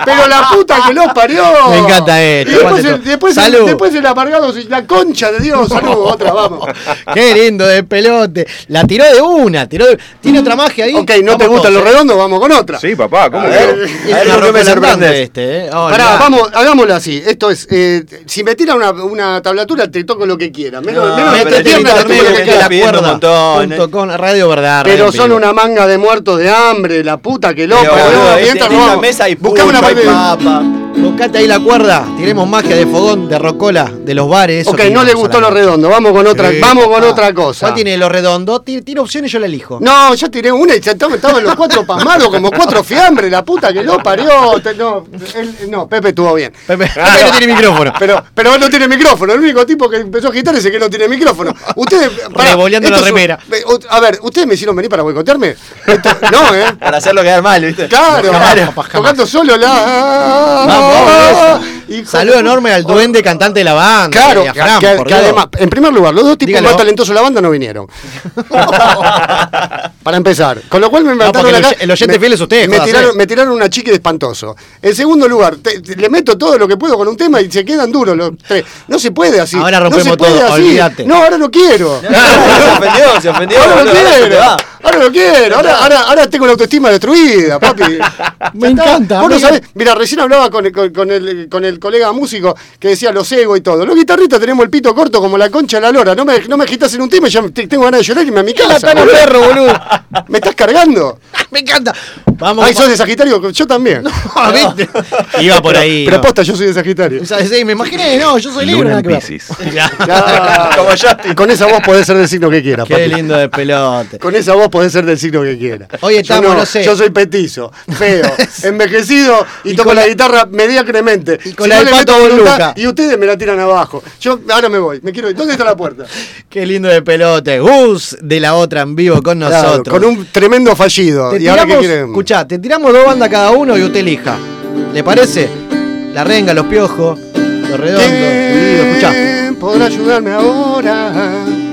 pero la puta que los parió. Me encanta esto, Y después, el, después, el, Salud. después el amargado, la concha de Dios, salud, otra, vamos. Qué lindo de pelote. La tiró de una, tiró de- Tiene otra magia ahí. Ok, no te gustan los ¿eh? redondos, vamos con otra. Sí, papá, ¿cómo A que ver, no? Es A ver, una ¿por qué me ropa sorprendes? andante este, ¿eh? Oh, Pará, vamos, hagámoslo así. Esto es, eh, si me tira una, una tablatura, te toco lo que quiera. Menos, No, pierna, te toco lo que quiera. la cuerda. eh. con Radio Verdad. Pero son una manga de muertos de hambre, la puta que loca. Buscame una papa. Buscate ahí la cuerda. Tiremos magia de fogón, de rocola, de los bares. Ok, que no le gustó lo redondo. Vamos con otra, Sí, vamos con papá. Otra cosa. ¿Cuál tiene lo redondo? Tira, tira opciones y yo la elijo. No, ya tiré una y ya estaban estaban los cuatro pasmados como cuatro fiambres, la puta que lo parió. Te- no, él- no, Pepe estuvo bien. Pepe, Pepe no tiene micrófono. Pero, pero él no tiene micrófono. El único tipo que empezó a agitar es el que no tiene micrófono. Ustedes. pará, Revoleando la remera. A ver, ¿ustedes me hicieron venir para boicotearme? Esto- no, ¿eh? Para hacerlo quedar mal, ¿viste? Claro, jamás. tocando solo la. Vamos, Saludo enorme al duende cantante de la banda. Claro, que, además, en primer lugar, los dos tipos Dígalo. más talentosos de la banda no vinieron. Para empezar. Con lo cual me mataron el acá. oy- el oyente me- fiel es usted, Me tiraron, me tiraron una chique de espantoso. En segundo lugar, te- te- le meto todo lo que puedo con un tema y se quedan duros los tres. No se puede así. Ahora no se rompemos puede todo, así. olvídate. No, ahora no quiero. se ofendió, se ofendió. Ahora no quiero. Ahora lo quiero, ahora, ahora, ahora tengo la autoestima destruida, papi. Me encanta. Vos no me sabés, mira, recién hablaba con, el- con- con el, con el colega músico que decía los ego y todo. Los guitarristas tenemos el pito corto como la concha de la lora. No me, no me agitas en un tema y ya te- tengo ganas de llorar y irme a mi casa. Boludo. perro, boludo. ¿Me estás cargando? Me encanta. Vamos. Ay, sos de Sagitario, yo también. ¿viste? Iba por ahí. Pero no. posta, yo soy de Sagitario. O sea, sí, me imaginé, no, yo soy Libra. Luna. Como Y con esa voz podés ser del signo que quieras, Qué papi. lindo de pelote. Con esa voz podés ser del signo que quieras. Oye, Yo Tamo, no sé. Yo soy petizo, feo, envejecido y, Y toco la, la- guitarra mediocremente. Y con la del le meto Pato voluntad. Y ustedes me la tiran abajo. Yo ahora me voy, me quiero ir. ¿Dónde está la puerta? Qué lindo de pelote. Gus de la otra en vivo con Claro, nosotros. con un tremendo fallido. Te ¿Y ahora qué quieren? escuchá, te tiramos dos bandas cada uno y usted elija. ¿Le parece? La renga, los piojos, los redondos, escuchá. ¿Quién podrá ayudarme ahora?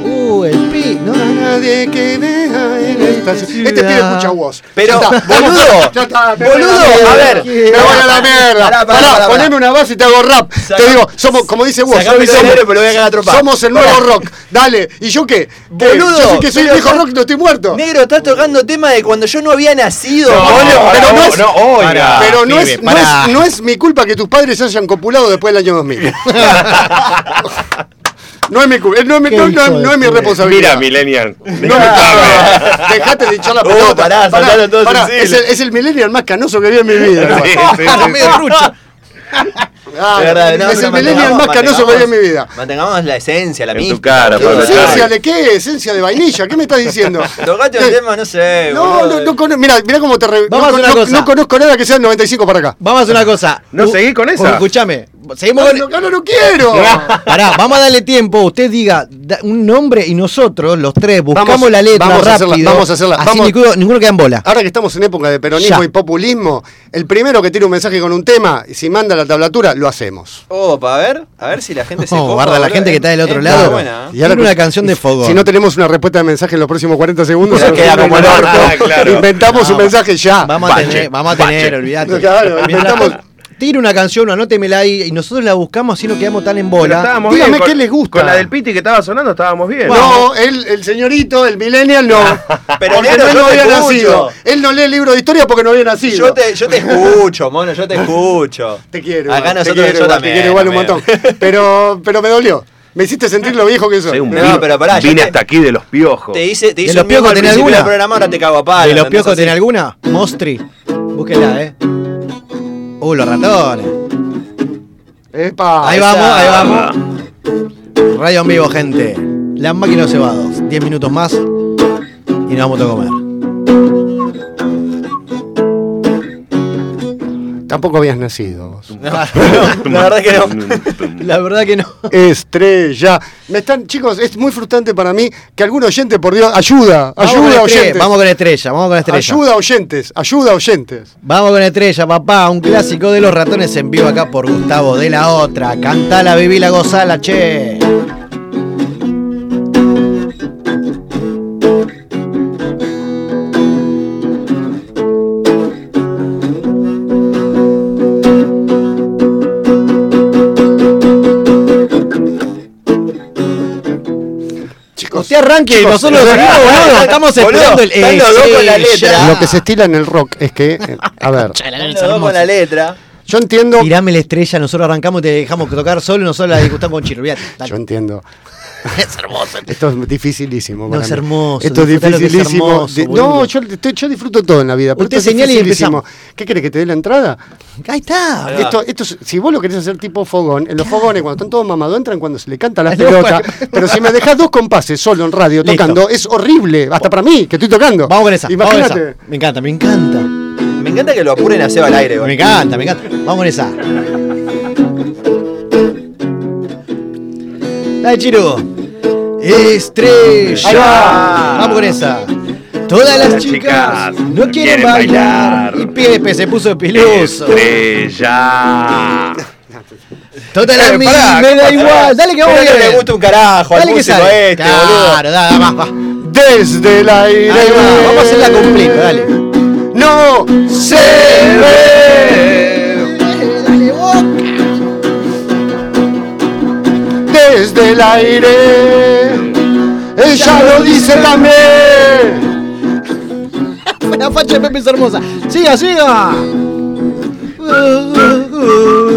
Uh, el pi. No, No hay nadie que vea en esta ciudad. Este pibe escucha vos. Pero, Ya está, boludo, ya está, boludo, a ver. Me voy a la mierda. Pará, pará, Pará, pará, poneme una base y te hago rap. Saca- te digo, somos, como dice vos, somos, cerebro, pero voy a somos el nuevo rock. Dale, ¿y yo qué? ¿Qué? Boludo, Yo soy que soy el viejo rock, no estoy muerto. Negro, estás tocando tema de cuando yo no había nacido. No, boludo. pero no es, no, oiga. pero no, pibe, es, no, es, no es mi culpa que tus padres hayan copulado después del año 2000. no es mi culpa, no, es mi- Qué no- es mi responsabilidad. Mira, Millennial. No, Dejate de echar la Uh, pelota. pará, saltaron todos pará, sensibles. es, el, es el millennial más canoso que vi en mi vida. Sí, hermano. sí, Ah. Ah, verdad, no, es el millennial más canoso que vi en mi vida. Mantengamos la esencia, la mística. cara. Pablo ¿Esencia de qué? ¿Esencia de vainilla? ¿Qué me estás diciendo? Tocate un ¿Qué? tema, no sé. No, no, no, cono- mira, mira cómo te re- Vamos a no, hacer una no- cosa. no conozco nada que sea el 95 para acá. Vamos a hacer una cosa. ¿No Uh, seguí con esa? Escúchame. Seguimos No, con. no, no, no quiero. Pará, vamos a darle tiempo. Usted diga da- un nombre y nosotros, los tres, buscamos Vamos- la letra vamos a rápido. hacerla, vamos a hacerla, Así vamos- ninguno, ninguno queda en bola. Ahora que estamos en época de peronismo Ya. y populismo, el primero que tire un mensaje con un tema, y si manda la tablatura, lo hacemos. Opa, a ver, a ver si la gente se copa, guarda la gente que está del otro lado. buena, ¿eh? Y ahora Tiene una canción de fogón. Si no tenemos una respuesta de mensaje en los próximos 40 segundos, Se queda como el orto. Claro. Inventamos un mensaje ya. Vamos a Bache, tener, vamos a tener, olvídate. Claro, inventamos- Tire una canción, anótemela ahí y nosotros la buscamos así no quedamos tan en bola. estábamos Dígame bien. qué con- les gusta. Con la del Piti que estaba sonando estábamos bien. No, él, el señorito, el millennial, no. Pero porque negro, él no había escucho. nacido. Él no lee el libro de historia porque no había nacido. Yo te, yo te escucho, mono, yo te escucho. Te quiero. Acá nosotros te quiero, yo igual, también, te quiero igual un montón. Pero, pero me dolió. Me hiciste sentir lo viejo que soy. Un No, vino- pero pará, vine te- hasta aquí de los piojos. Te hice, te ¿De hice los un mimo piojos tenés alguna? programa, ahora te cago a palo. ¿De los piojos tiene alguna? Mostri. Búsquela, eh. Uh, los ratones. Epa. Ahí vamos, ahí vamos. Radio en vivo, gente. Las máquinas cebados. 10 minutos más y nos vamos a comer. Tampoco habías nacido vos. La verdad que no. La verdad que no. Estrella. Me están, chicos, es muy frustrante para mí que algún oyente, por Dios, ayuda, Vamos ayuda oyentes. Vamos con estrella, vamos con estrella. Ayuda oyentes, ayuda oyentes. Vamos con estrella, papá. Un clásico de los ratones en vivo acá por Gustavo de la otra. Cantala, vivila, gozala, che. Chicos, arranque y nosotros lo- seguimos, boludo. Estamos esperando el con la letra. Lo que se estila en el rock es que, eh, a ver, con la letra. yo entiendo, Tirame la estrella, nosotros arrancamos y te dejamos tocar solo y nosotros la discutamos con. Dale. yo entiendo. Es hermoso. Esto es dificilísimo. No, para es mí. hermoso, Esto es disfrutá lo que es dificilísimo. hermoso, no, yo, disfruto todo en la vida. Pero Usted esto es señala y dificilísimo. empezamos. ¿Qué querés que te dé la entrada? Ahí está. Ahí. Esto, esto es- si vos lo querés hacer tipo fogón, en los fogones cuando están todos mamados entran cuando se le canta la No, pelota. pero si me dejás dos compases solo en radio Listo. tocando, es horrible. Hasta para mí, que estoy tocando. Vamos con esa. vamos con Imagínate. esa. Me encanta, me encanta. Me encanta que lo apuren a Seba al aire, Me encanta, me encanta. Vamos con esa. Dale, Chiro. Estrella. Vamos con esa. Todas las Las chicas chicas no quieren bailar. Y Pepe se puso piluso. Estrella. Todas las Eh, mil, pará, me da igual. Dale que vamos no le gusta un carajo al Dale que sale. este, claro, boludo. dale, va, va. Desde el aire. Va, Vamos a hacerla completa, dale. No se ve. Desde el aire. Ella lo dice también. La facha de Pepe es hermosa. Siga, siga.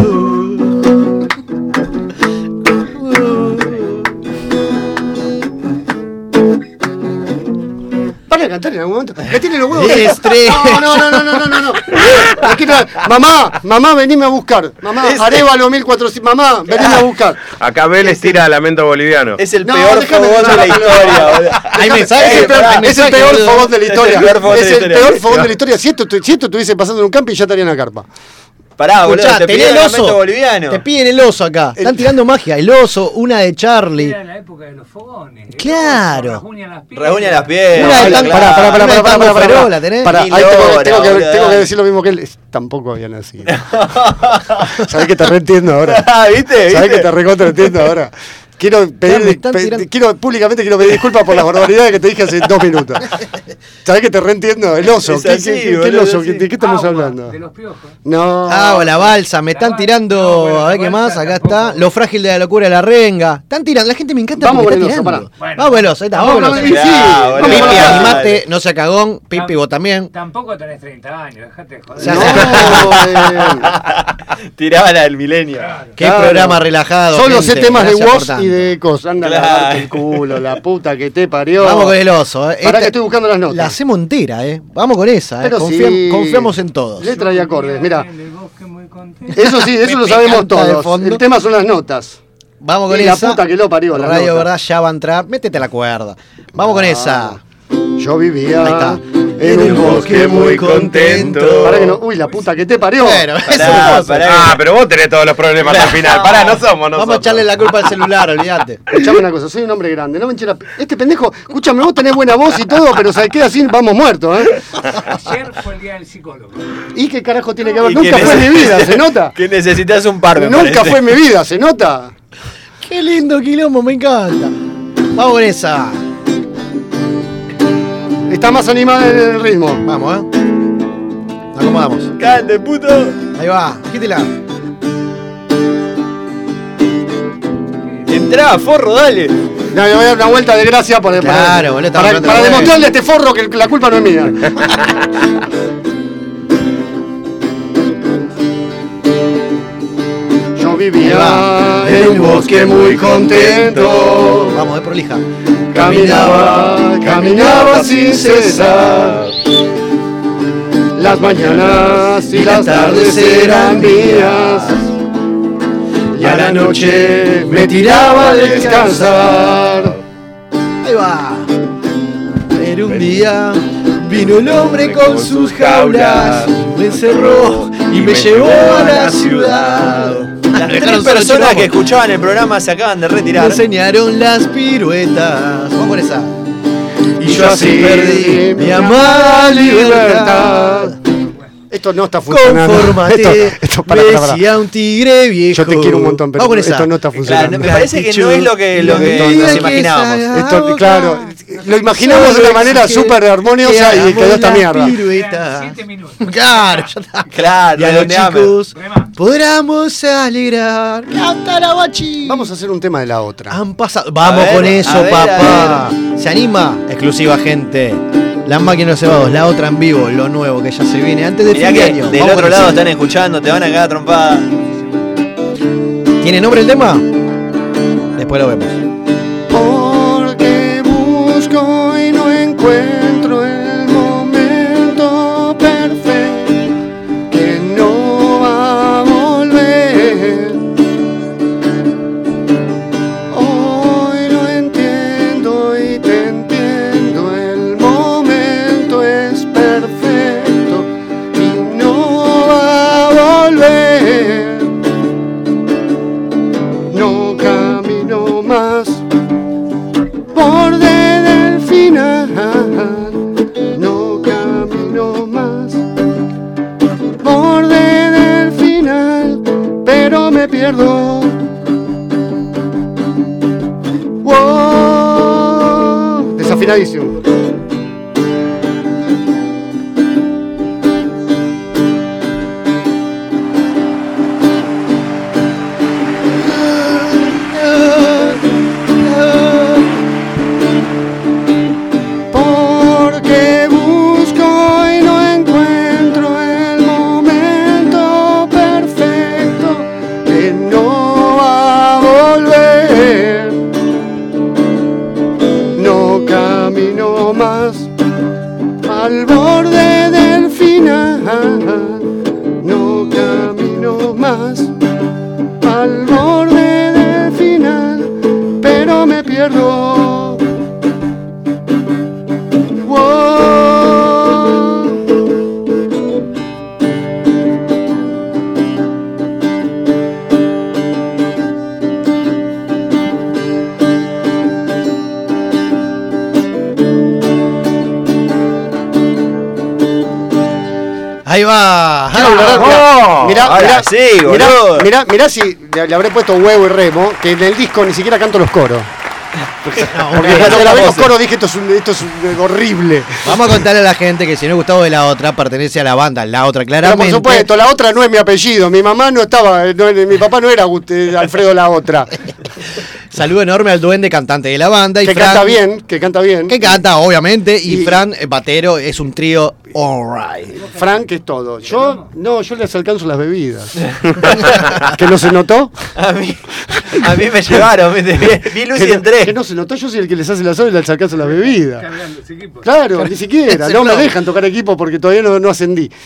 Cantar en algún momento. Me tiene los huevos. Estrés. No, no, no, no, no, no, no. Aquí no- Mamá, mamá, venime a buscar. Mamá. Arevalo 1400. Mamá, venime a buscar. Acá Vélez tira lamento boliviano. Es el No, peor fogón de la historia. Hay mensajes, es el peor, fogón de la historia. Es el peor fogón de la historia. Si esto, tu- si esto estuviese pasando en un camping, ya estaría en la carpa. Pará, boludo, Escuchá, te tenés pidieron el oso. boliviano. Te piden el oso acá. Están tirando magia. El oso, una de Charlie. Era la época de los fogones. Claro. Rajuña las piedras. Reúne las piedras. Una de tan-. Pará, pará, pará, Una pará, de pará, tango pará, pará. ferola tenés. Pará, ahí Mil tengo, que- horas, tengo que, boludo, tengo que dale. decir lo mismo que él. Es- Tampoco había nacido. ¿Sabés que te reentiendo ahora? Ah, ¿viste? ¿Sabés ¿Viste? que te recontra entiendo ahora? Quiero pedir, pe- tirando- quiero, públicamente quiero pedir disculpas por las barbaridades que te dije hace dos minutos. ¿Sabés que te reentiendo? El oso. Es ¿Qué, así, qué- qué- qué boludo, oso? sí. ¿De qué estamos Agua, hablando? De los piojos. No. Ah, o la balsa, me están tirando. a ver qué más, acá está. Lo frágil de la locura de la renga. Están tirando, la gente me encanta Vamos porque está el tirando. Vamos el oso, ahí está, Vamos vamos el- el sí, boludo. Pipi, el animate, no sea cagón. Pipi, vos también. Tampoco tenés 30 años, dejate de joder. Ya No, Tiraba la del milenio. Qué programa relajado. Solo sé temas de tanto. y de cosas. Anda a Claro. lavarte el culo, la puta que te parió. Vamos con el oso, eh. Pará Esta- que estoy buscando las notas. La hacemos entera, eh. Vamos con esa, eh. Sí. Confiamos en todos. Letra y acordes, mira. Eso sí, eso lo sabemos todos. El tema son las notas. Vamos con Y la esa. puta que lo parió, la Radio. Verdad ya va a entrar. Métete la cuerda. Vamos con esa. Yo vivía Ahí está. En un bosque muy contento. Para que no, uy, la puta que te parió. Bueno, eso Pará, pasa. pará. Ah, pero vos tenés todos los problemas al final. Pará, no somos nosotros. Vamos a echarle la culpa al celular, olvídate. Escuchame una cosa, soy un hombre grande, no me hinche la... Este pendejo, escúchame, vos tenés buena voz y todo, pero se queda así, vamos muertos, ¿eh? Ayer fue el día del psicólogo. ¿Y qué carajo tiene que ver? Nunca que fue en mi vida, ¿se nota? Que necesitas un par, me Nunca parece. fue en mi vida, ¿se nota? Qué lindo quilombo, me encanta. Vamos con esa. Está más animada en el ritmo. Vamos, eh. Nos acomodamos. Cante, puto. Ahí va, agítela. Entrá, forro, dale. No, voy a dar una vuelta de gracia por, Claro, para, para, para de- demostrarle a este forro que la culpa no es mía. Yo vivía en un bosque muy contento. Vamos, de prolija. Caminaba, caminaba sin cesar. Las mañanas y las tardes eran mías. Y a la noche me tiraba a descansar. Ahí va. Pero un día vino el hombre con sus jaulas, me encerró y me llevó a la ciudad. Las tres personas que escuchaban el programa se acaban de me retirar. enseñaron las piruetas. Vamos por esa. Y yo así perdí mi amada libertad. Esto no está funcionando. Conformate, Esto, esto, para, para, para. decía un tigre viejo. Yo te quiero un montón, pero Vamos con esa. esto no está Claro, funcionando. me parece que no es lo que, lo que nos imaginábamos. Esto, claro, lo imaginamos de una manera súper armoniosa y quedó esta mierda. Siete minutos. Claro, ya está. Claro, Y a los chicos podremos alegrar. Canta la guachi. Vamos a hacer un tema de la otra. Han pasado. Vamos ver, con eso, ver, papá. ¿Se anima? Exclusiva, gente. Las máquinas cebados, la otra en vivo, lo nuevo que ya se viene antes de Mirá fin de año. del Vamos otro lado están escuchando, te van a cagar trompada. ¿Tiene nombre el tema? Después lo vemos. Porque busco y no encuentro mirá, mirá si le, le habré puesto huevo y remo, que en el disco ni siquiera canto los coros. Porque cuando grabé los coros dije esto es, un- esto es un- horrible. Vamos a contarle a la gente que si no Gustavo de la otra pertenece a la banda, la otra Pero claramente. por supuesto, la otra no es mi apellido. Mi mamá no estaba, no, mi papá no era eh, Alfredo la otra. Saludo enorme al duende cantante de la banda. Y Que Fran- canta bien, que canta bien. Que canta, obviamente. Y, Fran, eh, batero, es un trío alright. Frank es todo. Yo, no, yo les alcanzo las bebidas. ¿Que no se notó? A mí, a mí me llevaron, vi, vi luz y entré. Que no se notó, yo soy el que les hace la sola y les alcanzo las bebidas. Claro, ni siquiera. No me dejan tocar equipo porque todavía no, no ascendí.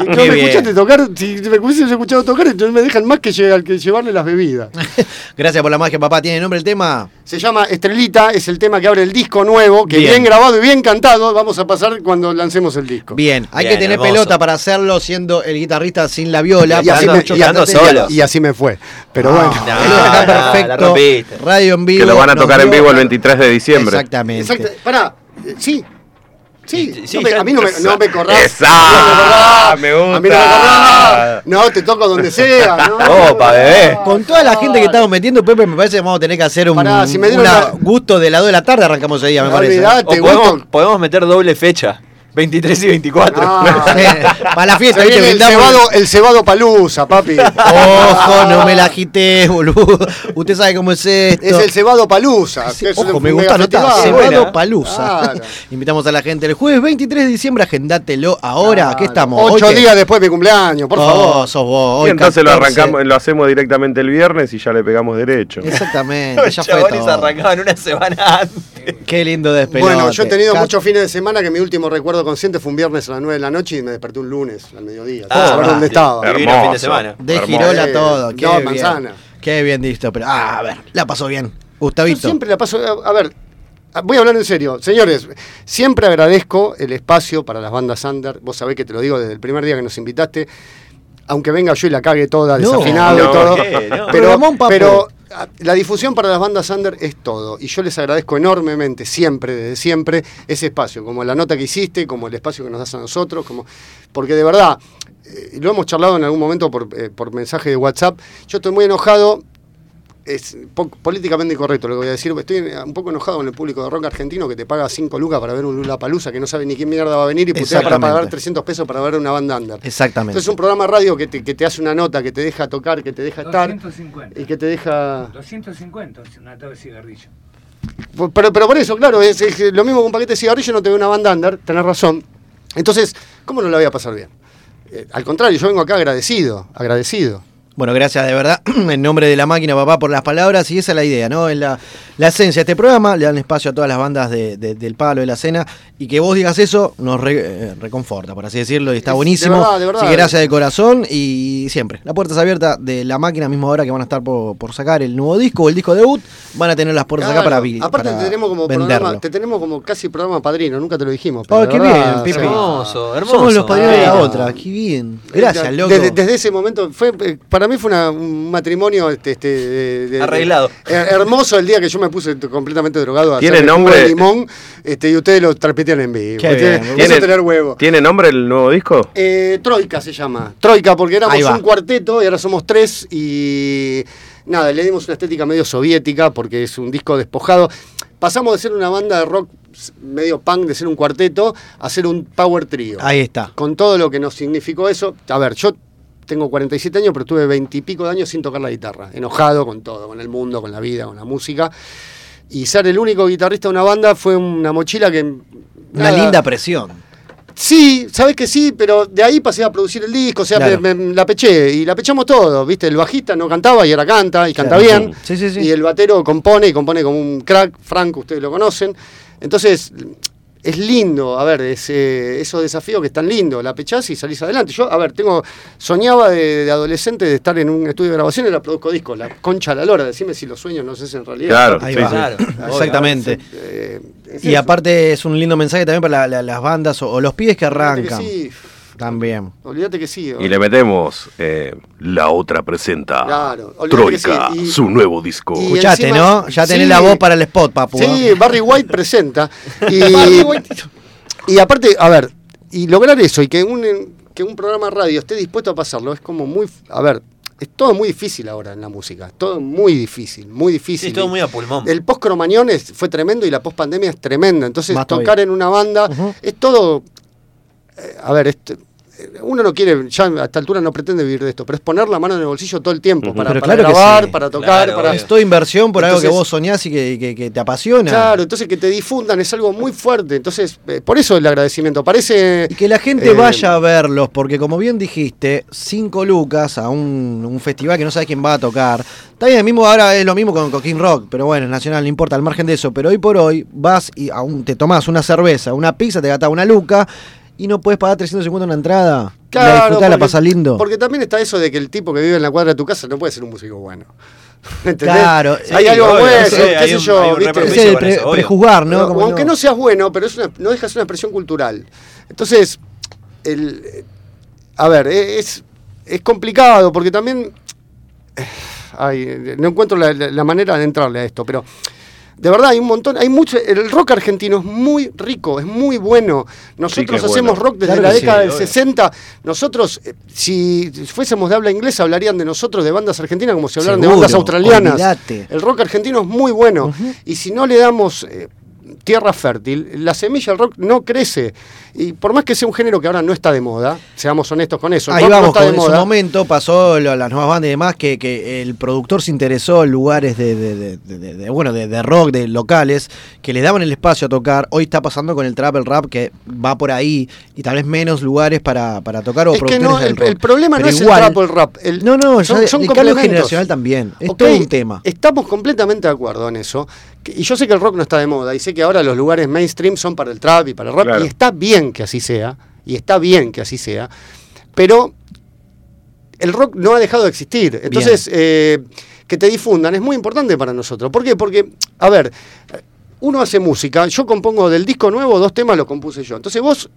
No me escuchaste tocar, si me hubiesen escuchado tocar, entonces me dejan más que, llevarle las bebidas. Gracias por la magia, papá. ¿Tiene nombre el tema? Se llama Estrelita, es el tema que abre el disco nuevo, que Bien. bien, grabado y bien cantado, vamos a pasar cuando lancemos el disco. Bien, hay Bien, que tener hermoso. pelota para hacerlo siendo el guitarrista sin la viola. Y así, me, y- y- y así me fue. Pero bueno. esto está perfecto. Radio en vivo. Que lo van a tocar en vivo el 23 de diciembre. Exactamente. Exacto. Pará, eh, sí. Sí, sí, no me- a mí no me, no me corrás. Esa, No me A mí no me gusta. corrás. No, te toco donde sea. No. Opa, bebé. Con toda la gente que estamos metiendo, Pepe, me parece que vamos a tener que hacer un Pará, si me dieron una- la- gusto de las 2 de la tarde, arrancamos ese día, me No, parece. olvidate, O podemos, podemos meter doble fecha. 23 y 24. Para la fiesta, el Brindamos- cebado, el cebado palusa, papi. Ojo, no me la agité, boludo. Usted sabe cómo es esto. Es el cebado palusa. que es Ojo, un me gusta, festival. Cebado Palusa. Claro. Invitamos a la gente el jueves 23 de diciembre, agendátelo ahora. ¿Qué estamos? Ocho Hoy que- días después de mi cumpleaños, por Oh, favor. sos vos. Y entonces lo 14. arrancamos, lo hacemos directamente el viernes y ya le pegamos derecho. Exactamente, Los ya fue chabones todo. arrancaban una semana antes. Qué lindo despelote. Bueno, yo he tenido Cat- muchos fines de semana que mi último recuerdo consciente fue un viernes a las 9 de la noche y me desperté un lunes al mediodía. Ah, saber dónde estaba. Fin de semana. De. Girola todo. Eh, Qué no, bien. manzana. Qué bien visto. Pero, ah, a ver, la pasó bien. Yo Gustavito. siempre la paso. A, a ver, voy a hablar en serio. Señores, siempre agradezco el espacio para las bandas under. Vos sabés que te lo digo desde el primer día que nos invitaste. Aunque venga yo y la cague toda, No, desafinado no, y todo. ¿qué? No. Pero, pero la difusión para las bandas under es todo. Y yo les agradezco enormemente, siempre, desde siempre, ese espacio. Como la nota que hiciste, como el espacio que nos das a nosotros. como Porque de verdad, eh, lo hemos charlado en algún momento por, eh, por mensaje de WhatsApp. Yo estoy muy enojado es po- políticamente incorrecto lo que voy a decir. Estoy un poco enojado con el público de rock argentino que te paga 5 lucas para ver un Lula Palusa que no sabe ni quién mierda va a venir y putea para pagar 300 pesos para ver una banda under. Exactamente. Entonces, un programa radio que te, que te hace una nota, que te deja tocar, que te deja estar 250. y que te deja. 250 es una tabla de cigarrillo. Pero, pero por eso, claro, es, es lo mismo con un paquete de cigarrillo, no te ve una banda under, tenés razón. Entonces, ¿cómo no la voy a pasar bien? Eh, al contrario, yo vengo acá agradecido, agradecido. Bueno, gracias de verdad, en nombre de la máquina, papá, por las palabras. Y esa es la idea, ¿no? Es la, la esencia de este programa. Le dan espacio a todas las bandas de- de- del palo, de la cena. Y que vos digas eso nos re- eh, reconforta, por así decirlo. Y está Es- de buenísimo. verdad, de verdad. Así que gracias de corazón. Y siempre, la puerta es abierta de la máquina, misma hora que van a estar por, por sacar el nuevo disco o el disco debut. Van a tener las puertas acá para, vi- Aparte para te tenemos como venderlo. programa, te tenemos como casi programa padrino, nunca te lo dijimos. Oh, qué verdad, bien, Pipi. sí. Hermoso, hermoso. Somos los padrinos de la otra. Qué bien. Gracias, loco. Desde, desde ese momento, fue eh, para mí fue una- un matrimonio este, este, de- de- Arreglado. de- hermoso el día que yo me puse completamente drogado a ¿Tiene nombre? de limón este, y ustedes lo transmitían en vivo. Qué Tiene- ¿Tiene- tener huevo. ¿Tiene nombre el nuevo disco? Eh, Troika se llama. Troika, porque éramos un cuarteto y ahora somos tres y nada, le dimos una estética medio soviética porque es un disco despojado. Pasamos de ser una banda de rock medio punk, de ser un cuarteto, a ser un power trio. Ahí está. Con todo lo que nos significó eso. A ver, yo tengo 47 años, pero tuve 20 y pico de años sin tocar la guitarra. Enojado con todo, con el mundo, con la vida, con la música. Y ser el único guitarrista de una banda fue una mochila que... Una linda presión. Sí, sabes que sí, pero de ahí pasé a producir el disco, o sea, Claro. me- me- la peché y la pechamos todo, ¿viste? El bajista no cantaba y ahora canta y canta Claro. bien. Sí, sí, sí. Y el batero compone y compone como un crack, Franco, ustedes lo conocen. Entonces, es lindo, a ver, es, eh, esos desafíos que están lindos, la pechás y salís adelante. Yo, a ver, tengo, soñaba de, de adolescente de estar en un estudio de grabación y la produzco disco, la concha a la lora, decime si los sueños no se hacen realidad. Claro, Ahí sí, va. sí. Claro, Obvio, exactamente. eh, es Y eso. aparte es un lindo mensaje también para la- la- las bandas o, o los pibes que arrancan. sí, También. olvídate que sí. Y le metemos eh, La Otra Presenta Claro, Troika, sí. Y- su nuevo disco. encima- ¿no? Ya tenés sí. la voz para el spot, papu. Sí, ¿eh? Barry White presenta. Y, Barry White. y aparte, a ver, y lograr eso y que un, que un programa de radio esté dispuesto a pasarlo es como muy. A ver, es todo muy difícil ahora en la música. Todo muy difícil, muy difícil. Sí, todo muy a pulmón. El post-cromañón es- fue tremendo y la post-pandemia es tremenda. Entonces, Más tocar todavía. en una banda es todo. eh, a ver, este, eh, uno no quiere, ya a esta altura no pretende vivir de esto, pero es poner la mano en el bolsillo todo el tiempo para, claro grabar, sí. para tocar, Claro, para. Es toda inversión por algo que vos soñás y que, que- que te apasiona. Claro, entonces que te difundan es algo muy fuerte. Entonces, eh, por eso el agradecimiento. Parece. Y que la gente eh, vaya a verlos, porque como bien dijiste, cinco lucas a un, un festival que no sabes quién va a tocar. También mismo ahora es lo mismo con, con King Rock, pero bueno, es nacional, no importa, al margen de eso. Pero hoy por hoy vas y aún te tomás una cerveza, una pizza, te gastás una luca y no puedes pagar 350 una entrada. la Claro, disfrutás, la pasás lindo. Porque también está eso de que el tipo que vive en la cuadra de tu casa no puede ser un músico bueno. ¿Entendés? Claro, hay sí, algo obvio, bueno, sí, qué sé yo, ¿viste? es el pre- eso, prejuzgar, ¿no? Como aunque no. seas bueno, pero es una- no dejas una expresión cultural. Entonces, el, a ver, eh, es, es complicado porque también. eh, ay, no encuentro la, la- la manera de entrarle a esto, pero. De verdad, hay un montón, hay mucho. El rock argentino es muy rico, es muy bueno. Nosotros hacemos bueno. rock desde Claro la sí, década del obvio. 60. Nosotros, eh, si fuésemos de habla inglesa, hablarían de nosotros, de bandas argentinas, como si hablaran de bandas australianas. olvidate. El rock argentino es muy bueno. Y si no le damos eh, tierra fértil, la semilla del rock no crece. Y por más que sea un género que ahora no está de moda, seamos honestos con eso, Ahí rock no vamos, está con de en su momento pasó lo- las nuevas bandas y demás que, que el productor se interesó en lugares de, de- de- de- de- de- bueno de, rock, de locales, que le daban el espacio a tocar. Hoy está pasando con el trap, el rap, que va por ahí y tal vez menos lugares para, para tocar o Es que productores no, del el, rock. el problema no es igual- el trap o el rap. el- No, no, son, ya son el cambio complementos. generacional también. Es todo un tema. Estamos completamente de acuerdo en eso. Y yo sé que el rock no está de moda. Y sé que ahora los lugares mainstream son para el trap y para el rap. Claro. Y está bien que así sea. Y está bien que así sea. Pero el rock no ha dejado de existir. Entonces, eh, que te difundan es muy importante para nosotros. ¿Por qué? Porque, a ver, uno hace música. Yo compongo del disco nuevo, dos temas los compuse yo. Entonces vos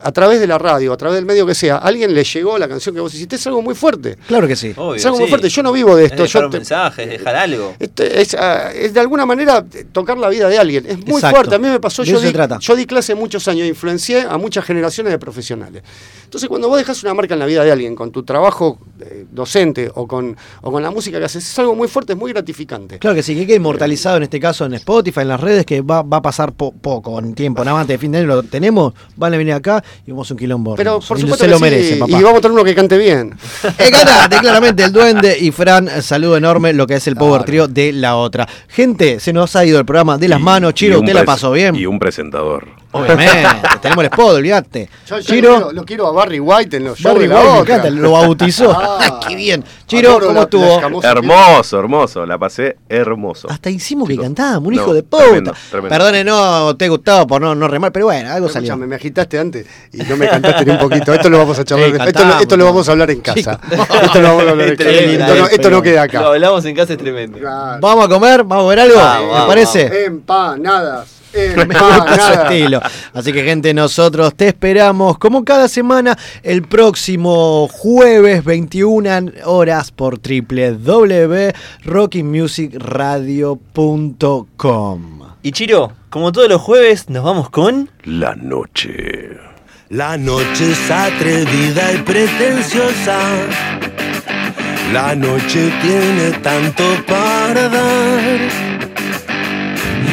a través de la radio, a través del medio que sea, alguien le llegó la canción que vos hiciste, es algo muy fuerte. Claro que sí. Obvio, es algo muy fuerte. Yo no vivo de esto. Es dejar yo un te- mensaje, es dejar algo. este, es, ah, es de alguna manera eh, tocar la vida de alguien. Es muy Exacto. fuerte. A mí me pasó, De yo di, trata. yo di clase muchos años, influencié a muchas generaciones de profesionales. Entonces, cuando vos dejas una marca en la vida de alguien con tu trabajo eh, docente o con, o con la música que haces, es algo muy fuerte, es muy gratificante. Claro que sí, que quede inmortalizado en este caso en Spotify, en las redes, que va, va a pasar po- poco, en tiempo, nada más antes de fin de año lo tenemos, van a venir acá y vamos a un quilombo. Pero hermoso. por Y supuesto se que lo sí, merece, papá. Y vamos a tener uno que cante bien. Eh, cantate, claramente, el duende y Fran, saludo enorme, lo que es el Power Trio de la otra. Gente, se nos ha ido el programa de las manos. Chiro, ¿usted la pasó bien? Y un presentador. Obviamente, tenemos el spot, olvídate. Yo, yo Chiro, lo, quiero, lo quiero a Barry White en los shows Barry de la White, me Otra. encanta, lo bautizó. Ah, Qué bien. Chiro, adoro ¿cómo la- estuvo? la Hermoso, hermoso. La pasé hermoso. Hasta hicimos que cantábamos, un No, hijo de puta. tremendo, tremendo. Perdone, no te he gustado por no, no remar, pero bueno, algo salió. Me agitaste antes y no me cantaste ni un poquito. Esto lo vamos a charlar. Sí, esto, lo- esto lo vamos a hablar en casa. Chicos. esto lo vamos a hablar en casa. Tremendo, Esto no, esto no queda Lo acá. hablamos en casa, es tremendo. Vamos a comer, vamos a ver algo, Vamos, ¿me vamos, parece? Empanadas. Me gusta su estilo. Así que, gente, nosotros te esperamos como cada semana el próximo jueves, 21 horas por www.rockymusicradio.com. Y Chiro, como todos los jueves, nos vamos con. La noche. La noche es atrevida y pretenciosa. La noche tiene tanto para dar.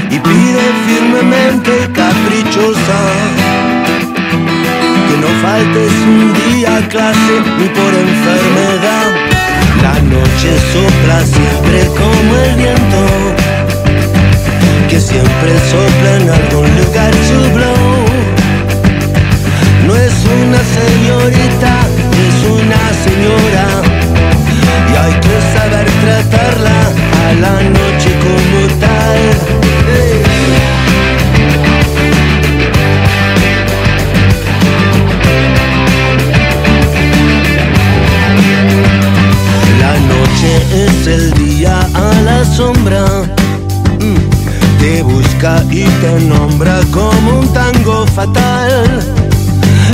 Y pide firmemente caprichosa. Que no faltes un día clase ni por enfermedad. La noche sopla siempre como el viento. Que siempre sopla en algún lugar to blow. No es una señorita, es una señora. Y hay que saber tratarla la noche como tal. La noche es el día a la sombra. Mm, te busca y te nombra como un tango fatal.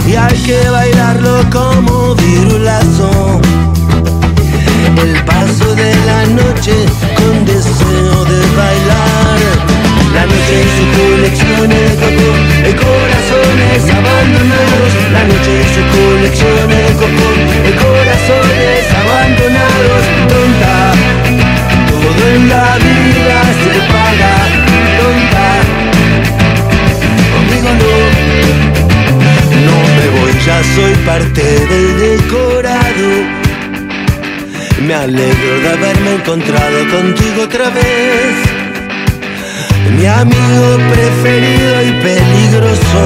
Y hay que bailarlo como virulazo el paso de la noche con deseo de bailar. La noche y su colección de coco, de corazones abandonados. La noche y su colección de coco, de corazones abandonados. Tonta, todo en la vida se paga. Tonta, conmigo no. No me voy, ya soy parte del decorado. Me alegro de haberme encontrado contigo otra vez. Mi amigo preferido y peligroso.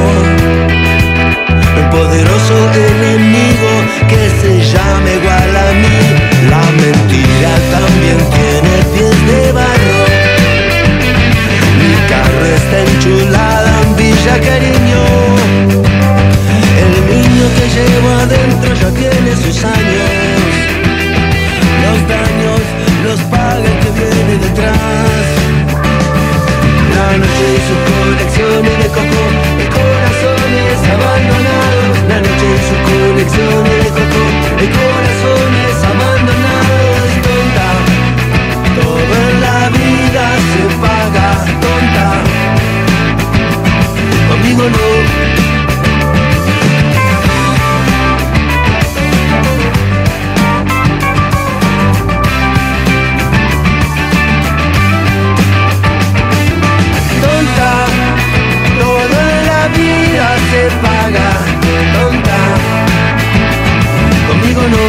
Un poderoso enemigo que se llama igual a mí. La mentira también tiene pies de barro. Mi carro está enchulada en Villa Cariño. El niño que llevo adentro ya tiene sus años. Los daños los paga el que viene detrás. La noche y su colección y de coco, de corazones abandonados. La noche y su colección y de coco, de corazones abandonados. Tonta, todo en la vida se paga. Tonta, conmigo no. paga tonta. Conmigo no.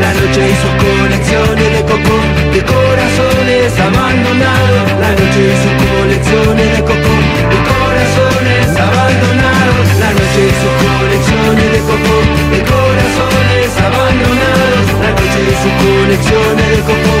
La noche y sus colecciones de coco, de corazones abandonados. La noche y sus colecciones de coco, de corazones abandonados. La noche y sus colecciones de coco, de corazones abandonados. La noche y sus colecciones de coco.